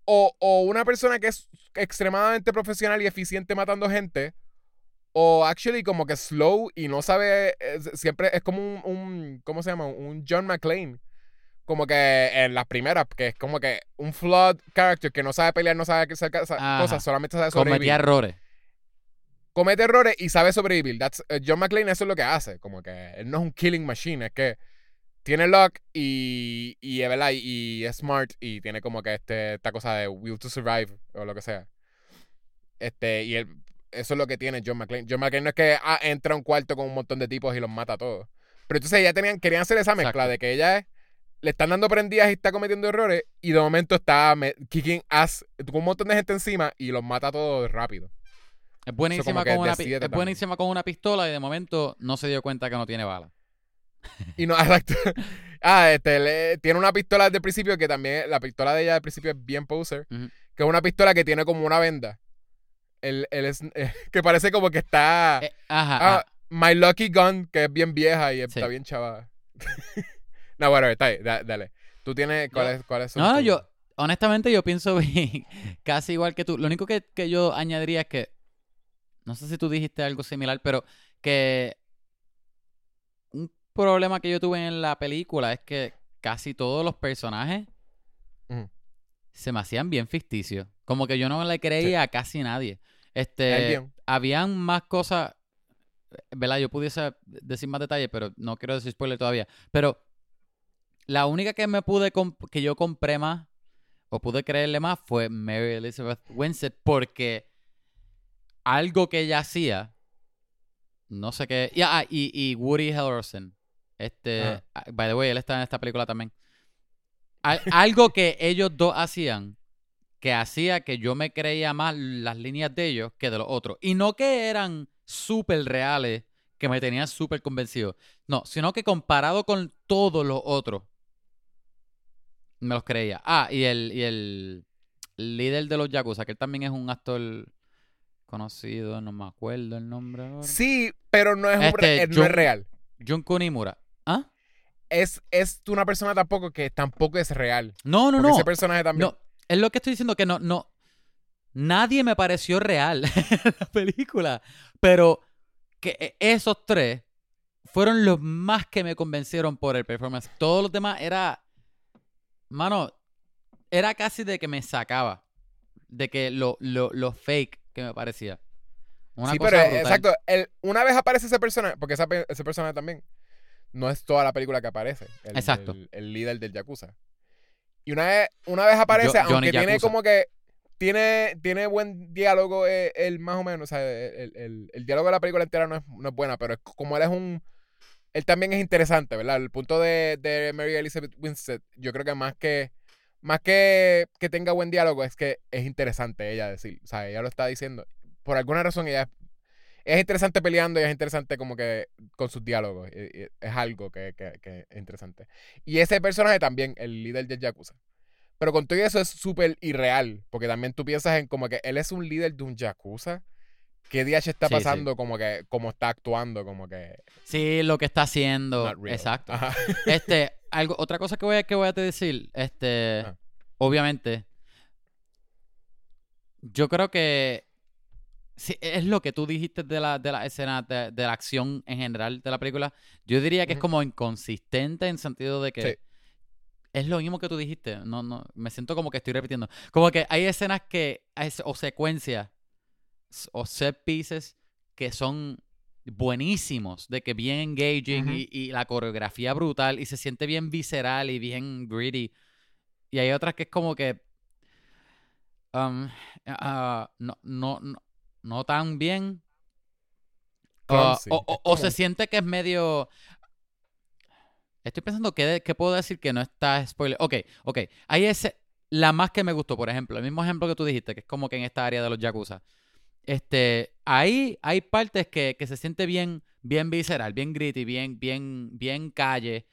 o, o una persona que es extremadamente profesional y eficiente matando gente, o actually como que slow y no sabe, es- siempre es como un, un- ¿cómo se llama? Un John McClane. Como que en las primeras, que es como que un flawed character que no sabe pelear, no sabe hacer cosas, solamente sabe sobrevivir. Cometía errores. Comete errores y sabe sobrevivir. That's- eh, John McClane eso es lo que hace. Como que él no es un killing machine, es que tiene luck y, y, es verdad, y, y es smart y tiene como que este, esta cosa de will to survive o lo que sea. Este, y él, eso es lo que tiene John McClane. John McClane no es que ah, entra a un cuarto con un montón de tipos y los mata a todos. Pero entonces ya tenían, querían hacer esa mezcla Exacto. de que ella es, le están dando prendidas y está cometiendo errores y de momento está kicking ass con un montón de gente encima y los mata a todos rápido. Es buenísima, con una, es buenísima con una pistola y de momento no se dio cuenta que no tiene bala. Y no, exacto. Ah, este, le- tiene una pistola desde el principio que también, la pistola de ella del principio es bien poser, que es una pistola que tiene como una venda. El, el es- eh, que parece como que está... Eh, ajá. ah, My Lucky Gun, que es bien vieja y está bien chavada. no, bueno, está ahí, da- dale. Tú tienes, Yo- ¿cuáles cuáles son No, no, yo, honestamente, yo pienso bien- casi igual que tú. Lo único que, que yo añadiría es que, no sé si tú dijiste algo similar, pero que un problema que yo tuve en la película es que casi todos los personajes se me hacían bien ficticios. Como que yo no le creía a casi nadie. Este, habían más cosas, ¿verdad? Yo pudiese decir más detalles, pero no quiero decir spoiler todavía. Pero la única que me pude que yo compré más o pude creerle más fue Mary Elizabeth Winstead porque algo que ella hacía no sé qué y, ah, y, y Woody Harrelson este Ajá. ah, by the way él está en esta película también. Al- algo que ellos dos hacían que hacía que yo me creía más las líneas de ellos que de los otros. Y no que eran súper reales que me tenían súper convencido. No sino que comparado con todos los otros me los creía. Ah, y el, y el líder de los Yakuza, que él también es un actor conocido, no me acuerdo el nombre ahora. Sí, pero no es, un Este, eh, no Jun- es real. Jun Kunimura. ¿Ah? Es, es una persona tampoco que tampoco es real. No, no, no. ese personaje también... No, es lo que estoy diciendo que no, no. Nadie me pareció real en la película. Pero que e- esos tres fueron los más que me convencieron por el performance. Todos los demás era. Mano, era casi de que me sacaba. de que lo, lo, lo fake que me parecía. Una sí, cosa pero brutal. exacto. El, una vez aparece ese personaje, porque esa ese personaje también no es toda la película que aparece. El, Exacto. El, el líder del Yakuza. Y una vez, una vez aparece, aunque tiene Yakuza. como que. Tiene, tiene buen diálogo, eh, él más o menos. O sea, el, el- el diálogo de la película entera no es, no es buena, pero es como él es un. Él también es interesante, ¿verdad? El punto de, de Mary Elizabeth Winstead, yo creo que más que. Más que, que tenga buen diálogo, es que es interesante ella decir. O sea, ella lo está diciendo. Por alguna razón, ella es es interesante peleando y es interesante como que con sus diálogos. Es algo que, que- que es interesante. Y ese personaje también, el líder del Yakuza. Pero con todo eso es súper irreal. Porque también tú piensas en como que él es un líder de un Yakuza. ¿Qué DH está Sí, sí. pasando? Como que, como está actuando, como que. Sí, lo que está haciendo. Exacto. Ajá. Este, algo, otra cosa que voy a, que voy a te decir, este, Ajá. obviamente, yo creo que sí, es lo que tú dijiste de la, de la escena, de, de la acción en general de la película. Yo diría que es como inconsistente en sentido de que es lo mismo que tú dijiste. No, no, me siento como que estoy repitiendo. Como que hay escenas que, o secuencias, o set pieces que son buenísimos, de que bien engaging y, y la coreografía brutal y se siente bien visceral y bien gritty. Y hay otras que es como que um, ah, no, no, no, no tan bien. Ah, o, o- o se siente que es medio... Estoy pensando que, que puedo decir que no está spoiler. Ok, ok. Hay ese... La más que me gustó, por ejemplo, el mismo ejemplo que tú dijiste, que es como que en esta área de los Yakuza. Este, ahí hay partes que, que se siente bien, bien visceral, bien gritty, bien, bien, bien calle.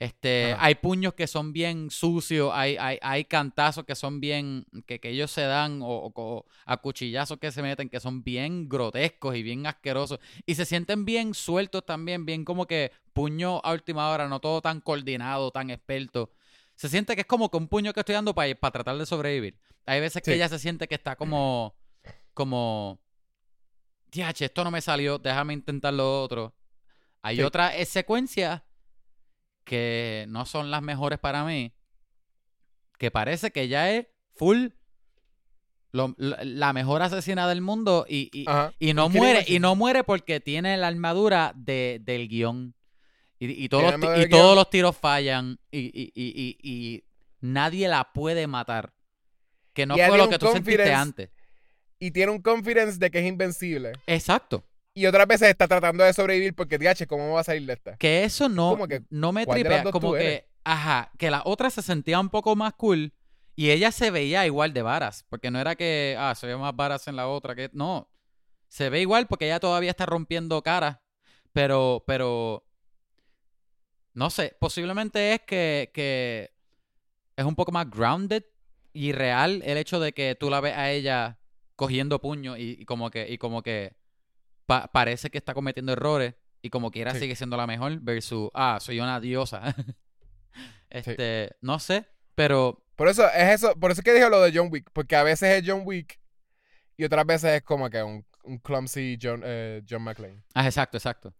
Este, Ajá. hay puños que son bien sucios, hay, hay, hay cantazos que son bien, que, que ellos se dan, o, o- a cuchillazos que se meten, que son bien grotescos y bien asquerosos. Y se sienten bien sueltos también, bien como que puño a última hora, no todo tan coordinado, tan experto. Se siente que es como que un puño que estoy dando para tratar de sobrevivir. Hay veces que ella se siente que está como, como, diache, esto no me salió, déjame intentar lo otro. Hay Sí. otras secuencias que no son las mejores para mí, que parece que ella es full lo- la la mejor asesina del mundo y, y, y no muere y no muere porque tiene la armadura de, del guion. Y, y todos, los, y todos los tiros fallan y, y- y- y- y nadie la puede matar. Que no fue lo que tú sentiste antes Y tiene un confidence de que es invencible. exacto Y otras veces está tratando de sobrevivir porque, DH, ¿cómo va a salir de esta? que eso no, que, no me ¿cuál de las tripea como que eres? ajá que la otra se sentía un poco más cool y ella se veía igual de varas porque no era que ah se ve más varas en la otra que no se ve igual porque ella todavía está rompiendo caras pero pero no sé posiblemente es que, que es un poco más grounded y real el hecho de que tú la ves a ella cogiendo puño y, y como que y como que pa- parece que está cometiendo errores y como quiera Sí. sigue siendo la mejor versus ah soy una diosa este no sé pero Por eso es eso, por eso es que dije lo de John Wick, porque a veces es John Wick y otras veces es como que un, un clumsy John, eh, John McClane. ah, exacto exacto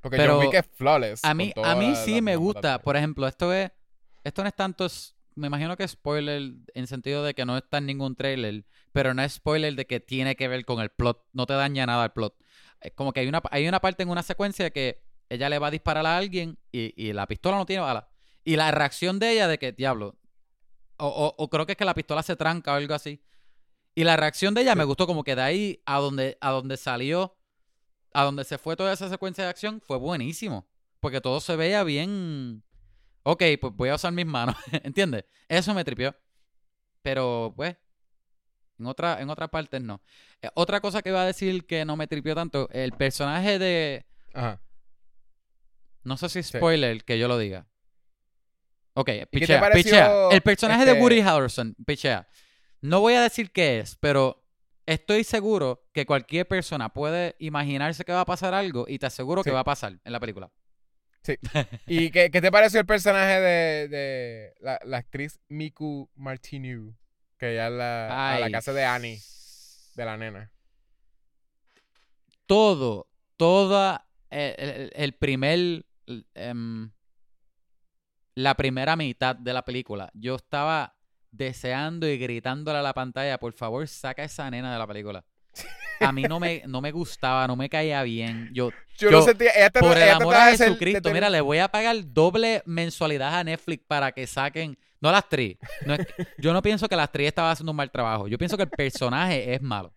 Porque Pero John Wick es flawless. a mí a mí sí la- me gusta por ejemplo esto es esto no es tanto es- me imagino que es spoiler en sentido de que no está en ningún trailer pero no es spoiler de que tiene que ver con el plot no te daña nada el plot es como que hay una hay una parte en una secuencia que ella le va a disparar a alguien y, y la pistola no tiene bala y la reacción de ella de que diablo o, o- o creo que es que la pistola se tranca o algo así y la reacción de ella me gustó como que de ahí a donde a donde salió a donde se fue toda esa secuencia de acción fue buenísimo. Porque todo se veía bien. Ok, pues voy a usar mis manos. ¿Entiendes? Eso me tripió. Pero, pues, en otra, en otras partes no. Eh, otra cosa que iba a decir que no me tripió tanto, el personaje de. Ajá. No sé si Sí. spoiler que yo lo diga. Ok, pichea, pareció, pichea. El personaje de este- Woody Harrelson, pichea. No voy a decir qué es, pero estoy seguro que cualquier persona puede imaginarse que va a pasar algo y te aseguro que va a pasar en la película. ¿Y qué, qué te pareció el personaje de, de la, la actriz Miku Martinu? Que ella es la, a la casa de Annie, de la nena. Todo, toda el, el- el primer, em, la primera mitad de la película, yo estaba deseando y gritándole a la pantalla, por favor, saca a esa nena de la película. A mí no me, no me gustaba, no me caía bien. Yo, Yo, Yo, no sentía. Ella por el amor a Jesucristo, mira, le voy a pagar doble mensualidad a Netflix para que saquen. No a la actriz. No es- yo no pienso que la actriz estaba haciendo un mal trabajo. Yo pienso que el personaje es malo.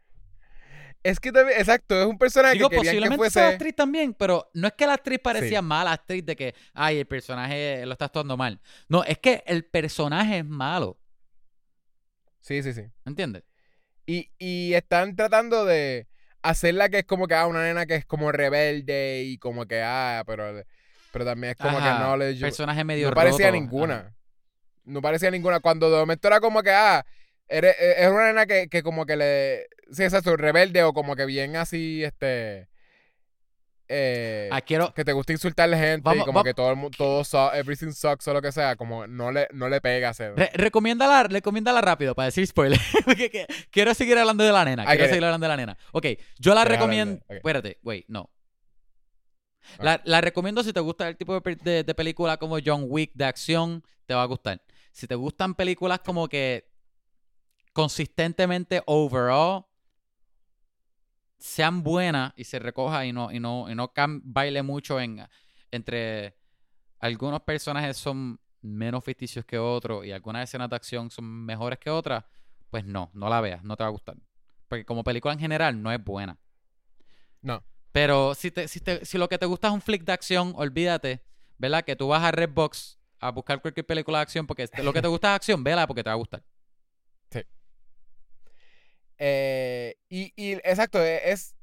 Es que también, exacto, es un personaje Digo, que querían que posiblemente sea actriz también, pero no es que la actriz parecía Sí. mala actriz de que, ay, el personaje lo está actuando mal. No, es que el personaje es malo. Sí, sí, sí. ¿Entiendes? Y, y están tratando de hacerla que es como que, ah, una nena que es como rebelde y como que, ah, pero, pero también es como Ajá, que no le. personaje medio No parecía roto. ninguna. Ajá. No parecía ninguna. Cuando de momento era como que, ah, e- es una nena que, que como que le. Sí, es eso, rebelde o como que bien así, este. Eh, Ah, quiero, que te gusta insultarle gente Vamos- y como que todo el mundo, todo everything sucks o lo que sea, como no le, no le pega hacer. Re- recomiéndala, recomiéndala rápido para decir spoiler. Quiero seguir hablando de la nena. I Quiero seguir hablando de la nena. Ok, yo la recomiendo. hablar de- ok. Espérate, wait, no. La, la recomiendo si te gusta el tipo de, de película como John Wick de acción, te va a gustar. Si te gustan películas como que consistentemente overall sean buenas y se recoja y no, y no, y no baile mucho en entre algunos personajes son menos ficticios que otros y algunas escenas de acción son mejores que otras, pues no, no la veas, no te va a gustar. Porque como película en general no es buena. No. Pero si, te, si, te- si lo que te gusta es un flick de acción, olvídate, ¿verdad? Que tú vas a Redbox a buscar cualquier película de acción porque lo que te gusta es acción, vela porque te va a gustar. Eh, y, y exacto, e- es,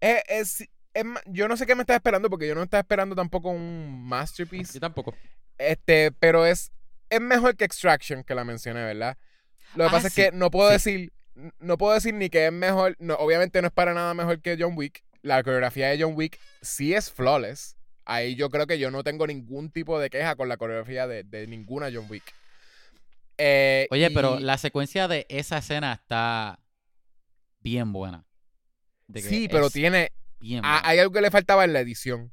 es, es- es Yo no sé qué me estaba esperando porque yo no estaba esperando tampoco un masterpiece. Yo tampoco. Este, pero es, es mejor que Extraction, que la mencioné, ¿verdad? Lo que Ah, pasa sí, es que no puedo sí. decir, no puedo decir ni que es mejor, no, obviamente no es para nada mejor que John Wick. La coreografía de John Wick sí es flawless. Ahí yo creo que yo no tengo ningún tipo de queja con la coreografía de, de ninguna John Wick. Eh, Oye, pero la secuencia de esa escena está bien buena. De que Sí, pero tiene, bien hay algo que le faltaba en la edición.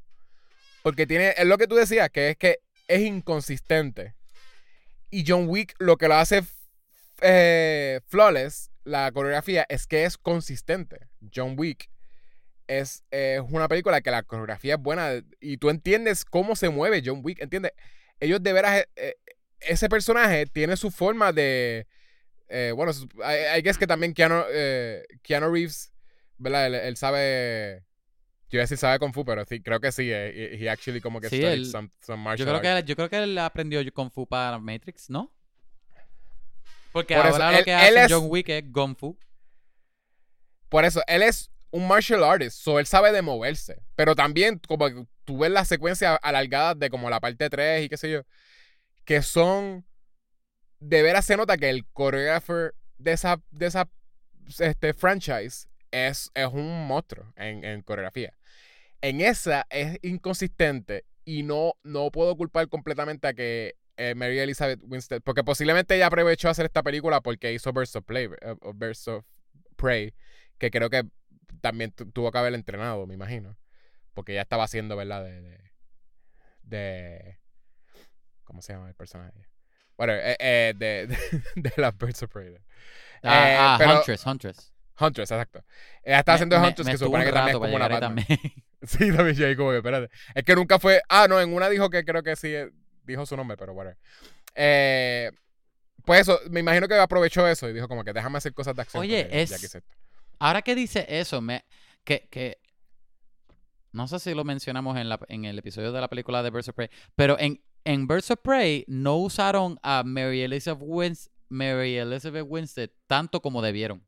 Porque tiene, es lo que tú decías, que es que es inconsistente. Y John Wick lo que lo hace eh, flawless, la coreografía, es que es consistente. John Wick es, es una película que la coreografía es buena y tú entiendes cómo se mueve John Wick, ¿entiendes? Ellos de veras, eh, eh, ese personaje tiene su forma de... eh, bueno, I, I guess que también Keanu, eh, Keanu Reeves, ¿verdad? Él, él sabe... Yo iba a decir sabe Kung Fu, pero sí, creo que sí. eh, He, actually como que Sí, él- some, some Yo martial creo, que, él- yo creo que él aprendió Kung Fu para Matrix, ¿no? Porque Por eso, ahora lo él- que hace es- John Wick es Kung Fu. Por eso, él es un martial artist, so él sabe de moverse. Pero también, como que tú ves las secuencias alargadas de como la parte 3 y qué sé yo, que son. De veras se nota que el coreógrafo de esa, de esa este, franchise es, es un monstruo en, en coreografía. En esa es inconsistente y no, no puedo culpar completamente a que eh, Mary Elizabeth Winstead, porque posiblemente ella aprovechó hacer esta película porque hizo Birds of, Play, of Prey, que creo que también tu- tuvo que haber entrenado, me imagino. Porque ella estaba haciendo, ¿verdad? De, de- ¿Cómo se llama el personaje? Bueno, eh, eh, de, de, de las Birds of Prey. Ah, Eh, ah, pero- Huntress, Huntress. Huntress, exacto. Ella estaba haciendo Huntress, que estuvo supone que también es como una Batman. también. Sí, también yo como que, espérate. Es que nunca fue. Ah, no, en una dijo que creo que sí eh, dijo su nombre, pero bueno. Eh, pues eso, me imagino que aprovechó eso y dijo como que déjame hacer cosas de acción. Oye, ya es- que. Ahora que dice eso, me, que, que no sé si lo mencionamos en, la, en el episodio de la película de Birds of Prey, pero en, en Birds of Prey no usaron a Mary Elizabeth, Wins- Mary Elizabeth Winstead tanto como debieron.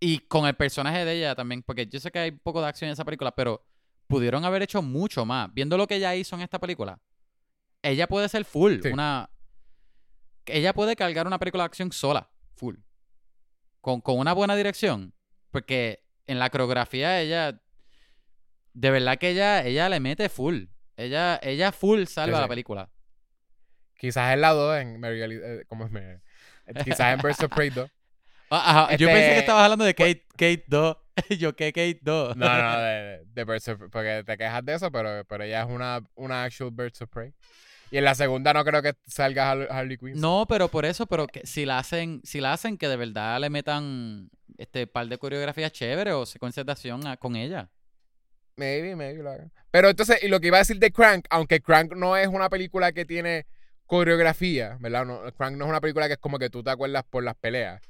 Y con el personaje de ella también, porque yo sé que hay poco de acción en esa película, pero pudieron haber hecho mucho más. Viendo lo que ella hizo en esta película, ella puede ser full, Sí. una... Ella puede cargar una película de acción sola, full. Con, con una buena dirección. Porque en la coreografía ella... De verdad que ella, ella le mete full. Ella, ella full salva Sí, la película. Quizás el lado en Mary eh, ¿Cómo es? Mary? Quizás en Birds of Prey 2. Ah, Yo Este, pensé que estabas hablando de Kate, Kate 2. yo, ¿qué Kate 2? No, no, de, de Birds of Prey. Porque te quejas de eso, pero, pero ella es una, una actual Birds of Prey. Y en la segunda no creo que salga Har- Harley Quinn. No, pero por eso, pero que si la hacen, si la hacen, que de verdad le metan este par de coreografías chéveres o secuencias de acción a- con ella. Maybe, maybe lo hagan. Pero entonces, y lo que iba a decir de Crank, aunque Crank no es una película que tiene coreografía, ¿verdad? No, Crank no es una película que es como que tú te acuerdas por las peleas.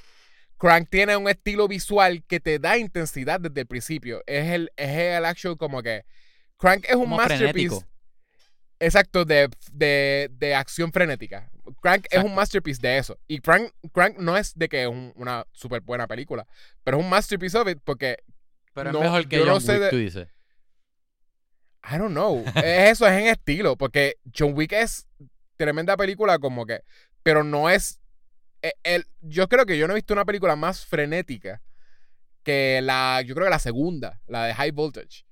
Crank tiene un estilo visual que te da intensidad desde el principio. Es el, es el actual como que... Crank es un Como masterpiece. frenético. Exacto, de, de, de acción frenética. Crank es un masterpiece de eso. Y Crank, Crank no es de que es un- una súper buena película, pero es un masterpiece of it porque Pero No, es mejor que yo no John sé Wick, de- tú dices. I don't know. Es eso, es en estilo. Porque John Wick es tremenda película, como que. Pero no es. e- el- yo creo que yo no he visto una película más frenética que la. Yo creo que la segunda, la de High Voltage.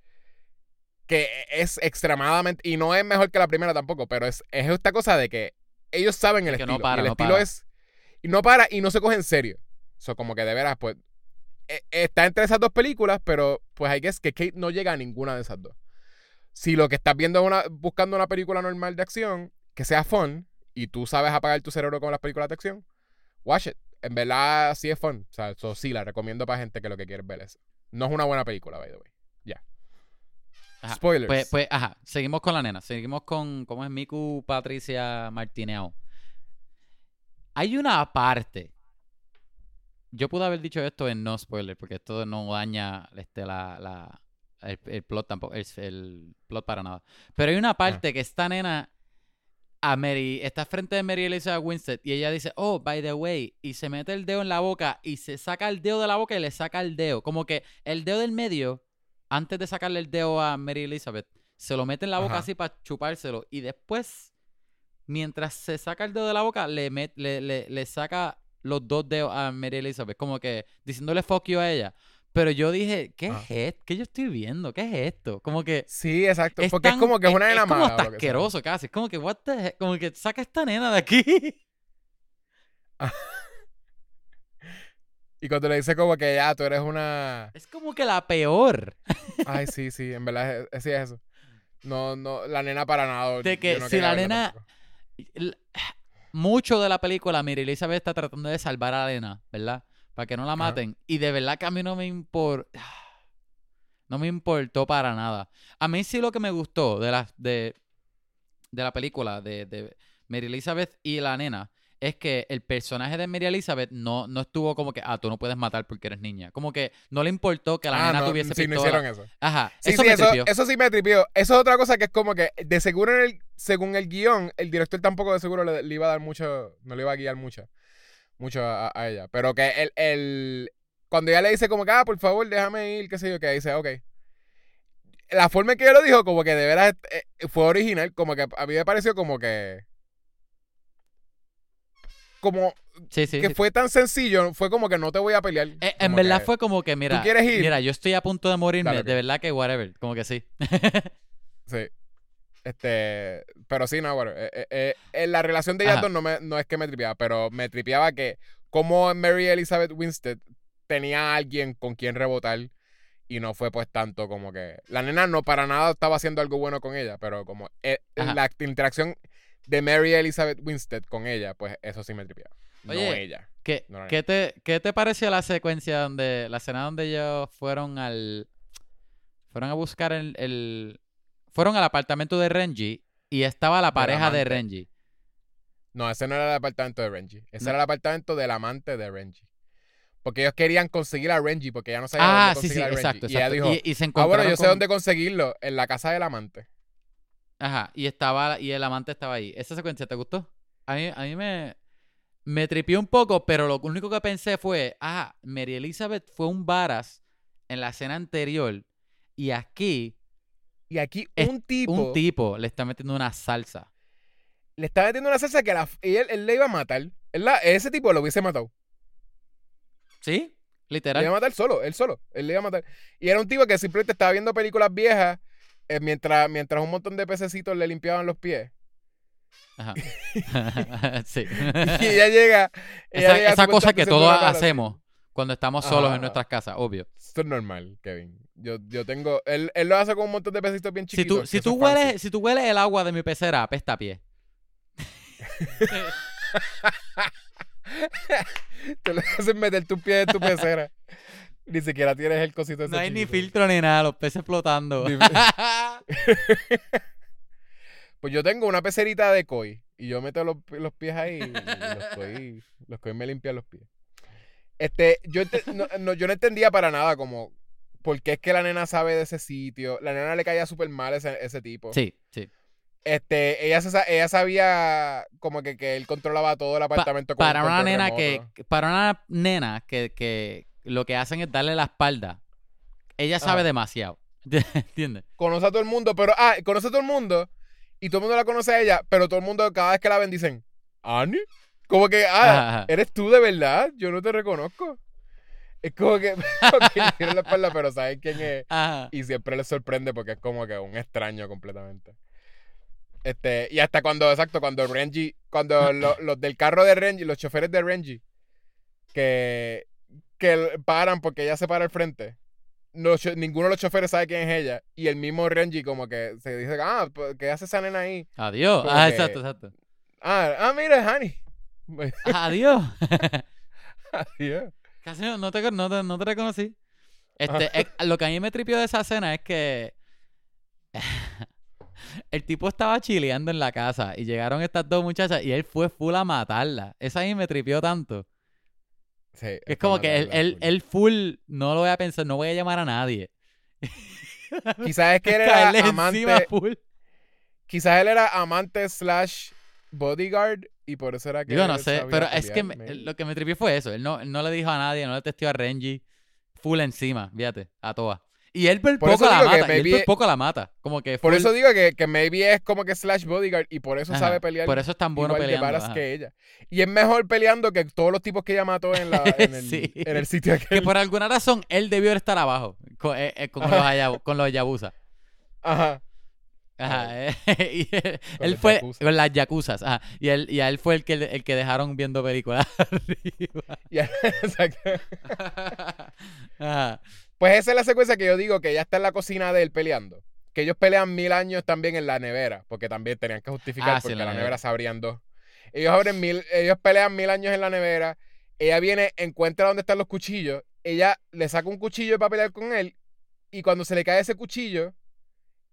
Que es extremadamente. Y no es mejor que la primera tampoco, pero es, es esta cosa de que ellos saben el Que no estilo. para, y el no estilo para. es. Y no para y no se coge en serio. So, como que de veras, pues. e- Está entre esas dos películas, pero pues hay que es que Kate no llega a ninguna de esas dos si lo que estás viendo es una, buscando una película normal de acción, que sea fun, y tú sabes apagar tu cerebro con las películas de acción, watch it. En verdad, sí es fun. O sea, eso sí, la recomiendo para gente que lo que quiere ver es. No es una buena película, by the way. Ya. Spoilers. Pues, pues, ajá, seguimos con la nena. Seguimos con, ¿cómo es Miku Patricia Martineo? Hay una parte. Yo pude haber dicho esto en no spoiler, porque esto no daña este, la, la- el, el plot tampoco, el, el plot para nada. Pero hay una parte que esta nena a Mary, está frente de Mary Elizabeth Winstead y ella dice, oh, by the way, y se mete el dedo en la boca y se saca el dedo de la boca y le saca el dedo. Como que el dedo del medio, antes de sacarle el dedo a Mary Elizabeth, se lo mete en la boca Ajá. así para chupárselo y después, mientras se saca el dedo de la boca, le, met- le, le, le saca los dos dedos a Mary Elizabeth, como que diciéndole fuck you a ella. Pero yo dije, ¿qué Ah. es esto? ¿Qué yo estoy viendo? ¿Qué es esto? Como que Sí, exacto. es porque tan- es como que es una es nena como mala. hasta o lo que sea. asqueroso casi. Es como que, what the heck? Como que saca esta nena de aquí. Y cuando le dice como que ya, tú eres una... Es como que la peor. Ay, sí, sí, en verdad es, es- sí es eso. No, no, la nena para nada. De que no si la nena- Mucho de la película, Mary Elizabeth está tratando de salvar a la nena, ¿verdad? Para que no la maten. Y de verdad que a mí no me importa. No me importó para nada. A mí sí lo que me gustó de la, de, de la película de, de Mary Elizabeth y la nena es que el personaje de Mary Elizabeth no, no estuvo como que, ah, tú no puedes matar porque eres niña. Como que no le importó que la Ah, nena no, tuviese sí, no hicieron eso. Ajá, Sí, eso sí, me eso, eso sí me tripió. Eso es otra cosa que es como que, de seguro, en el, según el guion, el director tampoco de seguro le, le iba a dar mucho, no le iba a guiar mucho, mucho a, a ella. Pero que el, el, cuando ella le dice como que, ah, por favor, déjame ir, qué sé yo, que dice, ok. La forma en que ella lo dijo, como que de veras eh, fue original, como que a mí me pareció como que, como Sí, sí. que sí. fue tan sencillo, fue como que no te voy a pelear. Eh, en verdad que- fue como que, mira, quieres ir? mira, yo estoy a punto de morirme, Dale, de ok. verdad que whatever, como que sí. Sí. Este, pero sí, no, bueno, eh, eh, eh, la relación de ellas dos no, me, no es que me tripeaba, pero me tripeaba que como Mary Elizabeth Winstead tenía a alguien con quien rebotar y no fue pues tanto como que la nena no para nada estaba haciendo algo bueno con ella, pero como eh, la interacción de Mary Elizabeth Winstead con ella, pues eso sí me tripeaba. no ella. ¿Qué, no. qué te, ¿Qué te pareció la secuencia donde, la escena donde ellos fueron al, fueron a buscar el, el- fueron al apartamento de Renji y estaba la pareja de. Renji. No, ese no era el apartamento de Renji. Ese No. era el apartamento del amante de Renji. Porque ellos querían conseguir a Renji porque ya no sabía Ah, dónde sí, sí, conseguir a Renji. exacto, Y ella dijo, y, y se Ah, bueno, yo sé dónde conseguirlo, en la casa del amante. Ajá, y estaba, y el amante estaba ahí. ¿Esa secuencia te gustó? A mí, a mí me, me tripió un poco, pero lo único que pensé fue, ah, Mary Elizabeth fue un varas en la escena anterior y aquí Y aquí Es un tipo, un tipo le está metiendo una salsa. le está metiendo una salsa que la, y él, él le iba a matar. Él la- ese tipo lo hubiese matado. ¿Sí? Le iba Literal. a matar solo, él solo. Él le iba a matar. Y era un tipo que simplemente estaba viendo películas viejas eh, mientras, mientras un montón de pececitos le limpiaban los pies. Ajá. sí. Y ella llega. ella esa llega esa cosa que todos hacemos cuando estamos solos en nuestras casas, obvio. Esto es normal, Kevin. Yo, yo tengo. Él, él lo hace con un montón de pececitos bien Si chiquitos. tú, si, tú es fancy. hueles, si tú hueles el agua de mi pecera, apesta a pie. Te lo haces meter tu pie en tu pecera. Ni siquiera tienes el cosito ese no hay ni filtro ni nada, los peces flotando. Pues yo tengo una pecerita de koi y yo meto los, los pies ahí y los koi, los koi me limpian los pies. Este, yo, no, no, yo no entendía para nada como por qué es que la nena sabe de ese sitio. La nena le caía súper mal ese, ese tipo. sí, sí. Este, ella, se ella sabía como que, que él controlaba todo el Pa- apartamento con un para una nena que, para una nena que, que lo que hacen es darle la espalda, ella sabe Ajá. demasiado. ¿Entiendes? conoce a todo el mundo, pero ah, conoce a todo el mundo y todo el mundo la conoce a ella, pero todo el mundo cada vez que la ven dicen, ¿Annie? Como que, ah, ajá. eres tú de verdad, yo no te reconozco. Es como que, dieron la espalda, pero saben quién es. Ajá. Y siempre les sorprende porque es como que un extraño completamente. Este, y hasta cuando, exacto, cuando Renji, cuando lo- los del carro de Renji, los choferes de Renji, que, que paran porque ella se para al frente. No, ninguno de los choferes sabe quién es ella. Y el mismo Renji como que se dice, ah, ¿qué hace esa nena ahí? Adiós. Como Ah, que- exacto, exacto. Ah, ah mira, es Honey. Adiós. Adiós. Casi no no te, no te, no te reconocí. Este, eh, lo que a mí me tripió de esa escena es que el tipo estaba chileando en la casa y llegaron estas dos muchachas y él fue full a matarla. Esa a mí me tripió tanto. Sí, es como que él, él, full. él full no lo voy a pensar, no voy a llamar a nadie. Quizás es que él era amante. full. Quizás él era amante slash bodyguard y por eso era que. Digo, no sé, pero es que me- maybe. lo que me tripió fue eso. Él no, no le dijo a nadie, no le testió a Renji. Full encima, fíjate, a todas. Y él por Por poco la mata. y él por poco la mata. Como que Por eso digo que, que maybe es como que slash bodyguard y por eso Ajá, sabe pelear Por eso es tan bueno igual peleando. que ella. Y es mejor peleando que todos los tipos que ella mató en, la, en, el, Sí. en el sitio aquel. Que por alguna razón él debió estar abajo con, eh, eh, con los, con los Yabusa. Ajá. Ajá, eh, y él, fue yakuza. con las yacuzas. Ajá, y él, y a él fue el que, el que dejaron viendo películas arriba. Exacto. Ajá. Pues esa es la secuencia que yo digo que ella está en la cocina de él peleando. Que ellos pelean mil años también en la nevera, porque también tenían que justificar Ah, porque la la nevera. nevera se abrían dos. Ellos abren mil, ellos pelean mil años en la nevera. Ella viene, encuentra dónde están los cuchillos. Ella le saca un cuchillo para pelear con él. Y cuando se le cae ese cuchillo,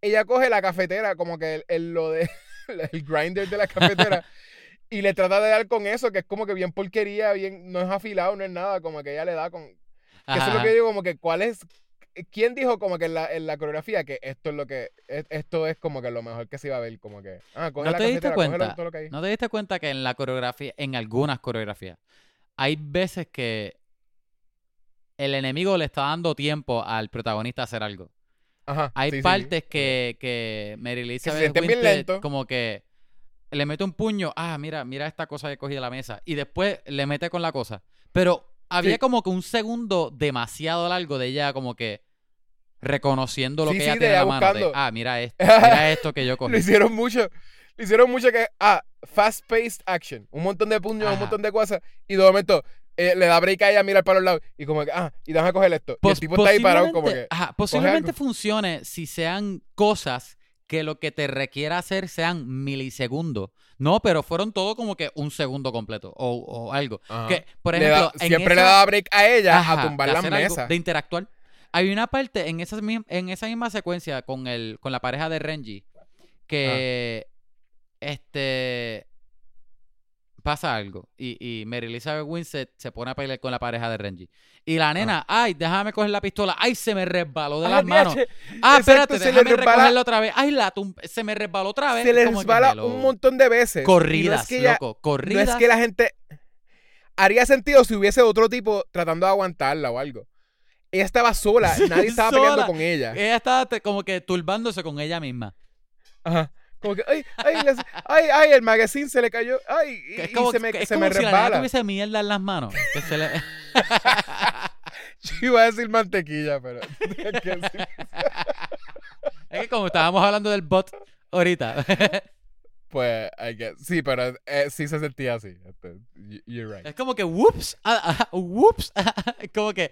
ella coge la cafetera, como que el, el- lo de el grinder de la cafetera, y le trata de dar con eso, que es como que bien porquería, bien, no es afilado, no es nada, como que ella le da con, que eso es lo que digo, como que cuál es. ¿Quién dijo como que en la, en la coreografía que esto es lo que. es- Esto es como que lo mejor que se iba a ver? Como que. Ah, coge ¿No la te diste cuenta? todo lo que hay. ¿No te diste cuenta que en la coreografía, en algunas coreografías, hay veces que el enemigo le está dando tiempo al protagonista a hacer algo? Ajá. Hay sí, sí, sí. partes que, que Mary se Elizabeth bien Winstead lentos. como que le mete un puño, ah, mira, mira esta cosa que cogí de la mesa, y después le mete con la cosa. Pero había Sí. como que un segundo demasiado largo de ella como que reconociendo lo que ella tiene en la mano. de, ah, mira esto, mira esto que yo cogí. Lo hicieron mucho. Lo hicieron mucho que. Ah, fast-paced action. Un montón de puños, Ajá. un montón de cosas. Y de momento eh, le da break a ella, mira para los lados. Y como que. Ah, y déjame coger esto. y el tipo está ahí parado, como que. ajá, posiblemente funcione si sean cosas que lo que te requiera hacer sean milisegundos. No, pero fueron todo como que un segundo completo o, o algo. Ajá. Que, por Le da- ejemplo, siempre le daba break a ella Ajá, a tumbar algo, mesas. De interactuar. Hay una parte en esa, en esa misma secuencia con, el, con la pareja de Renji que este pasa algo y, y Mary Elizabeth Winstead se pone a pelear con la pareja de Renji. Y la nena, ay, déjame coger la pistola. Ay, se me resbaló de Ah, las manos. Ah, exacto, espérate, se le déjame resbala- recogerla otra vez. Ay, la se me resbaló otra vez. se le que, resbala un montón de veces. No Corridas, es que ella- loco. No Corridas. es que la gente. Haría sentido si hubiese otro tipo tratando de aguantarla o algo. Ella estaba sola, nadie estaba peleando Sola. con ella. Ella estaba como que turbándose con ella misma. Ajá. Como que, ay, ay, ay, ay, el magazine se le cayó. Ay, y, Es y como, se me, es se como me si la resbala. tuviese mierda en las manos. Que se le... Yo iba a decir mantequilla, pero. es que como estábamos hablando del bot ahorita. pues, I guess. sí, pero eh, sí se sentía así. Este, You're right. es como que whoops, ah, ah, whoops. Como que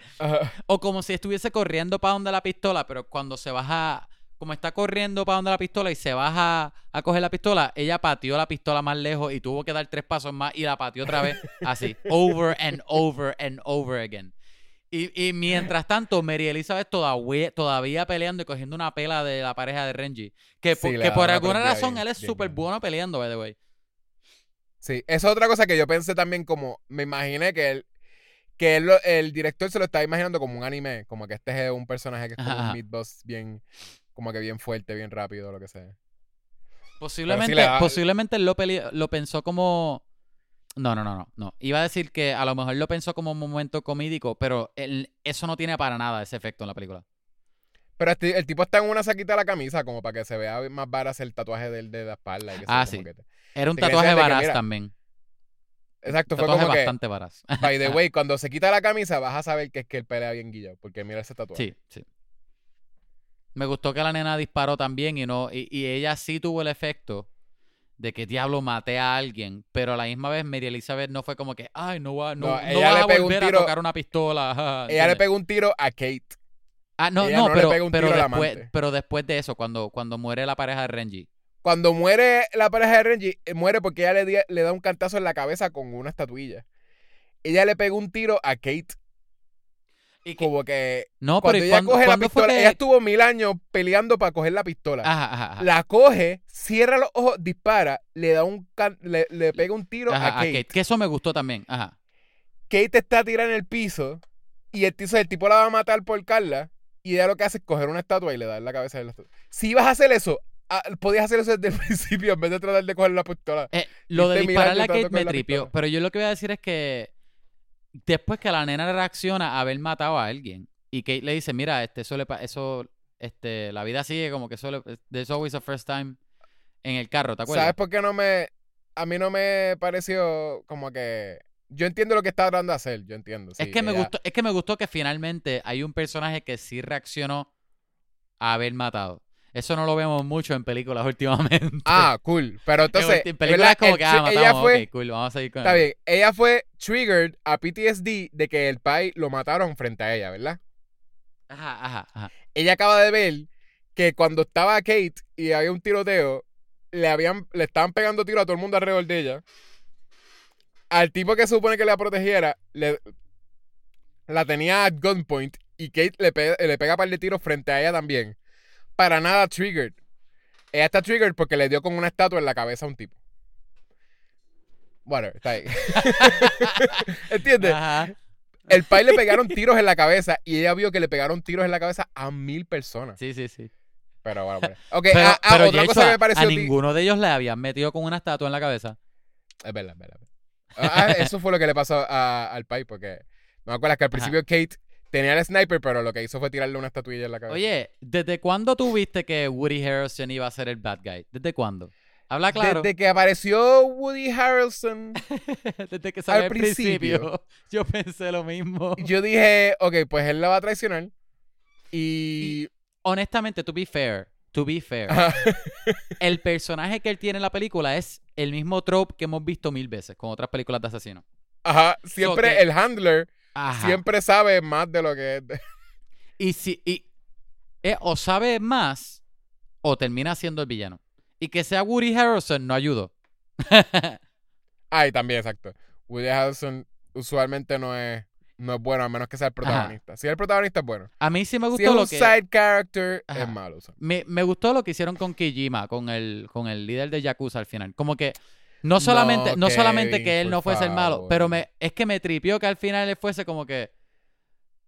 o como si estuviese corriendo para donde la pistola, pero cuando se baja como está corriendo para donde la pistola y se baja a coger la pistola, ella pateó la pistola más lejos y tuvo que dar tres pasos más y la pateó otra vez así, over and over and over again. Y, y mientras tanto, Mary Elizabeth todavía, todavía peleando y cogiendo una pela de la pareja de Renji. Que, por- que por una alguna razón bien- él es súper bueno peleando, by the way. Sí, esa es otra cosa que yo pensé también como, me imaginé que él, que él el director se lo estaba imaginando como un anime, como que este es un personaje que es como Ajá, un boss bien, como que bien fuerte, bien rápido, lo que sea. Posiblemente, le da- posiblemente lo, pensó como. No, no, no, no, no. Iba a decir que a lo mejor lo pensó como un momento comídico, pero eso no tiene para nada ese efecto en la película. Pero este- el tipo está en una saquita de la camisa como para que se vea más varas el tatuaje del de la espalda. y que Ah, como sí. que te- Era un Te tatuaje de que, mira, también. Exacto, fue como que, bastante varaz. by the way, cuando se quita la camisa vas a saber que es que él pelea bien guillado, porque mira ese tatuaje. Sí, sí. Me gustó que la nena disparó también y no y, y ella sí tuvo el efecto de que diablo maté a alguien, pero a la misma vez Mary Elizabeth no fue como que, ay, no va, no, No, no ella le a pegó un volver tiro- a tocar una pistola. Ella le ¿entiendes? pegó un tiro a Kate. Ah, no, ella no, no le pero, pega un pero, tiro al después, amante. pero después de eso, cuando, cuando muere la pareja de Renji. Cuando muere la pareja de Renji, eh, muere porque ella le, di- le da un cantazo en la cabeza con una estatuilla. Ella le pegó un tiro a Kate. Y que- Como que no, pero cuando ¿y ella cuándo- coge la pistola, que- ella estuvo mil años peleando para coger la pistola. Ajá, ajá, ajá. La coge, cierra los ojos, dispara, le da un can- le, le pega un tiro Ajá, a Kate. Que eso me gustó también. Ajá. Kate está tirada en el piso y el, tizo- el tipo la va a matar por Carla y ella lo que hace es coger una estatua y le da en la cabeza de la estatua. Si ibas a hacer eso, ah, podías hacer eso desde el principio en vez de tratar de coger la pistola. Eh, lo de dispararle a Kate me la tripió. Pero yo lo que voy a decir es que después que la nena reacciona a haber matado a alguien y Kate le dice, mira, este, eso, le pa- eso este, la vida sigue como que solo, there's always a first time en el carro, ¿te acuerdas? ¿Sabes por qué no me... A mí no me pareció como que... Yo entiendo lo que está tratando de hacer, yo entiendo. es que me gustó, es que me gustó que finalmente hay un personaje que sí reaccionó a haber matado. Eso no lo vemos mucho en películas últimamente. Ah, cool. Pero entonces... en películas como que ah, matamos, ella fue... cool, vamos a seguir con Está bien, ella fue triggered a PTSD de que el pai lo mataron frente a ella, ¿verdad? Ajá, ajá, ajá. ella acaba de ver que cuando estaba Kate y había un tiroteo, le habían, le estaban pegando tiro a todo el mundo alrededor de ella. Al tipo que se supone que la protegiera, le, la tenía at gunpoint y Kate le, pe- le pega un par de tiros frente a ella también. Para nada triggered. Ella está triggered porque le dio con una estatua en la cabeza a un tipo. Bueno, está ahí. ¿Entiendes? Ajá. El pai le pegaron tiros en la cabeza y ella vio que le pegaron tiros en la cabeza a mil personas. Sí, sí, sí. Pero bueno, bueno. Ok, Pero, ah, ah, pero otra cosa que a- me pareció a a ninguno de ellos le habían metido con una estatua en la cabeza. Es verdad, es verdad. es verdad. Ah, eso fue lo que le pasó a- al pai, porque no me acuerdas que al principio Kate tenía el sniper, pero lo que hizo fue tirarle una estatuilla en la cabeza. Oye, ¿desde cuándo tú viste que Woody Harrelson iba a ser el bad guy? ¿Desde cuándo? Habla claro. Desde que apareció Woody Harrelson, Desde que salió al principio. principio. Yo pensé lo mismo. yo dije, ok, pues él la va a traicionar. Y. Honestamente, to be fair, to be fair, el personaje que él tiene en la película es el mismo trope que hemos visto mil veces con otras películas de asesinos. Ajá, siempre el handler Ajá. siempre sabe más de lo que es. de- Y si y, eh, o sabe más o termina siendo el villano. Y que sea Woody Harrelson no ayudó. Ay, también, exacto. Woody Harrelson usualmente no es, no es bueno, a menos que sea el protagonista. Si el protagonista es bueno. A mí sí me Si es gustó un lo que side character, Ajá. es malo. me, me gustó lo que hicieron con Kijima, con el con el líder de Yakuza al final. Como que no solamente no, No, solamente que él no fuese el malo, pero me es que me tripió que al final él fuese como que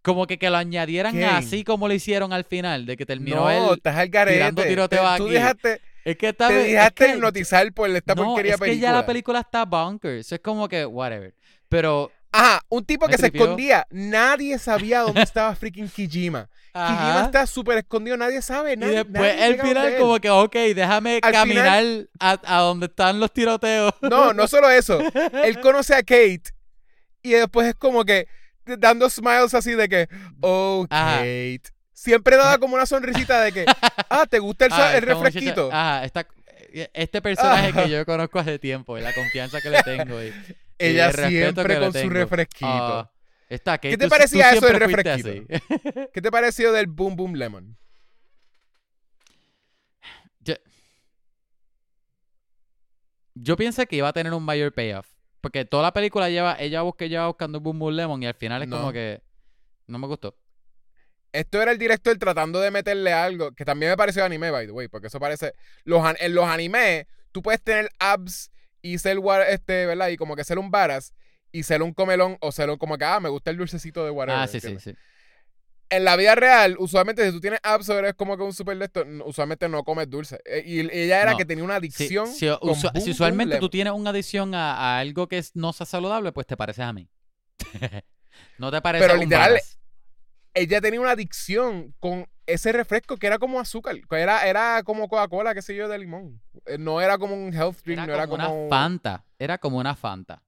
como que, que lo añadieran Kevin. así como lo hicieron al final, de que terminó No, él. estás al garete. tirando tiroteo Te- Tú aquí. dejaste, Es que está te es dejaste que- hipnotizar por esta no, porquería es que película. ya la película está bonkers. Es como que, whatever. Pero. Ajá, un tipo Me que se escondía. Nadie sabía dónde estaba freaking Kijima. Kijima ajá. está súper escondido, nadie sabe. Y después nadie el final, como que, ok, déjame Al caminar a, a donde están los tiroteos. No, no solo eso. Él conoce a Kate y después es como que dando smiles así de que, oh, Ajá. Kate. Siempre daba como una sonrisita de que, ah, ¿te gusta el, Ah, el muchacha- refresquito? Esta- este personaje que yo conozco hace tiempo y la confianza que le tengo. Y ella siempre con su refresquito. Ah, está, que ¿Qué te parecía eso del refresquito? ¿Qué te pareció del Boom Boom Lemon? Yo, yo pensé que iba a tener un mayor payoff. Porque toda la película lleva, ella busca, lleva buscando Boom Boom Lemon y al final es como que no me gustó. Esto era el director tratando de meterle algo que también me pareció anime, by the way, porque eso parece. Los, en los animes, tú puedes tener abs y ser, este, ¿verdad? Y como que ser un varas y ser un comelón o ser un como que, ah, me gusta el dulcecito de whatever. ah, sí, sí, ¿entiendes? sí. En la vida real, usualmente si tú tienes o eres como que un super de esto, n- usualmente no comes dulce. Eh, Y ella era No. que tenía una adicción. si, con usu- Boom si Boom usualmente tú tienes una adicción a, a algo que es- no sea saludable, pues te pareces a mí. no te pareces Pero a un literal, varas. ella tenía una adicción con ese refresco que era como azúcar, era, era como Coca-Cola, qué sé yo, de limón. Eh, No era como un health drink, Era no era como como... una Fanta. Era como una Fanta.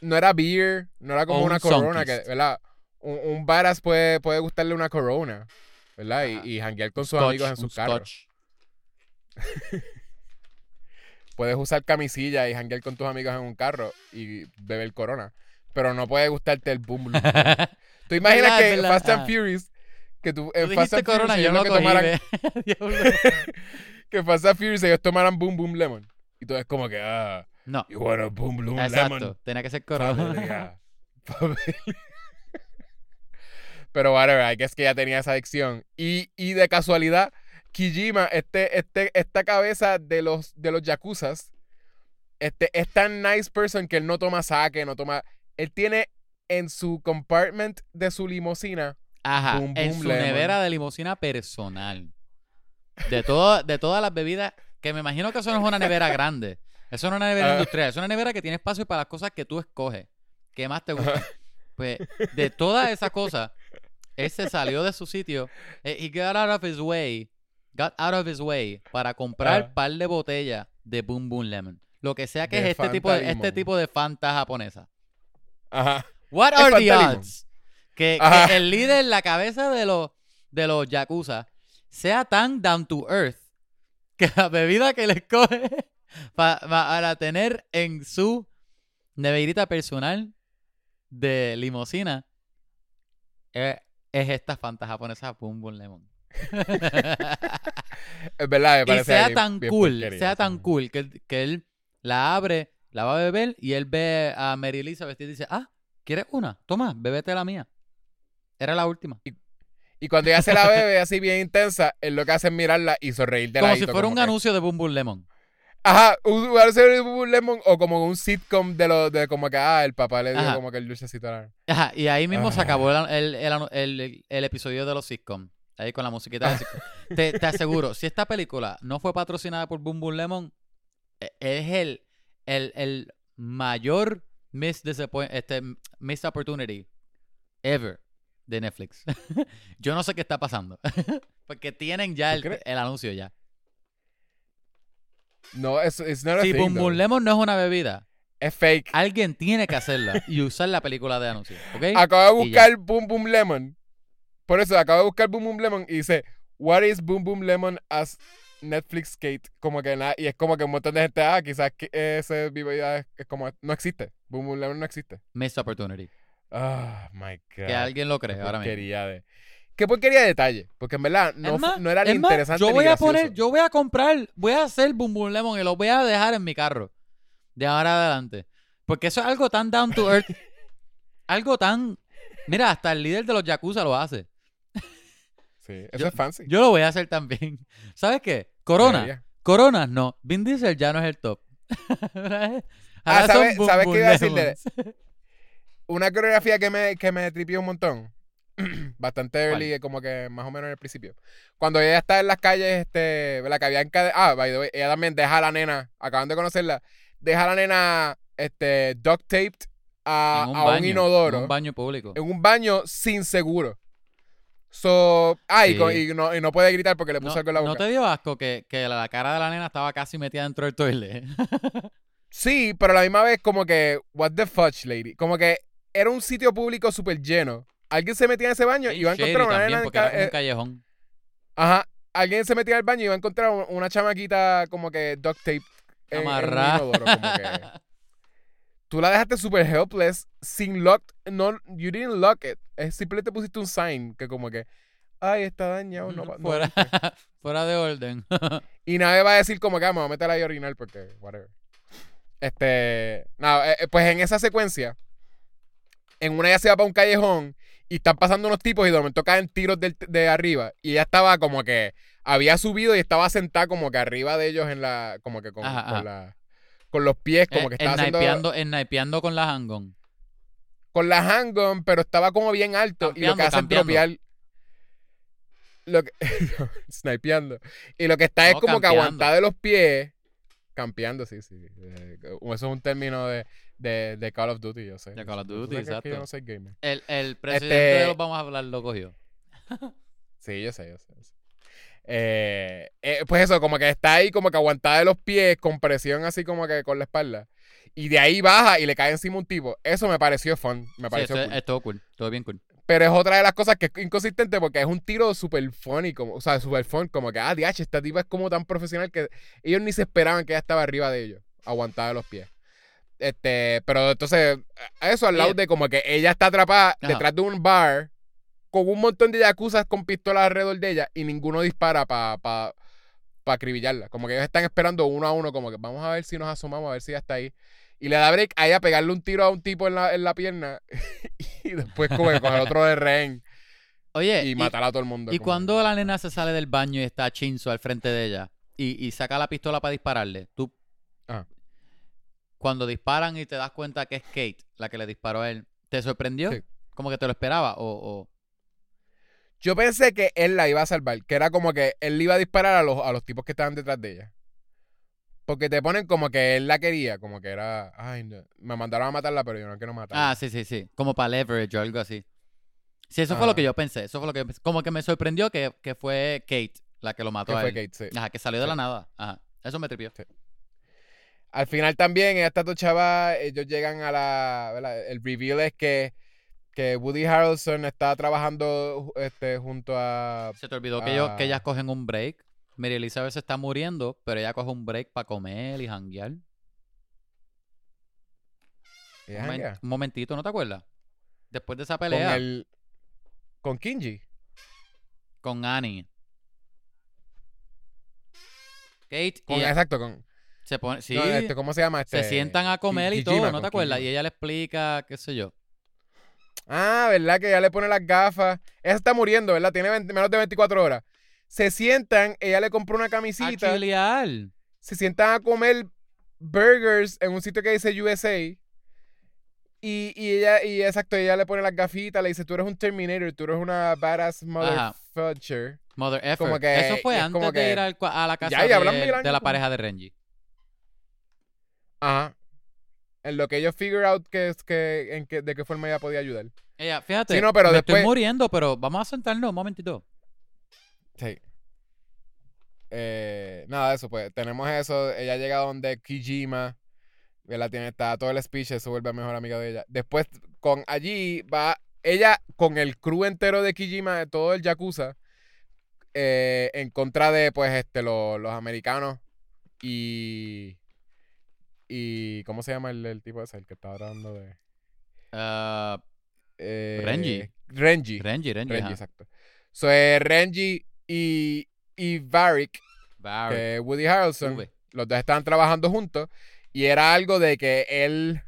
no era beer, no era como O una un corona, que. ¿verdad? Un, un varas puede, puede gustarle una corona, ¿verdad? Y, Ajá. y janguear con sus Scotch, amigos en sus carros. Puedes usar camisilla y janguear con tus amigos en un carro y beber corona. Pero no puede gustarte el boom. ¿Tú imaginas que. Fast and Ah. Furious, que tú, Tú en Fast dijiste and Furious yo lo que tomaran, que Fast and Furious ellos tomaran boom boom lemon. Y tú es como que, ah, no, want a boom boom exacto. lemon. Tenía que ser corona. Familia. Pero whatever, I guess que ya tenía esa adicción. Y, y de casualidad, Kijima, este, este, esta cabeza de los, de los yakuzas, este, es tan nice person que él no toma sake, no toma... Él tiene en su compartment de su limusina Ajá, Boom, en su lemon. nevera de limusina personal. De, todo, de todas las bebidas, que me imagino que eso no es una nevera grande. Eso no es una nevera Ah. industrial. Es una nevera que tiene espacio para las cosas que tú escoges. ¿Qué más te gusta? Pues de todas esas cosas, él se salió de su sitio. eh, He got out of his way. Got out of his way para comprar Ah. par de botellas de Boom Boom Lemon. Lo que sea que De es este tipo de, este Limón. tipo de Fanta japonesa. Ajá. What are the odds? Que, el líder, la cabeza de los, de los Yakuza, sea tan down to earth que la bebida que le pa- para tener en su neverita personal de limosina es, es esta Fanta japonesa Boom Boom Lemon. Es verdad, me y parece sea bien- tan bien cool, sea tan cool que, él- que él la abre, la va a beber y él ve a Mary Elizabeth y dice, ah, ¿quieres una? Toma, bébete la mía. Era la última. Y cuando ella se la bebe así bien intensa, él lo que hace es mirarla y sonreír de Como ladito, si fuera un que- anuncio de Boom Boom Lemon. Ajá, un un anuncio de Boom Boom Lemon o como un sitcom de lo de como que ah, el papá le dio Ajá. como que el dulcecito. a la- Ajá, y ahí mismo se Ah. acabó el, el, el anu- el- el episodio de los sitcom. Ahí con la musiquita de sitcom. te, te aseguro, si esta película no fue patrocinada por Boom Boom Lemon, e- es el, el, el mayor disappoint- este, missed opportunity ever de Netflix. Yo no sé qué está pasando. Porque tienen ya ¿Tú el, el anuncio ya. No, es a Si Boom. Boom Lemon no es una bebida, Es fake. alguien tiene que hacerla y usar la película de anuncio. ¿Ok? Acabo de buscar Boom Boom Lemon. Por eso acabo de buscar Boom Boom Lemon y dice, What is Boom Boom Lemon as Netflix Skate? Como que nada, y es como que un montón de gente, ah, quizás que ese bebida es, es como, no existe. Boom Boom Lemon no existe. Missed opportunity. Oh my god. Que alguien lo cree ahora mismo. de. Qué porquería de detalle. Porque en verdad no, más, no era ni es más, interesante Yo ni voy a poner, yo voy a comprar, voy a hacer Boom Boom Lemon y lo voy a dejar en mi carro. De ahora adelante. Porque eso es algo tan down to earth. algo tan. Mira, hasta el líder de los Yakuza lo hace. Sí, eso yo- es fancy. Yo lo voy a hacer también. ¿Sabes qué? Corona. Debería. Corona, no. Vin Diesel ya no es el top. Ahora Ah, son ¿sabes- Boom sabes Boom qué iba a decir de- Lemons. Una coreografía que me, que me tripió un montón. Bastante early, como que más o menos en el principio. Cuando ella está en las calles, este, ¿verdad? Que había Ah, by the way, ella también deja a la nena, acaban de conocerla, deja a la nena, este, duct taped a, un a un inodoro. En un baño público. en un baño sin seguro. So, ah, Sí. y no, y no puede gritar porque le puso No, algo en la boca. ¿no te dio asco que, que la, la cara de la nena estaba casi metida dentro del toilet? Sí, pero a la misma vez como que, what the fudge, lady. Como que era un sitio público súper lleno. Alguien se metía en ese baño y iba a encontrar una nena porque era ca- un eh, callejón. Ajá. Alguien se metía al baño y iba a encontrar un- una chamaquita como que duct tape Amarrada. que tú la dejaste súper helpless sin lock no you didn't lock it es simplemente pusiste un sign que como que ay está dañado no, va- no fuera, entre". fuera de orden. y nadie va a decir como que ah, me voy a meter ahí a orinar porque whatever Este. Nada, eh, eh, pues en esa secuencia, en una ella se va para un callejón y están pasando unos tipos y de momento caen tiros de arriba. Y ella estaba como que había subido y estaba sentada como que arriba de ellos en la. como que con, Ajá, con ajá. la. con los pies, como que Eh, estaba haciendo. Snipeando, snipeando con la handgun. con la handgun, pero estaba como bien alto y lo que Campeando, hace es campeando. dropear. Lo que, snipeando. Y lo que está es como que aguantada de los pies. Campeando, sí, sí. Eh, eso es un término de, de, de Call of Duty, yo sé. De Call of Duty, yo exacto. no soy gamer. El, el presidente Este- de los Vamos a hablar lo cogió. Sí, yo sé, yo sé. yo sé. Eh, eh, pues eso, como que está ahí como que aguantada de los pies, con presión así como que con la espalda. Y de ahí baja y le cae encima un tipo. Eso me pareció fun. Me pareció cool. es todo cool. Todo bien cool. Pero es otra de las cosas que es inconsistente porque es un tiro súper funny, como, o sea, súper fun, como que, ah, DH, esta tipa es como tan profesional que ellos ni se esperaban que ella estaba arriba de ellos, aguantada de los pies. Este, pero entonces, a eso al lado de como que ella está atrapada Ajá. detrás de un bar con un montón de yacuzas con pistolas alrededor de ella y ninguno dispara para pa, pa acribillarla. Como que ellos están esperando uno a uno, como que vamos a ver si nos asomamos, a ver si ella está ahí. Y le da break a ella pegarle un tiro a un tipo en la, en la pierna y después como que coger otro de rehén Oye, y y, matar a todo el mundo. y como- cuando la nena se sale del baño y está Chinzo al frente de ella y, y saca la pistola para dispararle, tú. Ajá. Cuando disparan y te das cuenta que es Kate la que le disparó a él, ¿te sorprendió? Sí. Como que te lo esperaba o... o- Yo pensé que él la iba a salvar, que era como que él le iba a disparar a los, a los tipos que estaban detrás de ella. Porque te ponen como que él la quería, como que era, ay, no, me mandaron a matarla, pero yo no quiero matarla. Ah, sí, sí, sí. Como para leverage o algo así. Sí, eso fue lo que yo pensé. Eso fue lo que yo pensé. Como que me sorprendió que, que fue Kate la que lo mató que a fue él. Kate, sí. Ajá, que salió de Sí. la nada. Ajá. Eso me tripió. Al final también, estas dos chavas, ellos llegan a la, ¿verdad? El reveal es que, que Woody Harrelson está trabajando este, junto a... Se te olvidó que, ellos, que ellas cogen un break. Mary Elizabeth se está muriendo, pero ella coge un break para comer y janguear. Un, momentito, ¿no te acuerdas? Después de esa con pelea el... Con Kinji. con Annie. Kate Con, y exacto, con... se pone, sí, no, este, ¿Cómo se llama? Este, se sientan a comer y todo, ¿no te acuerdas? Y ella le explica, qué sé yo. Ah, ¿verdad? Que ella le pone las gafas. Ella está muriendo, ¿verdad? Tiene 20 menos de 24 horas. Se sientan, ella le compró una A camisita. chilear. Se sientan a comer burgers en un sitio que dice USA. Y, y ella, y exacto, ella le pone las gafitas, le dice, tú eres un Terminator, tú eres una badass motherfucker. Mother effer. Como que- Eso fue es antes de que- ir al a la casa Ya, de, de la pareja de Renji. Ajá. En lo que ellos figure out que es que, en que, de qué forma ella podía ayudar. Ella, fíjate, Sí, no, pero me después- estoy muriendo, pero vamos a sentarnos un momentito. Sí. Eh, nada de eso, pues. Tenemos eso. Ella llega donde Kijima. ¿verdad? Tiene, está todo el speech, se vuelve mejor amiga de ella. Después, con allí va ella con el crew entero de Kijima, de todo el Yakuza, eh, en contra de, pues, este, lo- los americanos y. Y. ¿Cómo se llama el, el tipo ese? El que está hablando de. Ah, eh, Renji. Renji. Renji, Renji. Renji, exacto. So, eh, Renji y, y que Woody Harrelson, V. los dos estaban trabajando juntos y era algo de que él,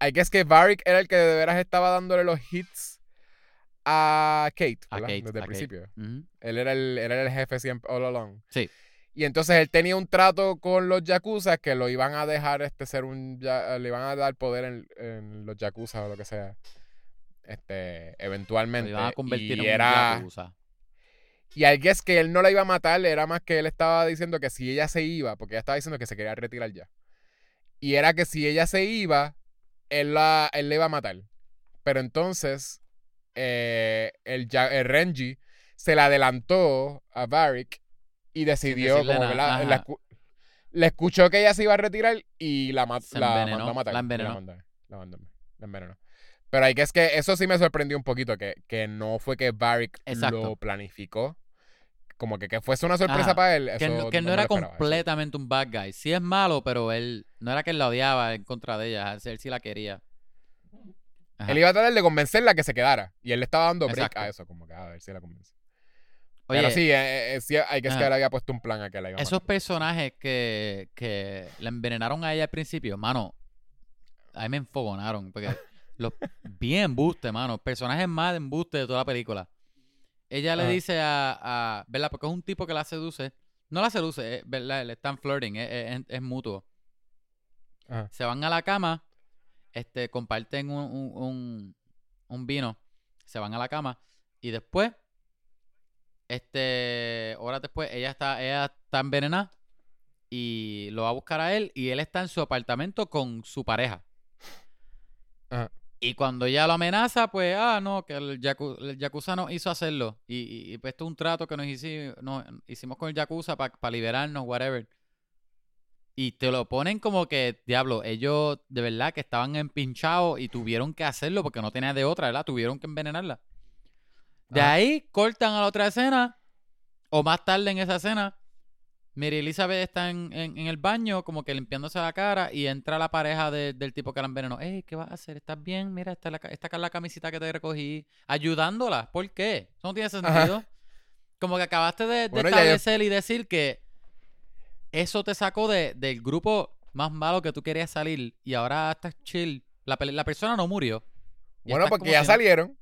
I guess que Varric era el que de veras estaba dándole los hits a Kate, A ¿verdad? Kate, Desde a el Kate. principio. Él era el, él era el jefe siempre, all along. Sí. Y entonces él tenía un trato con los Yakuza que lo iban a dejar este ser un, le iban a dar poder en, en los Yakuza o lo que sea. Este, Lo eventualmente. iban a convertir y en era, un Yakuza. y al guess que él no la iba a matar, era más que él estaba diciendo que si ella se iba, porque ella estaba diciendo que se quería retirar ya. Y era que si ella se iba, él la, él la iba a matar. Pero entonces, eh, el, el Renji se la adelantó a Varric y decidió como que la, la escu- escuchó que ella se iba a retirar y la, ma- Se la envenenó, mandó a matar. la envenenó. mandó- la mandó- la envenenó. Pero hay que es que eso sí me sorprendió un poquito, que, que no fue que Varric Exacto. lo planificó. Como que, que fuese una sorpresa Ajá. para él. Que, no, que era eso. completamente un bad guy. Sí es malo, pero él no era que él la odiaba en contra de ella. Él sí la quería. Ajá. Él iba a tratar de convencerla que se quedara. Y él le estaba dando break Exacto. a eso, como que a ver si la convence. Oye, Pero sí, eh, eh, sí, hay que es que había puesto un plan a que la iba a esos personajes que, que la envenenaron a ella al principio, mano, a mí me enfogonaron. Porque los bien embuste, mano. Personajes más de embuste de toda la película. Ella le dice a, a- ¿verdad? Porque es un tipo que la seduce. No la seduce, ¿verdad? Le están flirting, es, es- es mutuo. Se van a la cama, este, comparten un, un, un- un vino, se van a la cama y después, este, horas después, ella está, ella está envenenada y lo va a buscar a él y él está en su apartamento con su pareja. Ajá. Y cuando ella lo amenaza, pues, ah, no, que el, yaku- el Yakuza nos hizo hacerlo. Y, y- y, pues esto es un trato que nos, hici- nos hicimos con el Yakuza para liberarnos, whatever. Y te lo ponen como que, diablo, ellos de verdad que estaban empinchados y tuvieron que hacerlo porque no tenían de otra, ¿verdad? Tuvieron que envenenarla. De Ajá. ahí cortan a la otra escena, o más tarde en esa escena, Mary Elizabeth está en, en- en el baño, como que limpiándose la cara, y entra la pareja de- del tipo que la envenenó. Ey, ¿qué vas a hacer? ¿Estás bien? Mira, esta es la, esta es la camisita que te recogí. Ayudándola. ¿Por qué? Eso no tiene sentido. Como que acabaste de, de Bueno, ya yo- establecer y decir que eso te sacó de- del grupo más malo que tú querías salir y ahora estás chill. La, persona no murió. Bueno, porque ya si no- salieron.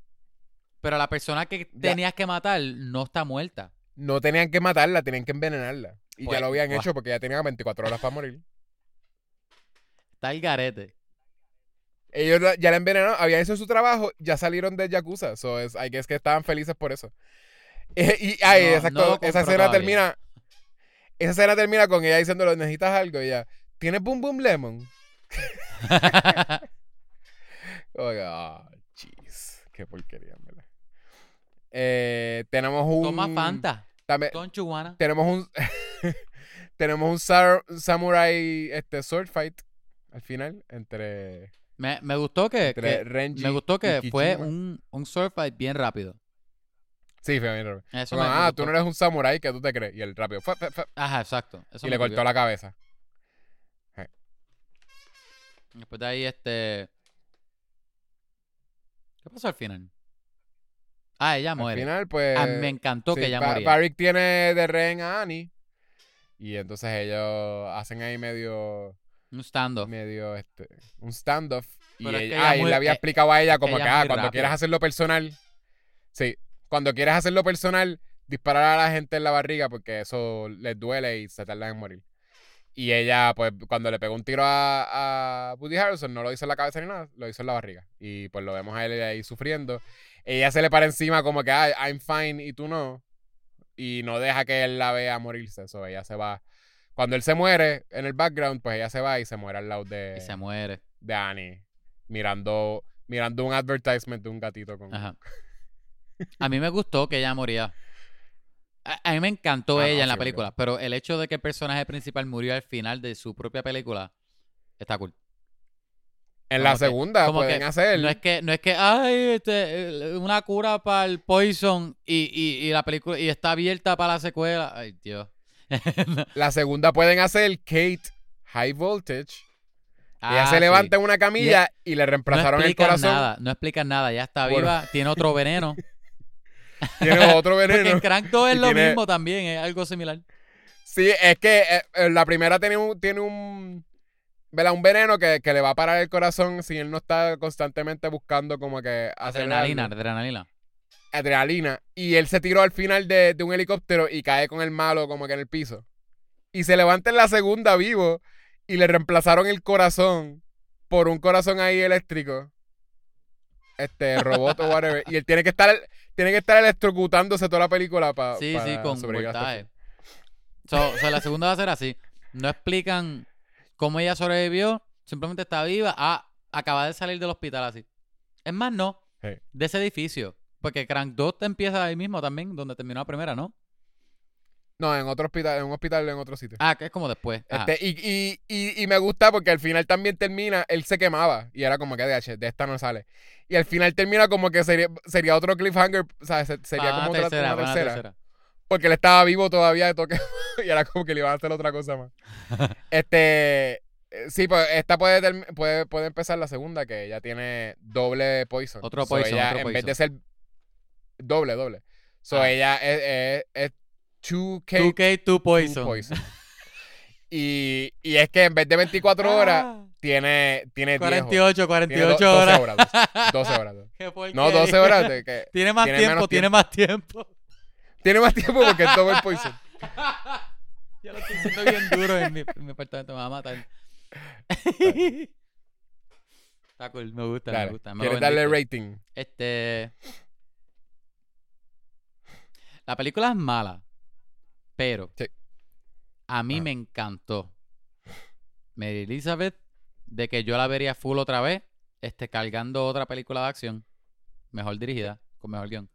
Pero la persona que Ya. tenías que matar no está muerta. No tenían que matarla, tenían que envenenarla. Y Pues, ya lo habían hecho porque ya tenían 24 horas para morir. Está el garete. Ellos ya la envenenaron, habían hecho su trabajo, ya salieron de Yakuza. So es, hay que es que estaban felices por eso. Eh, y ay, No, esa, no esa escena todavía. termina. Esa escena termina con ella diciéndole, necesitas algo. Y ella, ¿tienes Boom Boom Lemon? Oh, jeez. Qué porquería, verdad. Eh, tenemos un. Toma Fanta. también- tenemos un. tenemos un sar- samurai este, sword fight al final entre, Me, me gustó que, me gustó que fue un, un sword fight bien rápido. Sí, fue bien rápido. Eso me- ah, tú no eres un samurái que tú te crees. Y el rápido fue, fue, fue, Ajá, exacto. Eso y le cortó la cabeza. Después de ahí, este. ¿Qué pasó al final? Ah, ella Al muere. final, pues. Ah, me encantó sí, que ella Ba- moría. Varric tiene de rehén a Annie. Y entonces ellos hacen ahí medio. Un stand-off. medio este, un standoff. Y Pero es que ella, ah, y muy- le había eh, explicado a ella como que, ah, cuando quieras hacerlo personal, sí, cuando quieras hacerlo personal, disparar a la gente en la barriga porque eso les duele y se tardan en morir. Y ella, pues, cuando le pegó un tiro a, a Woody Harrelson, no lo hizo en la cabeza ni nada, lo hizo en la barriga. Y pues lo vemos a él ahí sufriendo. Ella se le para encima como que, ah, I'm fine y tú no. Y no deja que él la vea morirse. Eso, ella se va. Cuando él se muere en el background, pues ella se va y se muere al lado de, Y se muere. de Annie. Mirando, mirando un advertisement de un gatito con. Ajá. A mí me gustó que ella moría. A, a mí me encantó Ah, no, ella en la sí, película, pero el hecho de que el personaje principal murió al final de su propia película está cool. En como la que- segunda como pueden que hacer. No es que, no es que, ay, este, eh, una cura para el Poison y, y, y la película y está abierta para la secuela. Ay, Dios. La segunda pueden hacer Kate High Voltage. Ella Ah, se sí. levanta en una camilla y, le No reemplazaron el explican corazón. nada, no explican nada. Ya está Bueno. viva, tiene otro veneno. Tiene otro Porque veneno. en Crank 2 es lo tiene- mismo también, es algo similar. Sí, es que eh, eh, la primera tiene un, tiene un, ¿verdad? un veneno que, que le va a parar el corazón si él no está constantemente buscando como que Adrenalina, adrenalina. adrenalina. Y él se tiró al final de, de un helicóptero y cae con el malo como que en el piso. Y se levanta en la segunda vivo y le reemplazaron el corazón por un corazón ahí eléctrico. Este, robot o whatever. Y él tiene que estar, tiene que estar electrocutándose toda la película para Sí, sí, con voltaje. So, so, la segunda va a ser así. No explican cómo ella sobrevivió, simplemente está viva. Ah, acaba de salir del hospital así. Es más, no. De ese edificio. Porque Crank 2 te empieza ahí mismo también, donde terminó la primera, ¿no? No, en otro hospital, en un hospital en otro sitio. Ah, que es como después. Ajá. Este, y, y, y, y me gusta porque al final también termina, él se quemaba y era como que de, de esta no sale. Y al final termina como que sería, sería otro cliffhanger, o sea, se- sería Ah, como una otra tercera, una tercera. tercera. Porque él estaba vivo todavía de toque y era como que le iban a hacer otra cosa más. este, eh, sí, pues esta puede, puede, puede empezar la segunda que ya tiene doble poison. Otro So, poison, ella, otro en vez de ser doble, doble. So Ah. ella es, es, es 2K, 2K, 2 Poison. Poison. Y, y es que en vez de 24 horas, Ah, tiene, tiene 10 horas. 48, Tiene 48 do- 12 horas. horas. 12 horas. Qué No, porquería. 12 horas. que Tiene más Tiene tiempo, menos tiene tiempo. más tiempo. tiene más tiempo porque es Double Poison. Ya lo estoy haciendo bien duro en mi, en mi apartamento. Me va a matar. Está cool, me gusta, me Dale. gusta. Me ¿Quieres darle rating? Este. La película es mala, pero Sí. a mí Ajá. me encantó. Mary Elizabeth, de que yo la vería full otra vez, este, cargando otra película de acción, mejor dirigida, con mejor guion.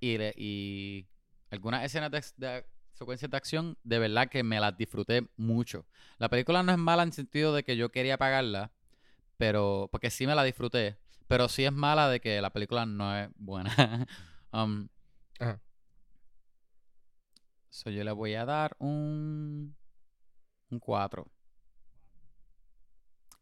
Y, algunas escenas de, de secuencias de acción, de verdad que me las disfruté mucho. La película no es mala en sentido de que yo quería pagarla, pero porque sí me la disfruté, pero sí es mala de que la película no es buena. um, Ajá. So yo le voy a dar un un 4.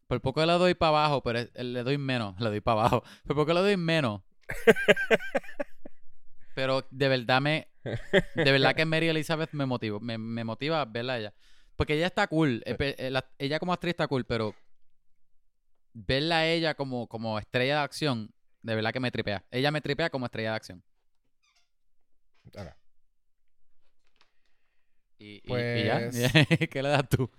Por poco le doy para abajo, pero le doy menos, le doy para abajo. Por poco le doy menos. pero de verdad me de verdad que Mary Elizabeth me motiva, me, me motiva a verla a ella. Porque ella está cool, eh, ella como actriz está cool, pero verla a ella como, como estrella de acción, de verdad que me tripea. Ella me tripea como estrella de acción. Ok. Y, y- y ya, Pues- ¿qué le das tú?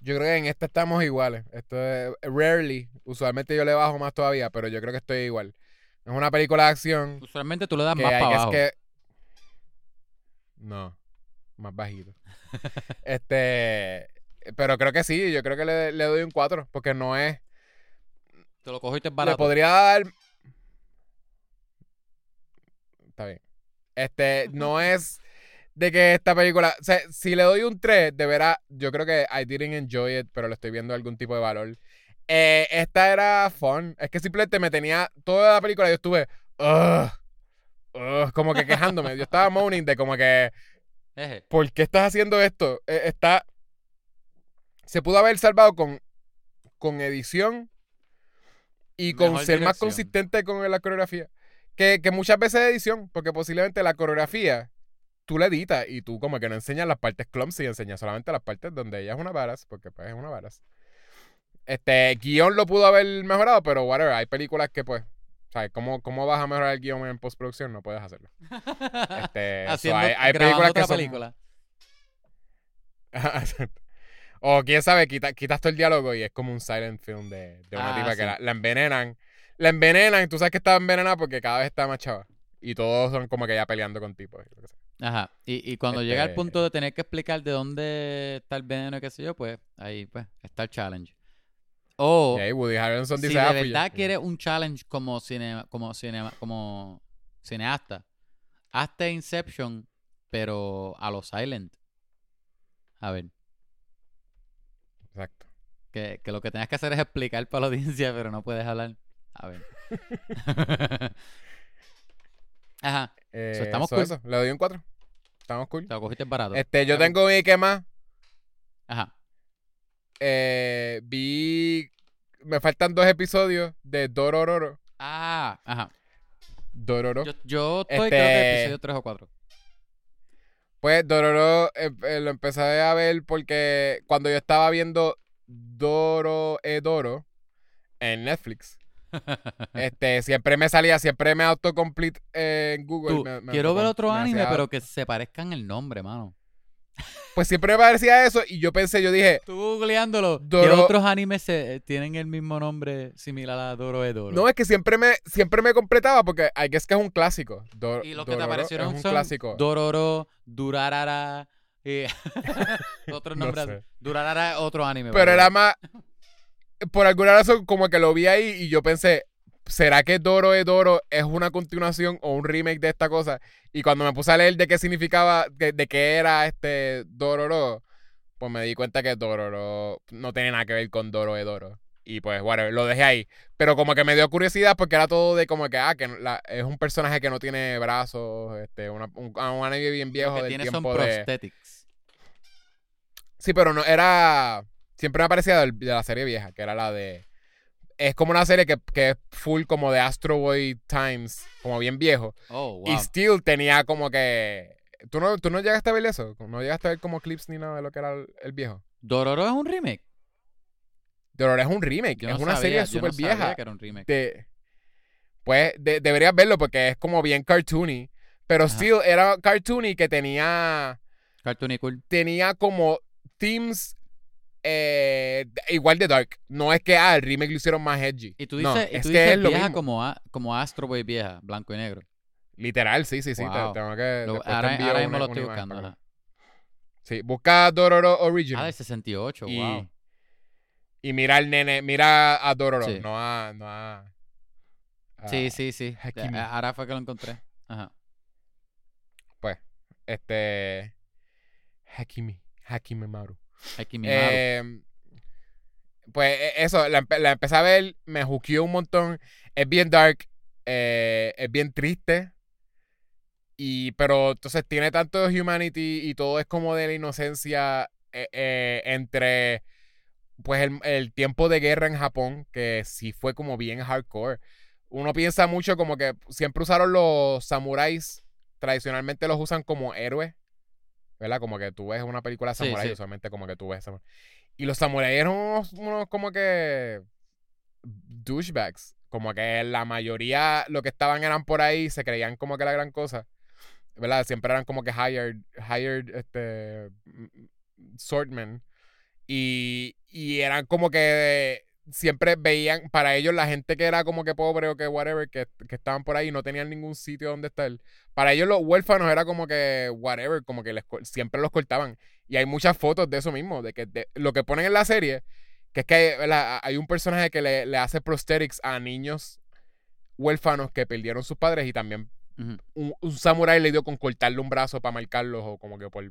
Yo creo que en esta estamos iguales. Esto es rarely. Usualmente yo le bajo más todavía, pero yo creo que estoy igual. Es una película de acción Usualmente tú le das más para abajo. que. No, más bajito. este. Pero creo que sí, yo creo que le, le doy un 4, porque no es. Te lo cogiste Le barato. podría dar. Está bien. Este, no es de que esta película. O sea, si le doy un 3, de veras, yo creo que I didn't enjoy it, pero le estoy viendo algún tipo de valor. Eh, esta era fun. Es que simplemente me tenía. Toda la película yo estuve. "Ugh, ugh", como que quejándome. Yo estaba moaning de como que. ¿Por qué estás haciendo esto? Eh, está. Se pudo haber salvado con, con edición y con Mejor ser más dirección. consistente con la coreografía. Que, que muchas veces es edición, porque posiblemente la coreografía tú la editas y tú como que no enseñas las partes clumsy, enseñas solamente las partes donde ella es una varas, porque pues es una varas. Este, guion lo pudo haber mejorado, pero whatever, hay películas que pues, ¿sabes? ¿Cómo, cómo vas a mejorar el guion en postproducción? No puedes hacerlo. Este, so, Haciendo, hay, hay grabando películas que son- película. O quién sabe, quita- quitas todo el diálogo y es como un silent film de, de una Ah, tipa sí. que la, la envenenan. La envenenan tú sabes que está envenenada porque cada vez está más chava. Y todos son como que ya peleando con tipos. y lo que sea. Ajá. Y, y cuando llega al Este- punto de tener que explicar de dónde está el veneno y qué sé yo, pues ahí pues está el challenge. O Woody Harrelson si de "Ah, yo". verdad quieres un challenge como cine, como cinema, como cineasta, hazte Inception, pero a lo silent. A ver, Exacto. que, que lo que tengas que hacer es explicar para la audiencia, pero no puedes hablar. A ver. Ajá, Eh, estamos so cool. eso, Le doy un 4. Estamos cool. te lo cogiste barato. Este, yo tengo mi que más. Ajá. Eh, vi. Me faltan dos episodios de Dorororo. Ah, ajá. Dororo. Yo, yo estoy creo que Este- episodio 3 o 4. Pues Dororo eh, eh, lo empecé a ver porque cuando yo estaba viendo Doro e Doro en Netflix, este siempre me salía, siempre me autocomplete eh, en Google. Tú, me- me quiero ver otro me anime, hacía- pero que se parezcan el nombre, mano. Pues siempre me parecía eso y yo pensé, yo dije, Tú googleándolo. ¿Qué Doro- otros animes se- eh, tienen el mismo nombre similar a Doro Doro? no, es que siempre me, siempre me completaba porque hay que es que es un clásico. Dor- y los que te aparecieron un son clásico. Dororo, Durarara, y otros No nombres. sé. Durarara es otro anime. Pero era más. Por alguna razón, como que lo vi ahí y yo pensé, ¿será que Doro de Doro es una continuación o un remake de esta cosa? Y cuando me puse a leer de qué significaba, de, de qué era este Dororo, pues me di cuenta que Dororo no tiene nada que ver con Doro de Doro. Y pues, bueno, lo dejé ahí. Pero como que me dio curiosidad porque era todo de como que, ah, que la- es un personaje que no tiene brazos, este, una- un, un anime bien Lo viejo que del tiene son tiempo de... prosthetics. Sí, pero no, era. Siempre me parecía del- de la serie vieja, que era la de. es como una serie que, que es full como de Astro Boy Times, como bien viejo. Oh, Y wow. Steel tenía como que... ¿Tú no, ¿Tú no llegaste a ver eso? ¿No llegaste a ver como clips ni nada de lo que era el, el viejo? ¿Dororo es un remake? Dororo es un remake, Yo es no una sabía- serie súper no vieja. que era un remake. de- pues de- deberías verlo porque es como bien cartoony. Pero Ajá. Steel era cartoony que tenía, Cartoon y cool. tenía como themes eh, igual de dark. No es que ah, el remake lo hicieron más edgy. Y tú No, dices, es que es vieja como, a- como Astro Boy vieja, blanco y negro. Literal, sí, sí, sí. te- tengo que, Lo- después te ahora ahora mismo lo estoy buscando. Sí, busca Dororo Ah, Original. del 68, y, wow. y mira al nene, mira a Dororo, Sí. no a... No a, a- Sí, sí, sí. Hakimi. Ahora fue que lo encontré. Ajá. Pues, este... Hakimi, Hakimi Maru. Eh, pues e- eso, la, empe- la empecé a ver, me juqueó un montón. Es bien dark, eh, es bien triste. Y, pero entonces tiene tanto humanity y todo es como de la inocencia eh, eh, entre pues el tiempo de guerra en Japón, que sí fue como bien hardcore. Uno piensa mucho como que siempre usaron los samuráis, tradicionalmente los usan como héroes, ¿verdad? Como que tú ves una película de Sí, samurái, sí. usualmente como que tú ves samurái. Y los samuráis eran unos, unos como que douchebags. Como que la mayoría, lo que estaban eran por ahí, se creían como que la gran cosa. ¿Verdad? Siempre eran como que hired, hired, este, swordmen. Y, y eran como que siempre veían, para ellos la gente que era como que pobre o que whatever, que, que estaban por ahí no tenían ningún sitio donde estar. Para ellos los huérfanos era como que whatever, como que les, siempre los cortaban. Y hay muchas fotos de eso mismo, de que de- lo que ponen en la serie, que es que hay, un personaje que le, le hace prosthetics a niños huérfanos que perdieron sus padres y también un, un samurái le dio con cortarle un brazo para marcarlos o como que por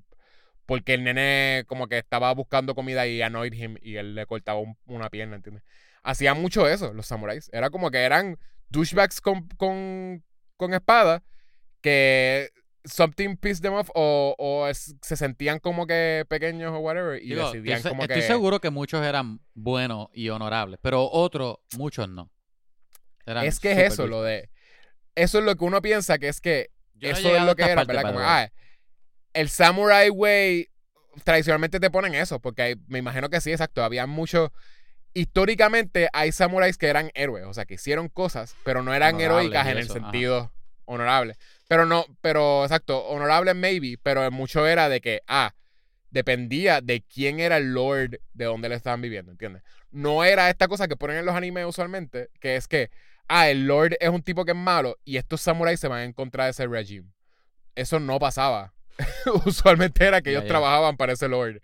porque el nene como que estaba buscando comida y annoyed him y él le cortaba un- una pierna, ¿entiendes? Hacían mucho eso los samuráis. Era como que eran douchebags con, con, con espada que something pissed them off o, o es- se sentían como que pequeños o whatever y Digo, decidían estoy, como estoy que... seguro que muchos eran buenos y honorables, pero otros, muchos no. Eran Es que es eso, lo de... Eso es lo que uno piensa que es que Yo no eso es llegado a lo que era, ¿verdad? Como, ah, el Samurai Way, tradicionalmente te ponen eso, porque hay- me imagino que sí, exacto. Había mucho. Históricamente hay samuráis que eran héroes, o sea, que hicieron cosas, pero no eran Honorables heroicas en el ajá. sentido honorable. Pero no, pero exacto, honorable maybe, pero mucho era de que, ah, dependía de quién era el lord de donde le estaban viviendo, ¿entiendes? No era esta cosa que ponen en los animes usualmente, que es que, ah, el lord es un tipo que es malo y estos samuráis se van en contra de ese regime. Eso no pasaba. usualmente era que ellos trabajaban para ese lord.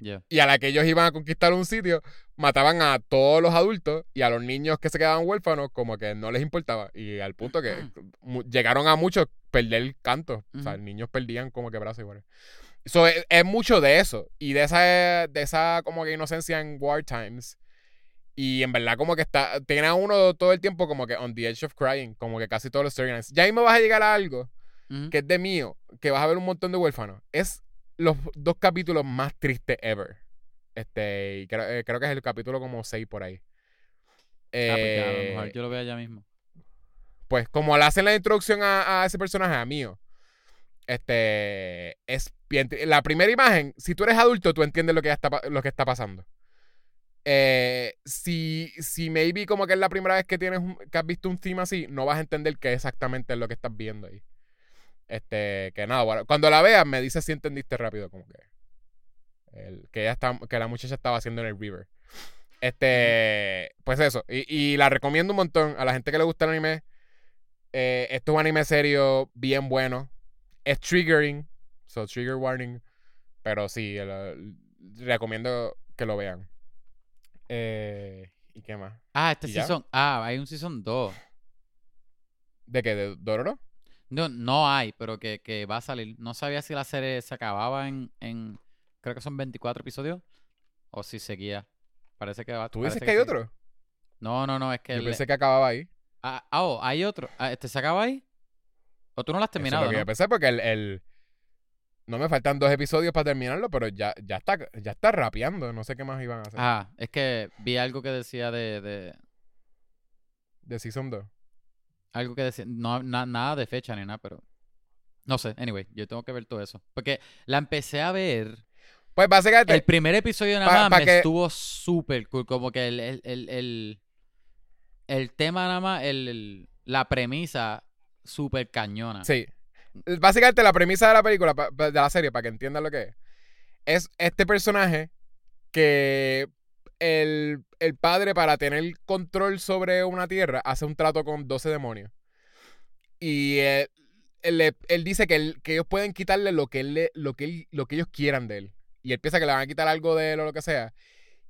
Yeah. Y a la que ellos iban a conquistar un sitio, mataban a todos los adultos y a los niños que se quedaban huérfanos, como que no les importaba. Y al punto que mu- llegaron a muchos perder el canto. O sea, niños perdían como que brazos igual. So, es, es mucho de eso. Y de esa, de esa como que inocencia en War Times. Y en verdad como que está, tiene a uno todo el tiempo como que on the edge of crying, como que casi todos los storylines. Ya ahí me vas a llegar a algo Que es de mío, que vas a ver un montón de huérfanos. Es los dos capítulos más tristes ever. Este, y creo, eh, creo que es el capítulo como 6 por ahí. Ah, pues ya, a lo Eh, mejor yo lo veo allá mismo. pues como le hacen la introducción a, a ese personaje, a mío, este, es bien, la primera imagen, si tú eres adulto, tú entiendes lo que, está, lo que está pasando. Eh, si, si maybe como que es la primera vez que tienes un- que has visto un theme así, no vas a entender qué exactamente es lo que estás viendo ahí. Este, que nada, bueno, cuando la veas me dices si entendiste rápido, como que el- que ella está, que la muchacha estaba haciendo en el river. Este, pues eso, y, y la recomiendo un montón a la gente que le gusta el anime. Eh, esto es un anime serio, bien bueno. Es triggering, so trigger warning, pero sí, el- el- recomiendo que lo vean. Eh, ¿Y qué más? Ah, este season. Ah, hay un season 2. ¿De qué? ¿De Dororo? No, no hay, pero que, que va a salir. No sabía si la serie se acababa en, en creo que son 24 episodios o si seguía. Parece que va. ¿Tú dices que hay sigue. otro? No, no, no, es que Yo el- pensé que acababa ahí. ah, ah, oh, hay otro. Ah, este se acaba ahí. O tú no lo has Eso es terminado, que ¿no? yo pensé porque el, el- No me faltan dos episodios para terminarlo, pero ya, ya está ya está rapeando. No sé qué más iban a hacer. Ah, es que vi algo que decía de, de, de Season 2. Algo que decir, no, na- nada de fecha ni nada, pero no sé, anyway, yo tengo que ver todo eso. Porque la empecé a ver, Pues básicamente, el primer episodio nada más pa me que- estuvo súper cool, como que el, el, el, el, el tema nada más, el, la premisa súper cañona. sí. Básicamente la premisa de la película, de la serie, para que entiendan lo que es, es este personaje que el, el padre para tener control sobre una tierra hace un trato con 12 demonios. Y él, él le- él dice que, él- que ellos pueden quitarle lo que, él lo, que él- lo que ellos quieran de él. Y él piensa que le van a quitar algo de él o lo que sea.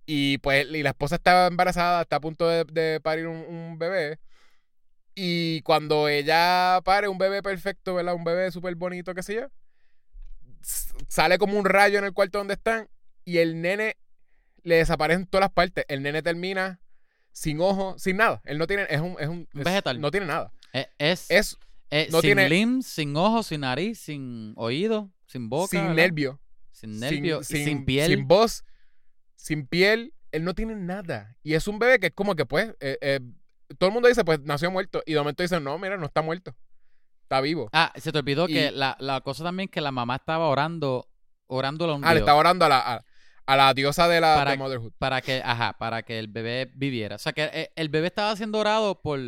Y pues y la esposa está embarazada, está a punto de, de parir un, un bebé. Y cuando ella pare un bebé perfecto, ¿verdad? Un bebé súper bonito, qué sé yo. Sale como un rayo en el cuarto donde están. Y el nene le desaparece en todas las partes. El nene termina sin ojo, sin nada. Él no tiene, es un, es un es- vegetal. no tiene nada. Eh, Es, Es eh, no sin tiene- limbs, sin ojos, sin nariz, sin oído, sin boca. sin ¿verdad? nervio. Sin nervio, sin, piel. Sin voz, sin piel. Él no tiene nada. Y es un bebé que es como que, pues, eh, eh, todo el mundo dice, pues, nació muerto. Y de momento dicen, no, mira, no está muerto. Está vivo. Ah, se te olvidó que la, la cosa también que la mamá estaba orando, orándole a un Ah, le está orando a la, a, a la diosa de la Para- de Motherhood. para que, ajá, para que el bebé viviera. O sea, que eh, el bebé estaba siendo orado por,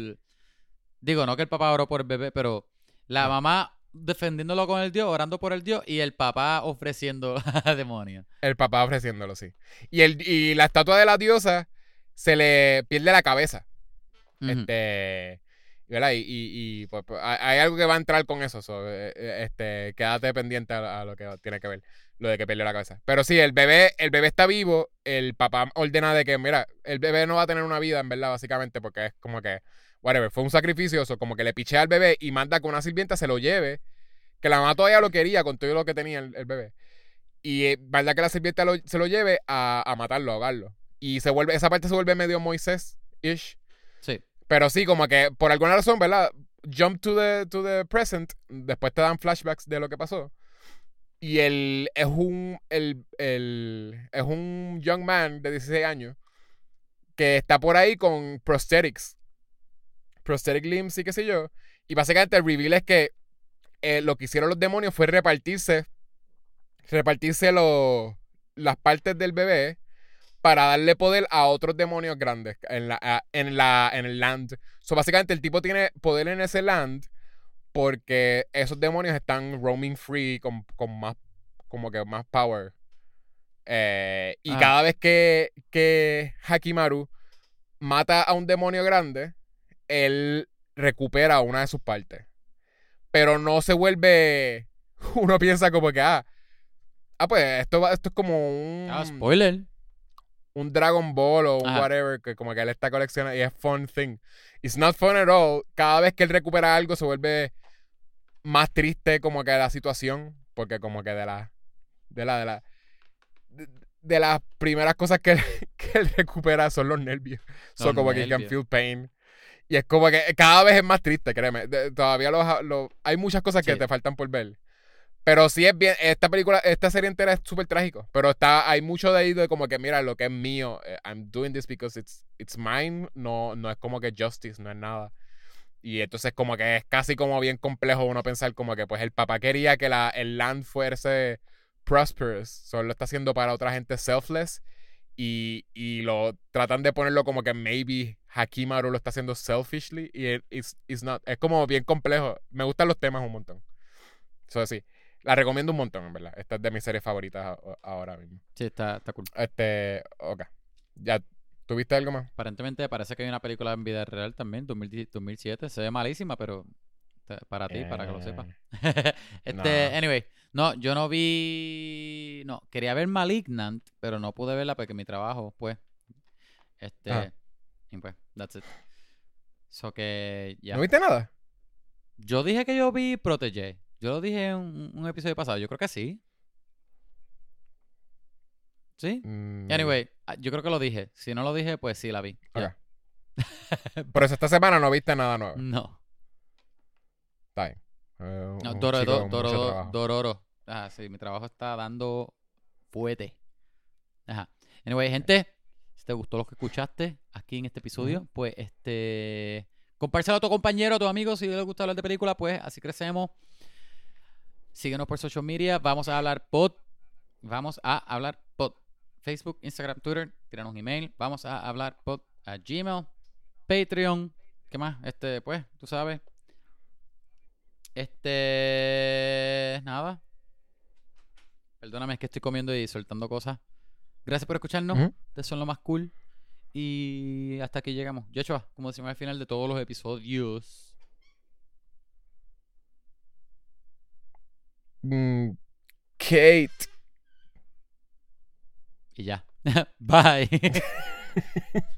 digo, no que el papá oró por el bebé, pero la No. mamá defendiéndolo con el dios, orando por el dios, y el papá ofreciendo a demonios. El papá ofreciéndolo, sí. Y, el, y la estatua de la diosa se le pierde la cabeza. Este. ¿verdad? Y, y, y, pues, pues, hay algo que va a entrar con eso. so, eh, eh, este, quédate pendiente a, a lo que tiene que ver. Lo de que perdió la cabeza. Pero sí, el bebé, el bebé está vivo. El papá ordena de que, mira, el bebé no va a tener una vida, en verdad, básicamente, porque es como que, whatever, fue un sacrificio. so, como que le pichea al bebé y manda que una sirvienta se lo lleve. Que la mamá todavía lo quería con todo lo que tenía el, el bebé. Y eh, manda que la sirvienta lo- se lo lleve a, a matarlo, a ahogarlo. Y se vuelve, esa parte se vuelve medio Moisés-ish. Sí. Pero sí, como que por alguna razón, ¿verdad? Jump to the, to the present. Después te dan flashbacks de lo que pasó. Y él es un. El, el- es un young man de 16 años. Que está por ahí con prosthetics. Prosthetic limbs y qué sé yo. Y básicamente el reveal es que eh, lo que hicieron los demonios fue repartirse. Repartirse los las partes del bebé para darle poder a otros demonios grandes en la, en la en el land. So básicamente el tipo tiene poder en ese land porque esos demonios están roaming free con, con más como que más power. Eh, y Ah. cada vez que, que Hakimaru mata a un demonio grande, él recupera una de sus partes. Pero no se vuelve. Uno piensa como que, ah, ah pues esto, va- esto es como un Ah, spoiler. Un Dragon Ball o un Ajá. whatever que como que él está coleccionando y es fun thing. It's not fun at all. Cada vez que él recupera algo se vuelve más triste como que la situación porque como que de la de la de la de, de las primeras cosas que que él recupera son los nervios. Son como que he can feel pain. Y es como que cada vez es más triste, créeme. De- todavía los, los- hay muchas cosas que te faltan por ver. Pero sí es bien, esta película, esta serie entera es súper trágico. Pero está, hay mucho de ahí de como que, mira, lo que es mío, eh, I'm doing this because it's, it's mine. No, no es como que justice, no es nada. Y entonces como que es casi como bien complejo uno pensar como que pues el papá quería que la, el land fuese prosperous. Solo lo está haciendo para otra gente selfless. Y, y lo tratan de ponerlo como que maybe Hakimaru lo está haciendo selfishly. Y it- it's, it's not. Es como bien complejo. Me gustan los temas un montón. Eso sí. La recomiendo un montón, en verdad. Esta es de mis series favoritas ahora mismo. Sí, está, está cool. Este. Ok. Ya. ¿Tuviste algo más? Aparentemente parece que hay una película en vida real también, 2010 2007. Se ve malísima, pero para ti, para que lo sepas. Eh, este, no. anyway. No, yo no vi. No, quería ver Malignant, pero no pude verla porque mi trabajo, pues. Este. Ah. Y pues, that's it. So que ya. ¿No viste nada? Yo dije que yo vi Protege. Yo lo dije en un, un episodio pasado. Yo creo que sí. ¿Sí? Mm, Anyway, ah, yo creo que lo dije. Si no lo dije, pues sí la vi. Por eso esta semana no viste nada nuevo. No. Está bien. Eh, No, Doro, do- Doro. Dororo. Ah, sí, mi trabajo está dando fuerte. Ajá. Anyway, gente, si te gustó lo que escuchaste aquí en este episodio, pues este compárselo a tu compañero, a tu amigo, si les gusta hablar de películas, pues así crecemos. Síguenos por social media. Vamos a hablar pod. Vamos a hablar pod. Facebook, Instagram, Twitter. Tiranos un email. Vamos a hablar pod a Gmail. Patreon. ¿Qué más? Este, pues, tú sabes. Este. Nada. Perdóname, es que estoy comiendo y soltando cosas. Gracias por escucharnos. Ustedes son lo más cool. Y hasta aquí llegamos. Yochoa, como decimos al final de todos los episodios. Mm, Kate. Y ya. Bye.